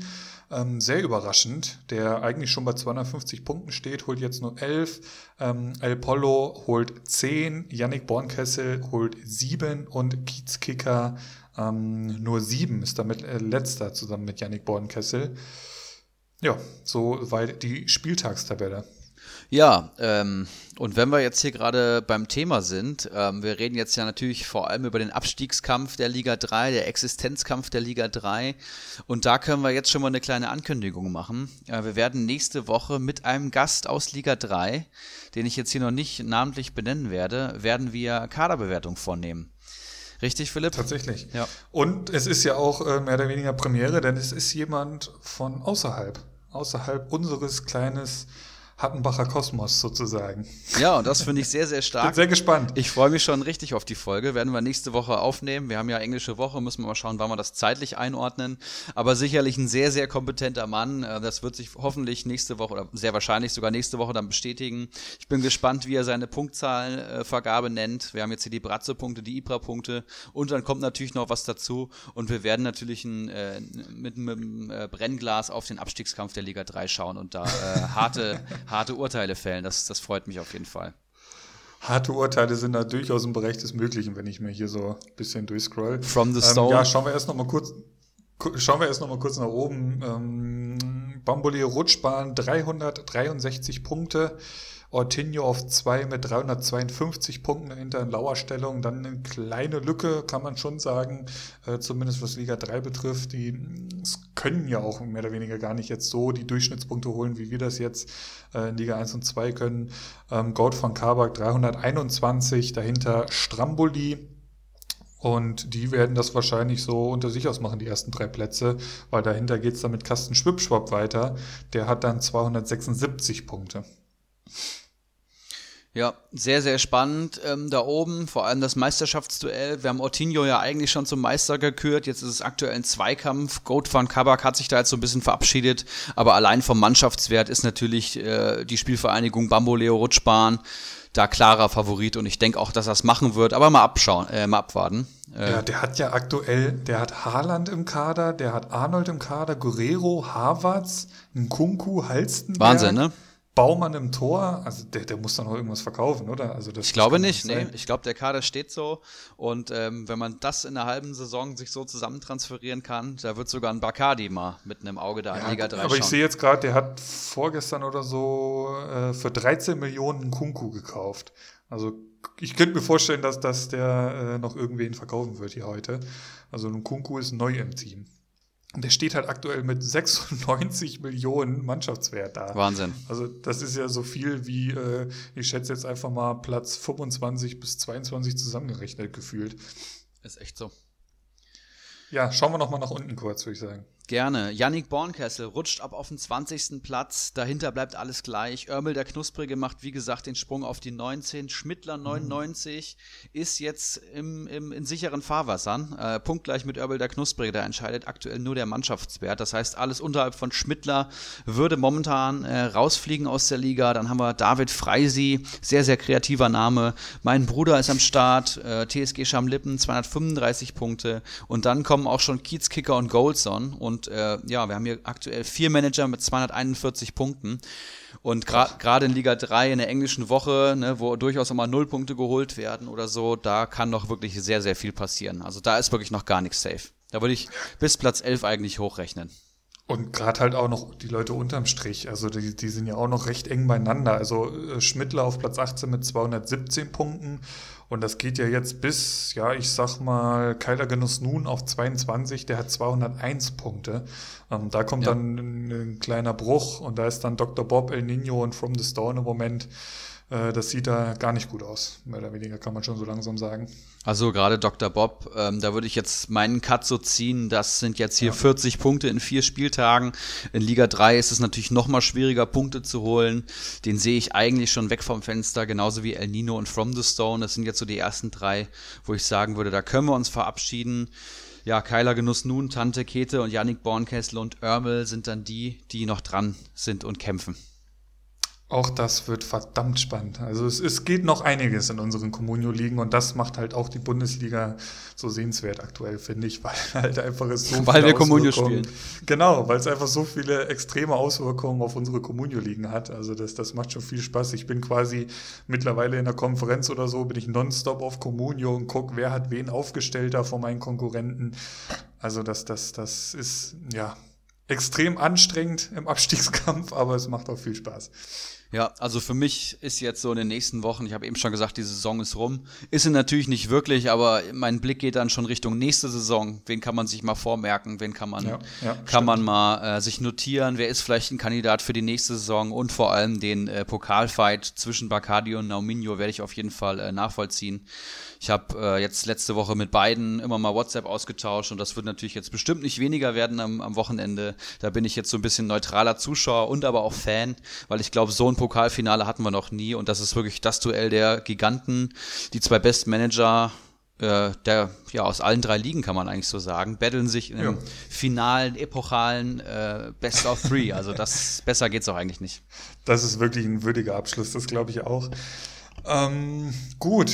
ähm, sehr überraschend, der eigentlich schon bei 250 Punkten steht, holt jetzt nur 11. Ähm, El Polo holt 10, Yannick Bornkessel holt 7 und Kiezkicker ähm, nur 7, ist damit äh, letzter zusammen mit Yannick Bornkessel. Ja, so weit die Spieltagstabelle. Ja, ähm, und wenn wir jetzt hier gerade beim Thema sind, ähm, wir reden jetzt ja natürlich vor allem über den Abstiegskampf der Liga 3, der Existenzkampf der Liga 3. Und da können wir jetzt schon mal eine kleine Ankündigung machen. Äh, wir werden nächste Woche mit einem Gast aus Liga 3, den ich jetzt hier noch nicht namentlich benennen werde, werden wir Kaderbewertung vornehmen. Richtig, Philipp? Tatsächlich. Ja. Und es ist ja auch äh, mehr oder weniger Premiere, denn es ist jemand von außerhalb, außerhalb unseres kleines Hattenbacher Kosmos sozusagen. Ja, und das finde ich sehr, sehr [laughs] stark. Bin sehr gespannt. Ich freue mich schon richtig auf die Folge. Werden wir nächste Woche aufnehmen. Wir haben ja englische Woche, müssen wir mal schauen, wann wir das zeitlich einordnen. Aber sicherlich ein sehr, sehr kompetenter Mann. Äh, das wird sich hoffentlich nächste Woche oder sehr wahrscheinlich sogar nächste Woche dann bestätigen. Ich bin gespannt, wie er seine Punktzahlvergabe nennt. Wir haben jetzt hier die Bratze-Punkte, die Ibra-Punkte und dann kommt natürlich noch was dazu. Und wir werden natürlich ein, äh, mit, einem äh, Brennglas auf den Abstiegskampf der Liga 3 schauen und da äh, harte [laughs] harte Urteile fällen. Das, das freut mich auf jeden Fall. Harte Urteile sind da durchaus im Bereich des Möglichen, wenn ich mir hier so ein bisschen durchscroll. From the Stone. Ähm, ja, schauen wir erst noch mal kurz, schauen wir erst noch mal kurz nach oben. Ähm, Bambolier Rutschbahn 363 Punkte. Ortinho auf 2 mit 352 Punkten hinter in Lauerstellung. Dann eine kleine Lücke, kann man schon sagen, äh, zumindest was Liga 3 betrifft. Die können ja auch mehr oder weniger gar nicht jetzt so die Durchschnittspunkte holen, wie wir das jetzt äh, in Liga 1 und 2 können. Ähm, Gold von Kabak 321, dahinter Stramboli. Und die werden das wahrscheinlich so unter sich ausmachen, die ersten drei Plätze, weil dahinter geht es dann mit Kasten Schwipschwap weiter. Der hat dann 276 Punkte. Ja, sehr, sehr spannend ähm, da oben, vor allem das Meisterschaftsduell. Wir haben Ortinho ja eigentlich schon zum Meister gekürt, jetzt ist es aktuell ein Zweikampf. Goat van Kabak hat sich da jetzt so ein bisschen verabschiedet, aber allein vom Mannschaftswert ist natürlich äh, die Spielvereinigung Bamboleo Rutschbahn da klarer Favorit und ich denke auch, dass er es machen wird, aber mal abschauen, äh, mal abwarten. Äh, ja, der hat ja aktuell, der hat Haaland im Kader, der hat Arnold im Kader, Guerrero, Havertz, Nkunku, Halstenberg. Wahnsinn, ne? Baumann im Tor, also der, der muss dann noch irgendwas verkaufen, oder? Also das, ich glaube nicht, nee. Ich glaube, der Kader steht so. Und ähm, wenn man das in einer halben Saison sich so zusammentransferieren kann, da wird sogar ein Bacardi mal mit einem Auge da in ja, Liga 3 Aber schauen. ich sehe jetzt gerade, der hat vorgestern oder so äh, für 13 Millionen Kunku gekauft. Also ich könnte mir vorstellen, dass, dass der äh, noch irgendwen verkaufen wird hier heute. Also ein Kunku ist neu im Team. Und der steht halt aktuell mit [laughs] 96 Millionen Mannschaftswert da. Wahnsinn. Also das ist ja so viel wie, äh, ich schätze jetzt einfach mal Platz 25 bis 22 zusammengerechnet gefühlt. Ist echt so. Ja, schauen wir noch mal nach unten kurz, würde ich sagen. Gerne. Yannick Bornkessel rutscht ab auf den 20. Platz. Dahinter bleibt alles gleich. Örmel der Knusprige macht, wie gesagt, den Sprung auf die 19. Schmittler 99 mhm. ist jetzt im, im, in sicheren Fahrwassern. Äh, punktgleich mit Örmel der Knusprige. Da entscheidet aktuell nur der Mannschaftswert. Das heißt, alles unterhalb von Schmittler würde momentan äh, rausfliegen aus der Liga. Dann haben wir David Freisi, sehr, sehr kreativer Name. Mein Bruder ist am Start. Äh, TSG Schamlippen, 235 Punkte. Und dann kommen auch schon Kiezkicker und Goldson. Und und äh, ja, wir haben hier aktuell vier Manager mit 241 Punkten. Und gerade in Liga 3 in der englischen Woche, ne, wo durchaus auch mal null Punkte geholt werden oder so, da kann noch wirklich sehr, sehr viel passieren. Also da ist wirklich noch gar nichts safe. Da würde ich bis Platz 11 eigentlich hochrechnen. Und gerade halt auch noch die Leute unterm Strich, also die, die sind ja auch noch recht eng beieinander. Also äh, Schmidtler auf Platz 18 mit 217 Punkten und das geht ja jetzt bis, ja, ich sag mal, Keiler Genuss nun auf 22, der hat 201 Punkte. Ähm, da kommt ja. dann ein, ein, kleiner Bruch und da ist dann Dr. Bob, El Nino und From the Stone im Moment äh, das sieht da gar nicht gut aus. Mehr oder weniger kann man schon so langsam sagen. Also gerade Dr. Bob, ähm, da würde ich jetzt meinen Cut so ziehen. Das sind jetzt hier ja. 40 Punkte in vier Spieltagen. In Liga 3 ist es natürlich noch mal schwieriger, Punkte zu holen. Den sehe ich eigentlich schon weg vom Fenster, genauso wie El Nino und From the Stone. Das sind jetzt so die ersten drei, wo ich sagen würde, da können wir uns verabschieden. Ja, Kyler Genuss nun, Tante Kete und Yannick Bornkessel und Örmel sind dann die, die noch dran sind und kämpfen. Auch das wird verdammt spannend. Also es, es geht noch einiges in unseren Communio-Ligen und das macht halt auch die Bundesliga so sehenswert aktuell, finde ich, [laughs] weil halt einfach es so Weil wir Communio spielen. Genau, weil es einfach so viele extreme Auswirkungen auf unsere Communio-Ligen hat. Also das, das macht schon viel Spaß. Ich bin quasi mittlerweile in der Konferenz oder so, bin ich nonstop auf Communio und gucke, wer hat wen aufgestellt da von meinen Konkurrenten. Also das, das, das ist, ja, extrem anstrengend im Abstiegskampf, aber es macht auch viel Spaß. Ja, also für mich ist jetzt so in den nächsten Wochen, ich habe eben schon gesagt, die Saison ist rum. Ist sie natürlich nicht wirklich, aber mein Blick geht dann schon Richtung nächste Saison. Wen kann man sich mal vormerken? Wen kann man, ja, ja, kann man mal äh, sich notieren? Wer ist vielleicht ein Kandidat für die nächste Saison? Und vor allem den äh, Pokalfight zwischen Bacardi und Nauminho werde ich auf jeden Fall äh, nachvollziehen. Ich habe äh, jetzt letzte Woche mit beiden immer mal WhatsApp ausgetauscht und das wird natürlich jetzt bestimmt nicht weniger werden am, am Wochenende. Da bin ich jetzt so ein bisschen neutraler Zuschauer und aber auch Fan, weil ich glaube, so ein Pokalfinale hatten wir noch nie und das ist wirklich das Duell der Giganten. Die zwei besten Manager äh, der, ja, aus allen drei Ligen kann man eigentlich so sagen, betteln sich in einem ja. finalen, epochalen äh, Best of Three. Also das [laughs] besser geht's auch eigentlich nicht. Das ist wirklich ein würdiger Abschluss, das glaube ich auch. Ähm, gut,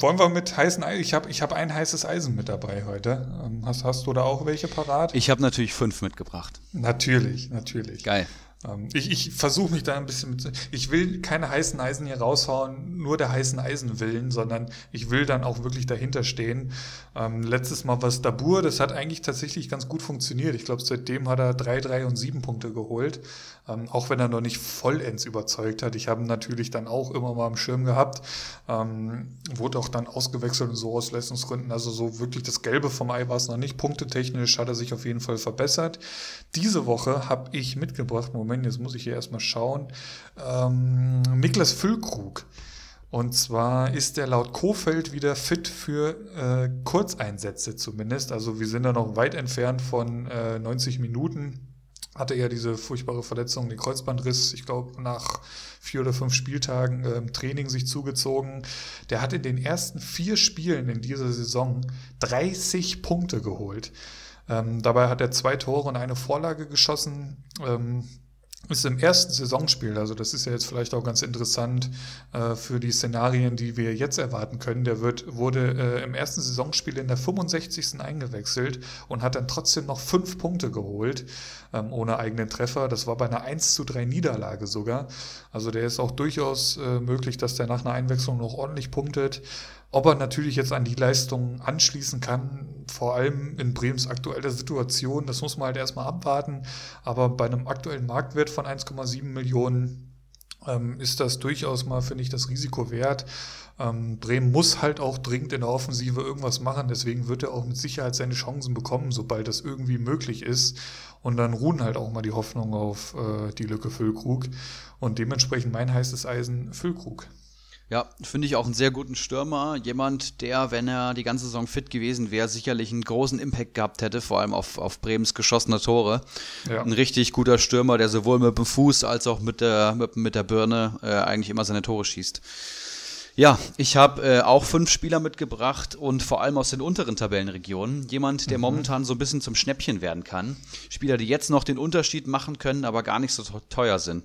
wollen wir mit heißen Eisen? Ich habe ich hab ein heißes Eisen mit dabei heute. Ähm, hast, hast du da auch welche parat? Ich habe natürlich fünf mitgebracht. Natürlich, natürlich. Geil. Ähm, ich, ich versuche mich da ein bisschen mit. Ich will keine heißen Eisen hier raushauen, nur der heißen Eisen willen, sondern ich will dann auch wirklich dahinter stehen. Ähm, letztes Mal war es Dabur, das hat eigentlich tatsächlich ganz gut funktioniert. Ich glaube, seitdem hat er drei, drei und sieben Punkte geholt. Ähm, auch wenn er noch nicht vollends überzeugt hat. Ich habe ihn natürlich dann auch immer mal am Schirm gehabt. Ähm, wurde auch dann ausgewechselt und so aus Leistungsgründen. Also so wirklich das Gelbe vom Ei war es noch nicht. Punktetechnisch hat er sich auf jeden Fall verbessert. Diese Woche habe ich mitgebracht, Moment, Moment, jetzt muss ich hier erstmal schauen. Ähm, Niklas Füllkrug. Und zwar ist er laut Kofeld wieder fit für äh, Kurzeinsätze zumindest. Also wir sind da noch weit entfernt von äh, 90 Minuten. Hatte er diese furchtbare Verletzung, den Kreuzbandriss, ich glaube, nach vier oder fünf Spieltagen äh, Training sich zugezogen. Der hat in den ersten vier Spielen in dieser Saison 30 Punkte geholt. Ähm, dabei hat er zwei Tore und eine Vorlage geschossen. Ähm, ist im ersten Saisonspiel, also das ist ja jetzt vielleicht auch ganz interessant äh, für die Szenarien, die wir jetzt erwarten können. Der wird, wurde äh, im ersten Saisonspiel in der 65. eingewechselt und hat dann trotzdem noch fünf Punkte geholt, ähm, ohne eigenen Treffer. Das war bei einer 1 zu 3 Niederlage sogar. Also der ist auch durchaus äh, möglich, dass der nach einer Einwechslung noch ordentlich punktet. Ob er natürlich jetzt an die Leistung anschließen kann, vor allem in Brems aktueller Situation, das muss man halt erstmal abwarten. Aber bei einem aktuellen Marktwert von 1,7 Millionen ähm, ist das durchaus mal, finde ich, das Risiko wert. Ähm, Bremen muss halt auch dringend in der Offensive irgendwas machen, deswegen wird er auch mit Sicherheit seine Chancen bekommen, sobald das irgendwie möglich ist. Und dann ruhen halt auch mal die Hoffnung auf äh, die Lücke Füllkrug. Und dementsprechend mein heißes Eisen Füllkrug. Ja, finde ich auch einen sehr guten Stürmer. Jemand, der, wenn er die ganze Saison fit gewesen wäre, sicherlich einen großen Impact gehabt hätte, vor allem auf, auf Brems geschossene Tore. Ja. Ein richtig guter Stürmer, der sowohl mit dem Fuß als auch mit der, mit, mit der Birne äh, eigentlich immer seine Tore schießt. Ja, ich habe äh, auch fünf Spieler mitgebracht und vor allem aus den unteren Tabellenregionen. Jemand, der mhm. momentan so ein bisschen zum Schnäppchen werden kann. Spieler, die jetzt noch den Unterschied machen können, aber gar nicht so teuer sind.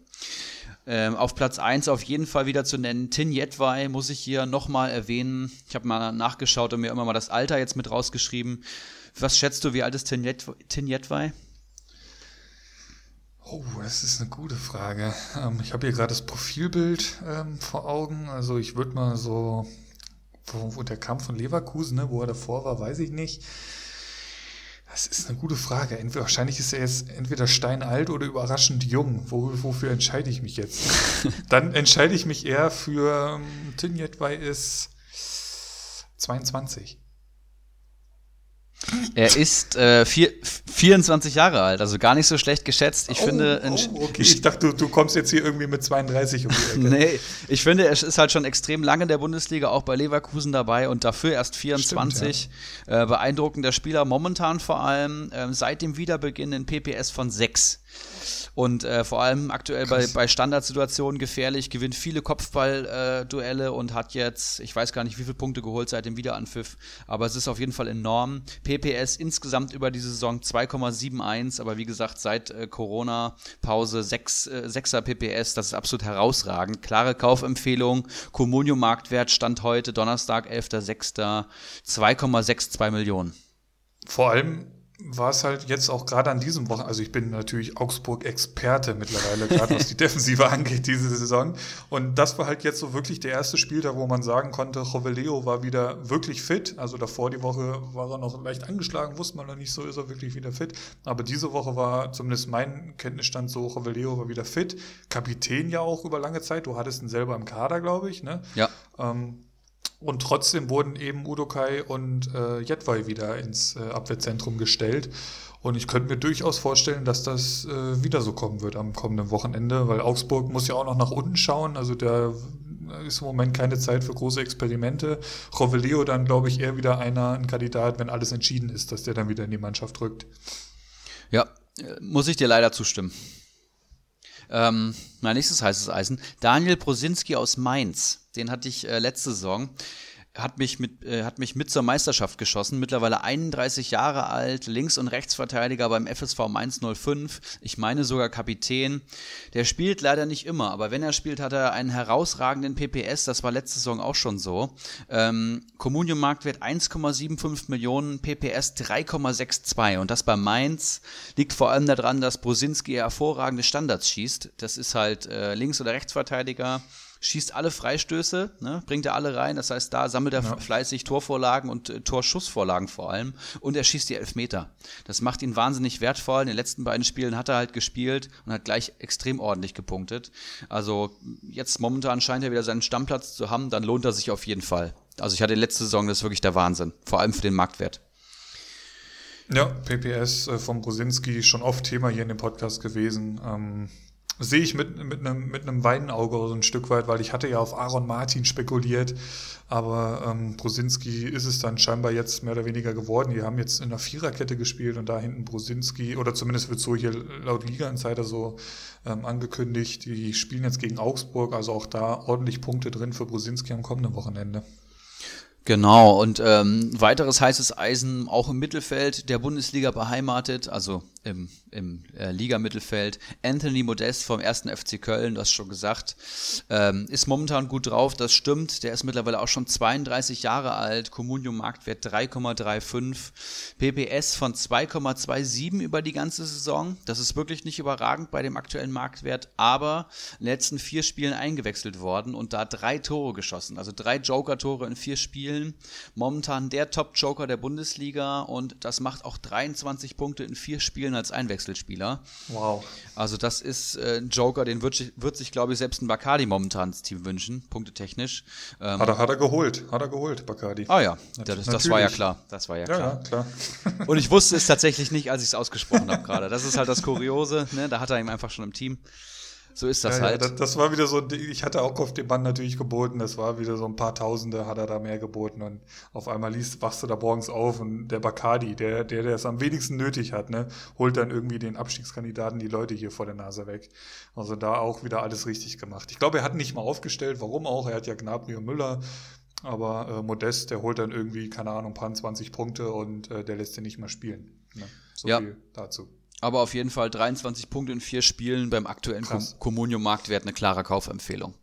Ähm, auf Platz 1 auf jeden Fall wieder zu nennen. Tin Yetwai muss ich hier nochmal erwähnen. Ich habe mal nachgeschaut und mir immer mal das Alter jetzt mit rausgeschrieben. Was schätzt du, wie alt ist Tin, Yetwai? Oh, das ist eine gute Frage. Ähm, ich habe hier gerade das Profilbild ähm, vor Augen. Also ich würde mal so, wo, wo, der kam von Leverkusen, ne, wo er davor war, weiß ich nicht. Das ist eine gute Frage. Entweder, wahrscheinlich ist er jetzt entweder steinalt oder überraschend jung. Wo, wofür entscheide ich mich jetzt? [laughs] Dann entscheide ich mich eher für ähm, Tinjetwei ist 22. Er ist äh, vier, 24 Jahre alt, also gar nicht so schlecht geschätzt. Ich oh, finde. Oh, okay. Ich dachte, du, du, kommst jetzt hier irgendwie mit 32 um die Ecke. [laughs] nee, ich finde, er ist halt schon extrem lange in der Bundesliga, auch bei Leverkusen dabei und dafür erst 24. Stimmt, ja. äh, beeindruckender Spieler momentan vor allem äh, seit dem Wiederbeginn in PPS von 6 und äh, vor allem aktuell bei, bei Standardsituationen gefährlich, gewinnt viele Kopfballduelle äh, und hat jetzt, ich weiß gar nicht, wie viele Punkte geholt seit dem Wiederanpfiff, aber es ist auf jeden Fall enorm. PPS insgesamt über die Saison 2,71, aber wie gesagt, seit äh, Corona-Pause 6, äh, 6er PPS, das ist absolut herausragend. Klare Kaufempfehlung, Communio-Marktwert stand heute, Donnerstag, 11.06., 2,62 Millionen. Vor allem war es halt jetzt auch gerade an diesem Wochen, also ich bin natürlich Augsburg-Experte mittlerweile, gerade was die [laughs] Defensive angeht, diese Saison. Und das war halt jetzt so wirklich der erste Spiel da, wo man sagen konnte, Joveleo war wieder wirklich fit. Also davor die Woche war er noch leicht angeschlagen, wusste man noch nicht so, ist er wirklich wieder fit. Aber diese Woche war zumindest mein Kenntnisstand so, Joveleo war wieder fit. Kapitän ja auch über lange Zeit, du hattest ihn selber im Kader, glaube ich, ne? Ja. Ähm, und trotzdem wurden eben Udokai und äh, Jedwai wieder ins äh, Abwehrzentrum gestellt. Und ich könnte mir durchaus vorstellen, dass das äh, wieder so kommen wird am kommenden Wochenende, weil Augsburg muss ja auch noch nach unten schauen. Also da ist im Moment keine Zeit für große Experimente. Roveleo dann, glaube ich, eher wieder einer, ein Kandidat, wenn alles entschieden ist, dass der dann wieder in die Mannschaft rückt. Ja, muss ich dir leider zustimmen. Ähm, mein nächstes heißes Eisen. Daniel Prosinski aus Mainz. Den hatte ich äh, letzte Saison hat mich mit, äh, hat mich mit zur Meisterschaft geschossen. Mittlerweile 31 Jahre alt, Links- und Rechtsverteidiger beim FSV Mainz 05. Ich meine sogar Kapitän. Der spielt leider nicht immer, aber wenn er spielt, hat er einen herausragenden PPS. Das war letzte Saison auch schon so. Ähm, Communion Marktwert 1,75 Millionen, PPS 3,62. Und das bei Mainz liegt vor allem daran, dass Brosinski hervorragende Standards schießt. Das ist halt äh, Links- oder Rechtsverteidiger schießt alle Freistöße, ne, bringt er alle rein. Das heißt, da sammelt er ja. fleißig Torvorlagen und äh, Torschussvorlagen vor allem. Und er schießt die Elfmeter. Das macht ihn wahnsinnig wertvoll. In den letzten beiden Spielen hat er halt gespielt und hat gleich extrem ordentlich gepunktet. Also jetzt momentan scheint er wieder seinen Stammplatz zu haben. Dann lohnt er sich auf jeden Fall. Also ich hatte letzte Saison, das ist wirklich der Wahnsinn. Vor allem für den Marktwert. Ja, PPS äh, von Brosinski schon oft Thema hier in dem Podcast gewesen. Ähm sehe ich mit, mit, einem, mit einem Weinauge so ein Stück weit, weil ich hatte ja auf Aaron Martin spekuliert, aber ähm, Brosinski ist es dann scheinbar jetzt mehr oder weniger geworden. Die haben jetzt in der Viererkette gespielt und da hinten Brosinski, oder zumindest wird so hier laut Liga-Insider so ähm, angekündigt, die spielen jetzt gegen Augsburg, also auch da ordentlich Punkte drin für Brosinski am kommenden Wochenende. Genau, und ähm, weiteres heißes Eisen auch im Mittelfeld der Bundesliga beheimatet, also im, im äh, Liga-Mittelfeld. Anthony Modest vom 1. FC Köln, du hast schon gesagt, ähm, ist momentan gut drauf, das stimmt. Der ist mittlerweile auch schon 32 Jahre alt, Communium-Marktwert 3,35, PPS von 2,27 über die ganze Saison. Das ist wirklich nicht überragend bei dem aktuellen Marktwert, aber in den letzten vier Spielen eingewechselt worden und da drei Tore geschossen, also drei Joker-Tore in vier Spielen. Momentan der Top-Joker der Bundesliga und das macht auch 23 Punkte in vier Spielen als Einwechselspieler. Wow. Also das ist äh, ein Joker, den wird, wird sich, glaube ich, selbst ein Bacardi momentan ins Team wünschen, punktetechnisch. Ähm, hat, er, hat er geholt, hat er geholt, Bacardi. Ah ja, das, das, war ja klar. Das war ja klar. Ja, klar. [laughs] Und ich wusste es tatsächlich nicht, als ich es ausgesprochen habe gerade. Das ist halt das Kuriose, ne? da hat er ihn einfach schon im Team. So ist das ja, halt. Ja, das, das, war wieder so, ich hatte auch auf dem Band natürlich geboten, das war wieder so ein paar Tausende hat er da mehr geboten und auf einmal liest, wachst du da morgens auf und der Bacardi, der, der, der es am wenigsten nötig hat, ne, holt dann irgendwie den Abstiegskandidaten die Leute hier vor der Nase weg. Also da auch wieder alles richtig gemacht. Ich glaube, er hat nicht mal aufgestellt, warum auch, er hat ja Gnabry und Müller, aber äh, Modest, der holt dann irgendwie, keine Ahnung, ein paar 20 Punkte und äh, der lässt ihn nicht mehr spielen. Ne? So ja. viel dazu. Aber auf jeden Fall 23 Punkte in vier Spielen beim aktuellen Communio-Marktwert eine klare Kaufempfehlung.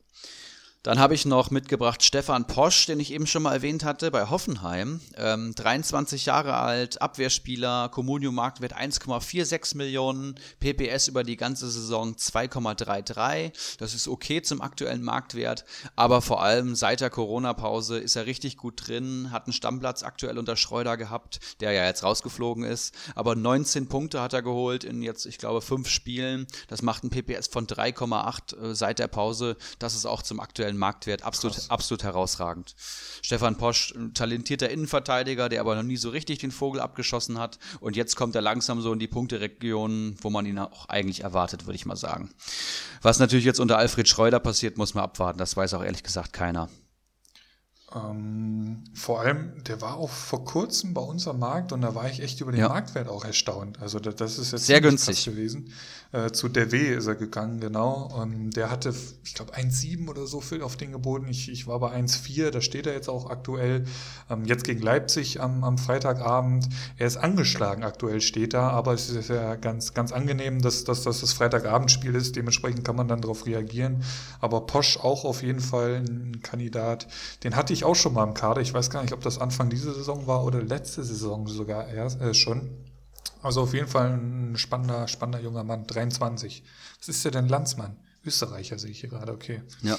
Dann habe ich noch mitgebracht Stefan Posch, den ich eben schon mal erwähnt hatte, bei Hoffenheim. Ähm, 23 Jahre alt, Abwehrspieler, Communio-Marktwert 1,46 Millionen, PPS über die ganze Saison 2,33. Das ist okay zum aktuellen Marktwert, aber vor allem seit der Corona-Pause ist er richtig gut drin, hat einen Stammplatz aktuell unter Schreuder gehabt, der ja jetzt rausgeflogen ist. Aber 19 Punkte hat er geholt in jetzt, ich glaube, fünf Spielen. Das macht ein PPS von 3,8 äh, seit der Pause. Das ist auch zum aktuellen aktuellen Marktwert absolut, absolut herausragend. Stefan Posch, ein talentierter Innenverteidiger, der aber noch nie so richtig den Vogel abgeschossen hat. Und jetzt kommt er langsam so in die Punkteregion, wo man ihn auch eigentlich erwartet, würde ich mal sagen. Was natürlich jetzt unter Alfred Schreuder passiert, muss man abwarten. Das weiß auch ehrlich gesagt keiner. Ähm, vor allem, der war auch vor kurzem bei uns am Markt und da war ich echt über den ja. Marktwert auch erstaunt. Also das, das ist jetzt sehr günstig gewesen. Äh, zu der W ist er gegangen, genau. Und der hatte, ich glaube, 1,7 oder so viel auf den geboten. Ich, ich war bei 1,4, da steht er jetzt auch aktuell. Ähm, jetzt gegen Leipzig am, am Freitagabend. Er ist angeschlagen, aktuell steht da, aber es ist ja ganz, ganz angenehm, dass, dass, dass das Freitagabendspiel ist. Dementsprechend kann man dann darauf reagieren. Aber Posch auch auf jeden Fall ein Kandidat. Den hatte ich auch schon mal im Kader. Ich weiß gar nicht, ob das Anfang dieser Saison war oder letzte Saison sogar erst äh, schon. Also auf jeden Fall ein spannender, spannender junger Mann, 23. Was ist der denn Landsmann? Österreicher sehe ich hier gerade, okay. Ja.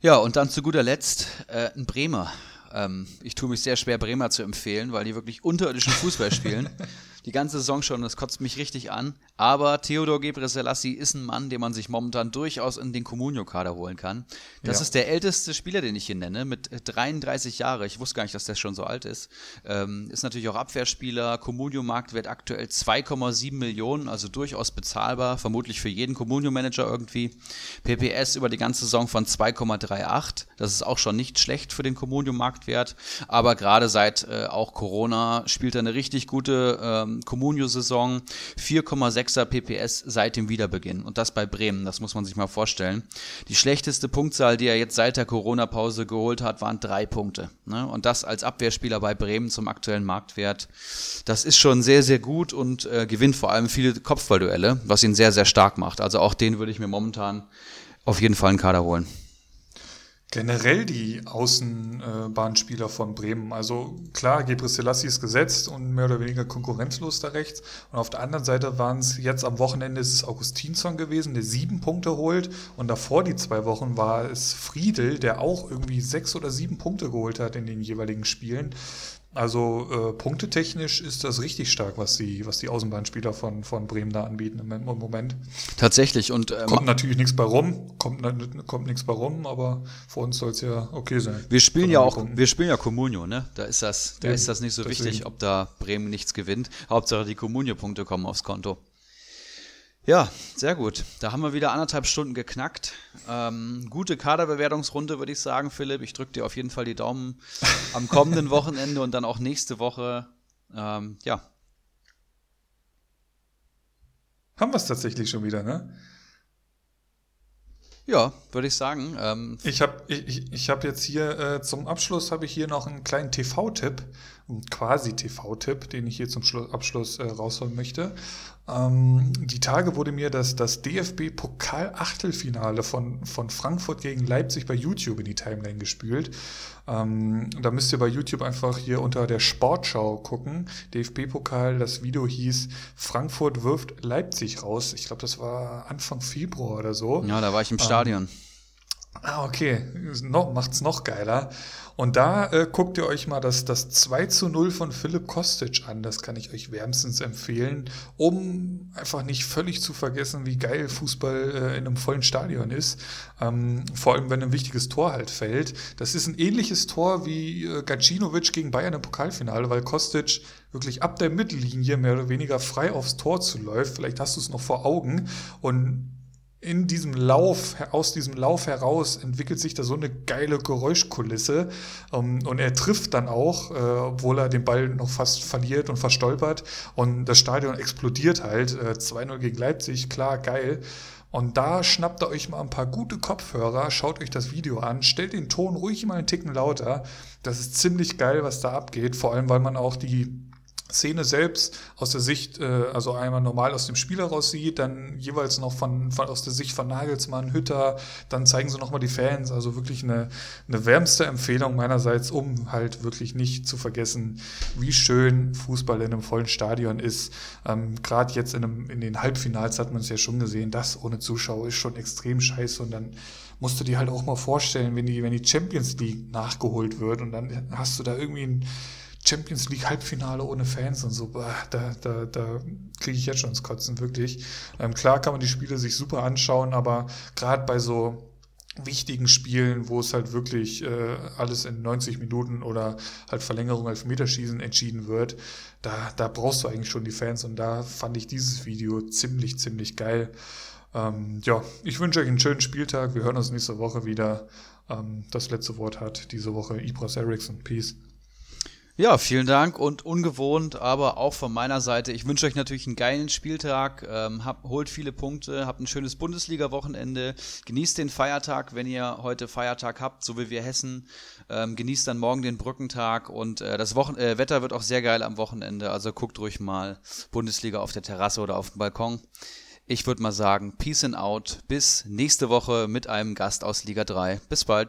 Ja, und dann zu guter Letzt äh, ein Bremer. Ähm, ich tue mich sehr schwer, Bremer zu empfehlen, weil die wirklich unterirdischen Fußball spielen. [laughs] die ganze Saison schon, das kotzt mich richtig an. Aber Theodor Gebre-Selassie ist ein Mann, den man sich momentan durchaus in den Comunio-Kader holen kann. Das ja. ist der älteste Spieler, den ich hier nenne, mit 33 Jahren. Ich wusste gar nicht, dass der schon so alt ist. Ähm, ist natürlich auch Abwehrspieler. Comunio-Marktwert aktuell 2,7 Millionen, also durchaus bezahlbar, vermutlich für jeden Comunio-Manager irgendwie. PPS über die ganze Saison von 2,38. Das ist auch schon nicht schlecht für den Comunio-Marktwert. Aber gerade seit äh, auch Corona spielt er eine richtig gute ähm, Comunio-Saison. 4,6er PPS seit dem Wiederbeginn. Und das bei Bremen, das muss man sich mal vorstellen. Die schlechteste Punktzahl, die er jetzt seit der Corona-Pause geholt hat, waren drei Punkte. Ne? Und das als Abwehrspieler bei Bremen zum aktuellen Marktwert. Das ist schon sehr, sehr gut und äh, gewinnt vor allem viele Kopfballduelle, was ihn sehr, sehr stark macht. Also auch den würde ich mir momentan auf jeden Fall einen Kader holen generell die Außenbahnspieler von Bremen. Also klar, Gebre Selassie ist gesetzt und mehr oder weniger konkurrenzlos da rechts. Und auf der anderen Seite waren es jetzt am Wochenende ist es Augustinsson gewesen, der sieben Punkte holt. Und davor die zwei Wochen war es Friedel, der auch irgendwie sechs oder sieben Punkte geholt hat in den jeweiligen Spielen. Also äh, punktetechnisch ist das richtig stark, was die, was die Außenbahnspieler von, von Bremen da anbieten im Moment. Tatsächlich. Und, ähm, kommt natürlich nichts bei rum, kommt, kommt nichts bei rum, aber für uns soll es ja okay sein. Wir spielen ja auch, Punkten. wir spielen ja Comunio, ne? Da ist das, da ist das nicht so Deswegen. wichtig, ob da Bremen nichts gewinnt. Hauptsache die Comunio-Punkte kommen aufs Konto. Ja, sehr gut. Da haben wir wieder anderthalb Stunden geknackt. Ähm, gute Kaderbewertungsrunde, würde ich sagen, Philipp. Ich drücke dir auf jeden Fall die Daumen [laughs] am kommenden Wochenende und dann auch nächste Woche. Ähm, ja. Haben wir es tatsächlich schon wieder, ne? Ja, würde ich sagen. Ähm, ich habe ich, ich hab jetzt hier äh, zum Abschluss habe ich hier noch einen kleinen TV-Tipp, einen quasi TV-Tipp, den ich hier zum Schlu Abschluss äh, rausholen möchte. Ähm, die Tage wurde mir das, das DFB-Pokal-Achtelfinale von, von Frankfurt gegen Leipzig bei YouTube in die Timeline gespült. Ähm, da müsst ihr bei YouTube einfach hier unter der Sportschau gucken. DFB-Pokal, das Video hieß Frankfurt wirft Leipzig raus. Ich glaube, das war Anfang Februar oder so. Ja, da war ich im Stadion. Ah, okay. No, macht's noch geiler. Und da äh, guckt ihr euch mal das, das 2 zu 0 von Philipp Kostic an. Das kann ich euch wärmstens empfehlen, um einfach nicht völlig zu vergessen, wie geil Fußball äh, in einem vollen Stadion ist. Ähm, vor allem, wenn ein wichtiges Tor halt fällt. Das ist ein ähnliches Tor wie äh, Gacinovic gegen Bayern im Pokalfinale, weil Kostic wirklich ab der Mittellinie mehr oder weniger frei aufs Tor zuläuft. Vielleicht hast du es noch vor Augen. Und in diesem Lauf, aus diesem Lauf heraus entwickelt sich da so eine geile Geräuschkulisse. Ähm, und er trifft dann auch, äh, obwohl er den Ball noch fast verliert und verstolpert. Und das Stadion explodiert halt. Äh, 2-0 gegen Leipzig, klar, geil. Und da schnappt ihr euch mal ein paar gute Kopfhörer, schaut euch das Video an, stellt den Ton ruhig mal einen Ticken lauter. Das ist ziemlich geil, was da abgeht. Vor allem, weil man auch die Szene selbst aus der Sicht, äh, also einmal normal aus dem Spiel heraus sieht, dann jeweils noch von, von aus der Sicht von Nagelsmann, Hütter, dann zeigen sie nochmal die Fans, also wirklich eine, eine wärmste Empfehlung meinerseits, um halt wirklich nicht zu vergessen, wie schön Fußball in einem vollen Stadion ist. Ähm, Gerade jetzt in, einem, in den Halbfinals hat man es ja schon gesehen, das ohne Zuschauer ist schon extrem scheiße und dann musst du dir halt auch mal vorstellen, wenn die, wenn die Champions League nachgeholt wird und dann hast du da irgendwie ein Champions League Halbfinale ohne Fans und so, da, da, da kriege ich jetzt schon ins Kotzen, wirklich. Ähm, klar kann man die Spiele sich super anschauen, aber gerade bei so wichtigen Spielen, wo es halt wirklich äh, alles in 90 Minuten oder halt Verlängerung Elfmeterschießen entschieden wird, da, da brauchst du eigentlich schon die Fans und da fand ich dieses Video ziemlich, ziemlich geil. Ähm, ja, ich wünsche euch einen schönen Spieltag. Wir hören uns nächste Woche wieder. Ähm, das letzte Wort hat diese Woche Ibras Eriksson. Peace. Ja, vielen Dank und ungewohnt, aber auch von meiner Seite. Ich wünsche euch natürlich einen geilen Spieltag, ähm, hab, holt viele Punkte, habt ein schönes Bundesliga-Wochenende, genießt den Feiertag, wenn ihr heute Feiertag habt, so wie wir Hessen. Ähm, genießt dann morgen den Brückentag und äh, das Wochen äh, Wetter wird auch sehr geil am Wochenende, also guckt ruhig mal Bundesliga auf der Terrasse oder auf dem Balkon. Ich würde mal sagen, Peace and Out. Bis nächste Woche mit einem Gast aus Liga 3. Bis bald.